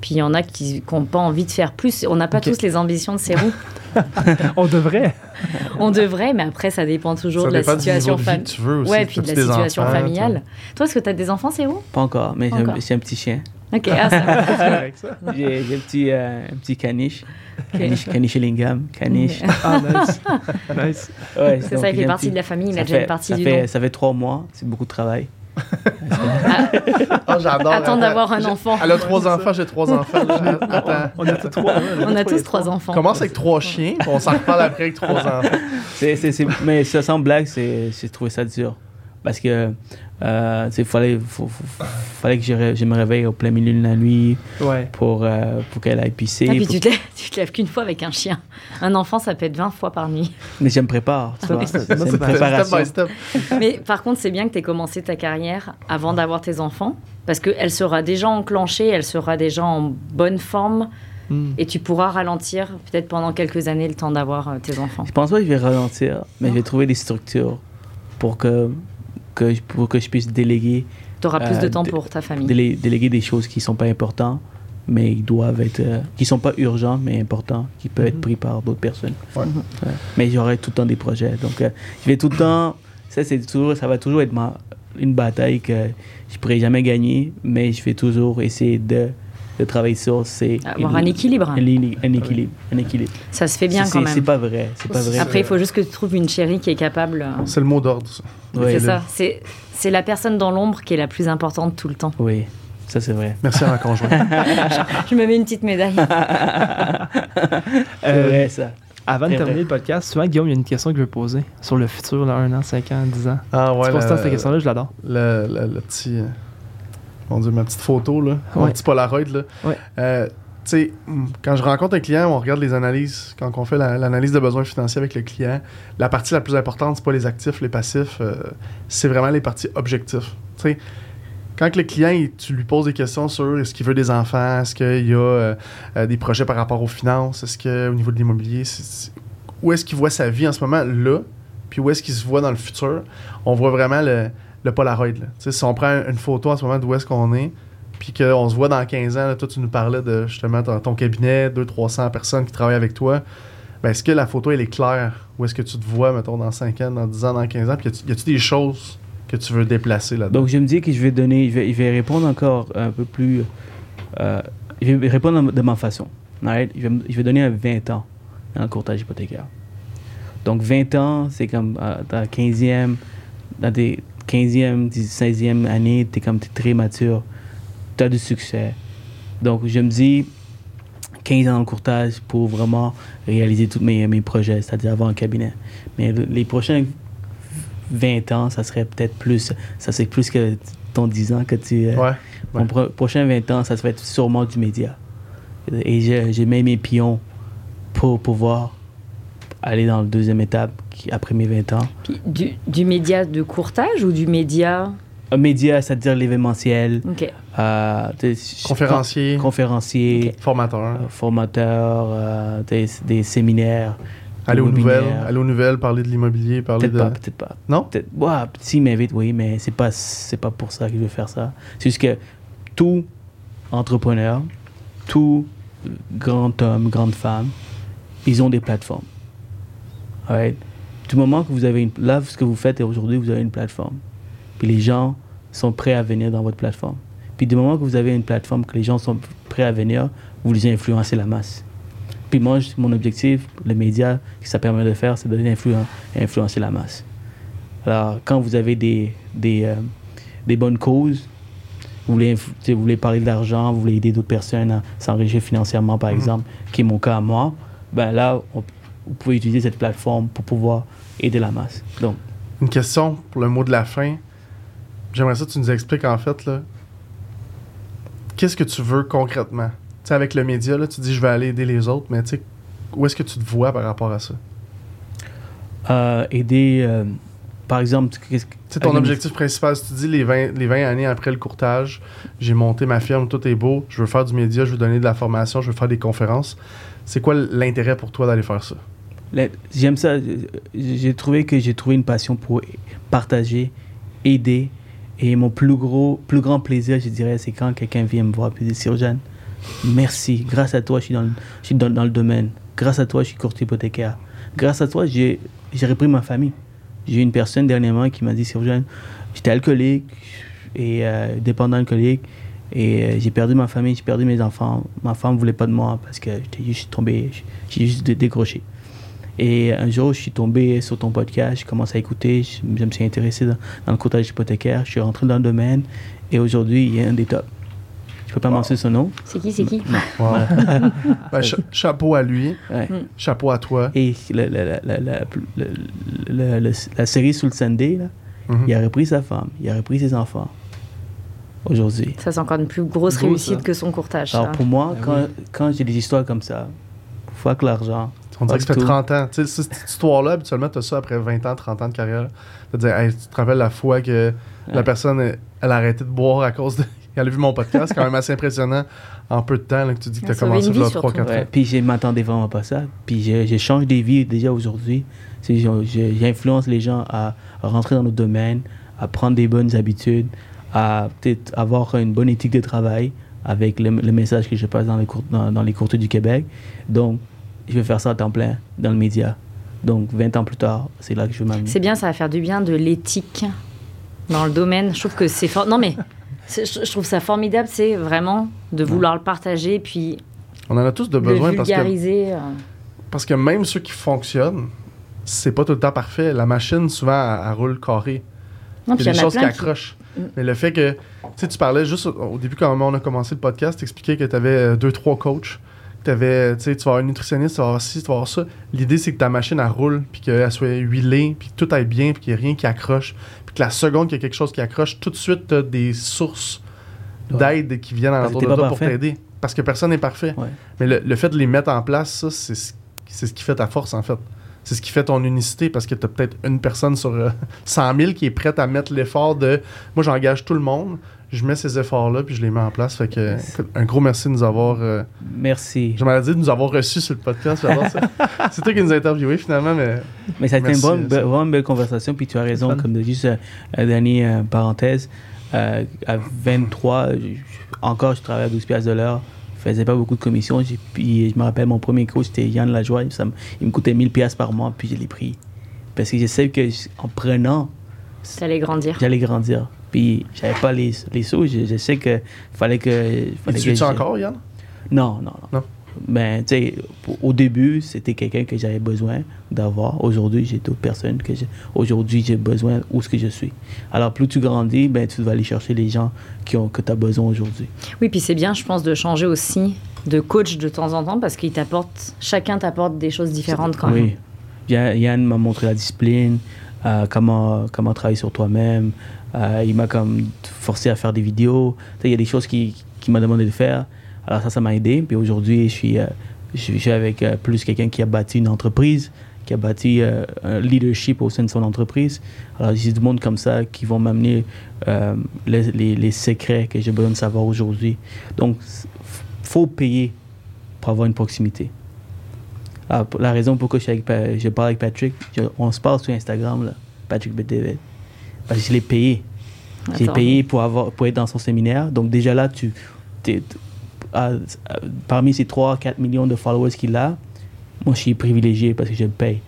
Puis il y en a qui n'ont pas envie de faire plus. On n'a pas tous les ambitions de ces roues. On devrait. On devrait, mais après, ça dépend toujours Ça de la dépend situation familiale. tu veux aussi. Ouais, puis de la situation enfants, familiale. Toi, est-ce que tu as des enfants, c'est où Pas encore, mais j'ai un, petit chien. Ok, ah, ça. J'ai, un, petit, euh, un petit caniche. Caniche, caniche Ellingham. Caniche. Ah, nice. nice. Ouais, C'est ça, il fait partie petit- de la famille, il ça a déjà une fait- partie ça du fait, nom. Ça fait trois mois, c'est beaucoup de travail. Ah, j'adore. Attends d'avoir un enfant. Elle a trois enfants, j'ai trois enfants. Attends. On a tous trois. On a tous trois enfants. Commence avec trois chiens, on s'en reparle après avec trois enfants. C'est, c'est- mais ça, sans blague, c'est, j'ai trouvé ça dur. Parce que euh, il fallait, faut- faut- fallait que je, me réveille au plein milieu de la nuit Ouais. pour, euh, pour qu'elle aille pisser. Ah, puis pour- tu te, lèves, tu te lèves qu'une fois avec un chien. Un enfant, ça peut être 20 fois par nuit. Mais je me prépare. tu vois. c'est- une préparation. Mais par contre, c'est bien que tu aies commencé ta carrière avant d'avoir tes enfants. Parce qu'elle sera déjà enclenchée, elle sera déjà en bonne forme. Hmm. Et tu pourras ralentir peut-être pendant quelques années le temps d'avoir euh, tes enfants. Je pense pas que je vais ralentir, mais je vais trouver des structures pour que, que, pour que je puisse déléguer, Tu auras plus Euh, de temps dé- pour ta famille. délé- déléguer des choses qui sont pas importantes, mais ils doivent être, euh, qui sont pas urgents, mais importants, qui peuvent être Mhm. pris par d'autres personnes. Ouais. Ouais. Mais j'aurai tout le temps des projets. Donc, euh, je vais tout le temps, ça, c'est toujours, ça va toujours être ma, une bataille que je pourrai jamais gagner, mais je vais toujours essayer de de travailler sur, c'est avoir un équilibre. Un, équilibre, un équilibre. Ça se fait bien quand même. C'est pas vrai, c'est pas vrai. Après, il faut juste que tu trouves une chérie qui est capable. euh, C'est le mot d'ordre, ça. c'est ça. C'est c'est la personne dans l'ombre qui est la plus importante tout le temps. Oui, ça c'est vrai. Merci à ma conjointe. Je me mets une petite médaille. c'est vrai ça. Avant de terminer le podcast, souvent, Guillaume, il y a une question que je veux poser sur le futur, dans un an, cinq ans, dix ans. Ah ouais, c'est le- cette question-là, je l'adore. le, le- le petit. Mon Dieu, ma petite photo, là. Mon Ouais. petit Polaroid, là. Ouais. Euh, tu sais, mm, quand je rencontre un client, on regarde les analyses. Quand on fait la- l'analyse de besoins financiers avec le client, la partie la plus importante, c'est pas les actifs, les passifs, euh, c'est vraiment les parties objectifs. Tu sais, quand le client, il- tu lui poses des questions sur est-ce qu'il veut des enfants, est-ce qu'il y a euh, euh, des projets par rapport aux finances, est-ce que au niveau de l'immobilier, où est-ce qu'il voit sa vie en ce moment là, puis où est-ce qu'il se voit dans le futur, on voit vraiment le, le Polaroid. là. Si on prend une photo en ce moment d'où est-ce qu'on est, puis qu'on se voit dans 15 ans, là, toi tu nous parlais de justement ton, cabinet, 200-300 personnes qui travaillent avec toi, ben, est-ce que la photo elle est claire? Où est-ce que tu te vois, mettons, dans 5 ans, dans 10 ans, dans 15 ans? Puis y a-tu- des choses que tu veux déplacer là-dedans? Donc je me dis que je vais donner, je vais, répondre encore un peu plus, euh, je vais répondre de ma façon. alright? Je, vais, donner un 20 ans dans le courtage hypothécaire. Donc 20 ans, c'est comme euh, dans la 15e, dans tes 15e, 16e année, tu es comme t'es très mature, tu as du succès. Donc je me dis 15 ans dans le courtage pour vraiment réaliser tous mes, mes projets, c'est-à-dire avoir un cabinet. Mais le- les prochains 20 ans, ça serait peut-être plus, ça serait plus que ton 10 ans que tu... euh, ouais. Mon pro- prochain 20 ans, ça serait sûrement du média. Et je mets mes pions pour pouvoir aller dans la deuxième étape qui- après mes 20 ans. Puis, du, du média de courtage ou du média? Un média, c'est-à-dire l'événementiel, euh, Conférencier, con- conférencier, formateur. euh, formateur, euh, des, des séminaires. Aller aux nouvelles, aller aux nouvelles, parler de l'immobilier, parler Peut-être de... pas, peut-être pas. Non? Peut-être, ouais, oui, mais c'est pas, c'est pas pour ça que je veux faire ça. C'est juste que tout entrepreneur, tout grand homme, grande femme, ils ont des plateformes. Alright? Du moment que vous avez une. Là, ce que vous faites aujourd'hui, vous avez une plateforme. Puis les gens sont prêts à venir dans votre plateforme. Puis du moment que vous avez une plateforme, que les gens sont prêts à venir, vous les influencez la masse. Puis moi, je- mon objectif, le média, ce que ça permet de faire, c'est d'influencer la masse. Alors, quand vous avez des, des, euh, des bonnes causes, vous voulez, vous voulez parler d'argent, vous voulez aider d'autres personnes à s'enrichir financièrement, par exemple, qui est mon cas à moi, ben là, on- vous pouvez utiliser cette plateforme pour pouvoir aider la masse. Donc, Une question pour le mot de la fin. J'aimerais ça que tu nous expliques en fait, là, qu'est-ce que tu veux concrètement? Avec le média, là, tu dis je vais aller aider les autres, mais où est-ce que tu te vois par rapport à ça? euh, aider, euh, par exemple, sais, ton objectif principal, si tu dis les 20, les 20 années après le courtage, j'ai monté ma firme, tout est beau, je veux faire du média, je veux donner de la formation, je veux faire des conférences. C'est quoi l'intérêt pour toi d'aller faire ça? J'aime ça. J'ai trouvé que j'ai trouvé une passion pour partager, aider. Et mon plus gros, plus grand plaisir, je dirais, c'est quand quelqu'un vient me voir et dit Sirjan, merci. Grâce à toi, je suis dans le, je suis dans, dans le domaine. Grâce à toi, je suis courtier hypothécaire. Grâce à toi, j'ai repris ma famille. J'ai une personne dernièrement qui m'a dit Sirjan, j'étais alcoolique et euh, dépendant alcoolique. Et euh, j'ai perdu ma famille, j'ai perdu mes enfants. Ma femme voulait pas de moi parce que j'étais juste tombé, j'ai juste dé- décroché. Et un jour, je suis tombé sur ton podcast, je commence à écouter, je, je me suis intéressé dans, dans le courtage hypothécaire, je suis rentré dans le domaine et aujourd'hui, il est un des tops. Je peux pas mentionner son nom? C'est qui, c'est qui? Wow. Ben, cha- chapeau à lui, Ouais. Mm. chapeau à toi. Et la, la, la, la, série sous le Sunday, là, Mhm. il a repris sa femme, il a repris ses enfants. Aujourd'hui. Ça, c'est encore une plus grosse Beau, réussite ça. que son courtage. Alors ça. pour moi, Ah quand, oui. quand j'ai des histoires comme ça, fuck l'argent. On dirait que ça fait Tout. 30 ans. Tu sais, cette histoire-là, habituellement, tu as ça après 20 ans, 30 ans de carrière. Tu hey, tu te rappelles la fois que la personne, elle, elle a arrêté de boire à cause de. Elle a vu mon podcast, c'est quand même assez impressionnant en peu de temps là, que tu dis que tu as commencé vie, 3-4 surtout. ans. Ouais, puis je m'attendais vraiment pas à ça. Puis je, je change des vies déjà aujourd'hui. J'influence les gens à, à rentrer dans notre domaine, à prendre des bonnes habitudes, à peut-être avoir une bonne éthique de travail avec le, le message que je passe dans les, cour- dans, dans les courtiers du Québec. Donc, je vais faire ça à temps plein dans le média. Donc, 20 ans plus tard, c'est là que je vais m'amener. C'est bien, ça va faire du bien de l'éthique dans le domaine. Je trouve que c'est fort. Non, mais Je, trouve ça formidable, c'est vraiment de vouloir le partager, puis On en a tous de le besoin parce que, vulgariser. euh. parce que même ceux qui fonctionnent, c'est pas tout le temps parfait. La machine, souvent, elle, elle roule carré. Non, Il y a il des y choses qui accrochent. Mm. Mais le fait que, tu sais, tu parlais juste au, au début, quand on a commencé le podcast, tu expliquais que tu avais deux, trois coachs. Tu vas avoir un nutritionniste, tu vas avoir ci, tu vas avoir ça. L'idée, c'est que ta machine, elle roule, puis qu'elle soit huilée, puis que tout aille bien, puis qu'il n'y ait rien qui accroche. Puis que la seconde qu'il y a quelque chose qui accroche, tout de suite, tu as des sources Ouais. d'aide qui viennent autour t'es de pour t'aider. Parce que personne n'est parfait. Ouais. Mais le, le fait de les mettre en place, ça, c'est ce, c'est ce qui fait ta force, en fait. C'est ce qui fait ton unicité parce que tu as peut-être une personne sur euh, 100 000 qui est prête à mettre l'effort de moi, j'engage tout le monde, je mets ces efforts-là puis je les mets en place. Fait que, un gros merci de nous avoir. euh, Merci. J'aimerais dire de nous avoir reçus sur le podcast. c'est toi qui nous as interviewés finalement, mais Mais ça a été une bonne, be- vraiment une belle conversation. Puis tu as raison, comme de juste euh, euh, dernière parenthèse, euh, à 23, je- je- encore je travaillais à 12 piastres de l'heure. Je faisais pas beaucoup de commissions. Puis je me rappelle, mon premier coach, c'était Yann Lajoie. Ça il me coûtait 1000 piastres par mois, puis je l'ai pris. Parce que je sais que en prenant, T'allais grandir. j'allais grandir. Puis j'avais pas les, les sous. Je, je sais que fallait que. Fallait tu que encore, Yann? Non, non, non. Non. Mais tu sais, au début, c'était quelqu'un que j'avais besoin d'avoir. Aujourd'hui, j'ai d'autres personnes que j'ai. Aujourd'hui, j'ai besoin où ce que je suis. Alors, plus tu grandis, ben, tu vas aller chercher les gens qui ont, que tu as besoin aujourd'hui. Oui, puis c'est bien, je pense, de changer aussi de coach de temps en temps parce qu'ils t'apportent, chacun t'apporte des choses différentes quand même. Oui. Yann, Yann m'a montré la discipline, euh, comment, comment travailler sur toi-même. Euh, il m'a comme forcé à faire des vidéos. Il y a des choses qu'il qui m'a demandé de faire. Alors ça, ça m'a aidé. Puis aujourd'hui, je suis, euh, je suis avec plus quelqu'un qui a bâti une entreprise, qui a bâti un leadership au sein de son entreprise. Alors j'ai du monde comme ça qui vont m'amener les, les- les secrets que j'ai besoin de savoir aujourd'hui. Donc, faut payer pour avoir une proximité. Ah, la raison pourquoi je, suis avec Pa- je parle avec Patrick, je- on se parle sur Instagram, là, Patrick Bedevet. Parce que je l'ai payé. J'ai payé pour, avoir, pour être dans son séminaire. Donc déjà là, tu, t- à- à- parmi ces 3-4 millions de followers qu'il a, moi je suis privilégié parce que je le paye.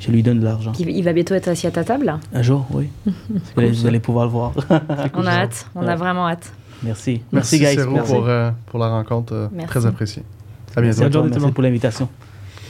Je, je lui donne de l'argent. Il, il va bientôt être assis à ta table. là? Un jour, oui. vous, allez, vous allez pouvoir le voir. On a hâte, on a vraiment hâte. Merci. Merci, guys. Céro, Merci. pour, euh, pour la rencontre. euh, Merci. très apprécié. À bientôt. Merci, tout le Merci pour l'invitation.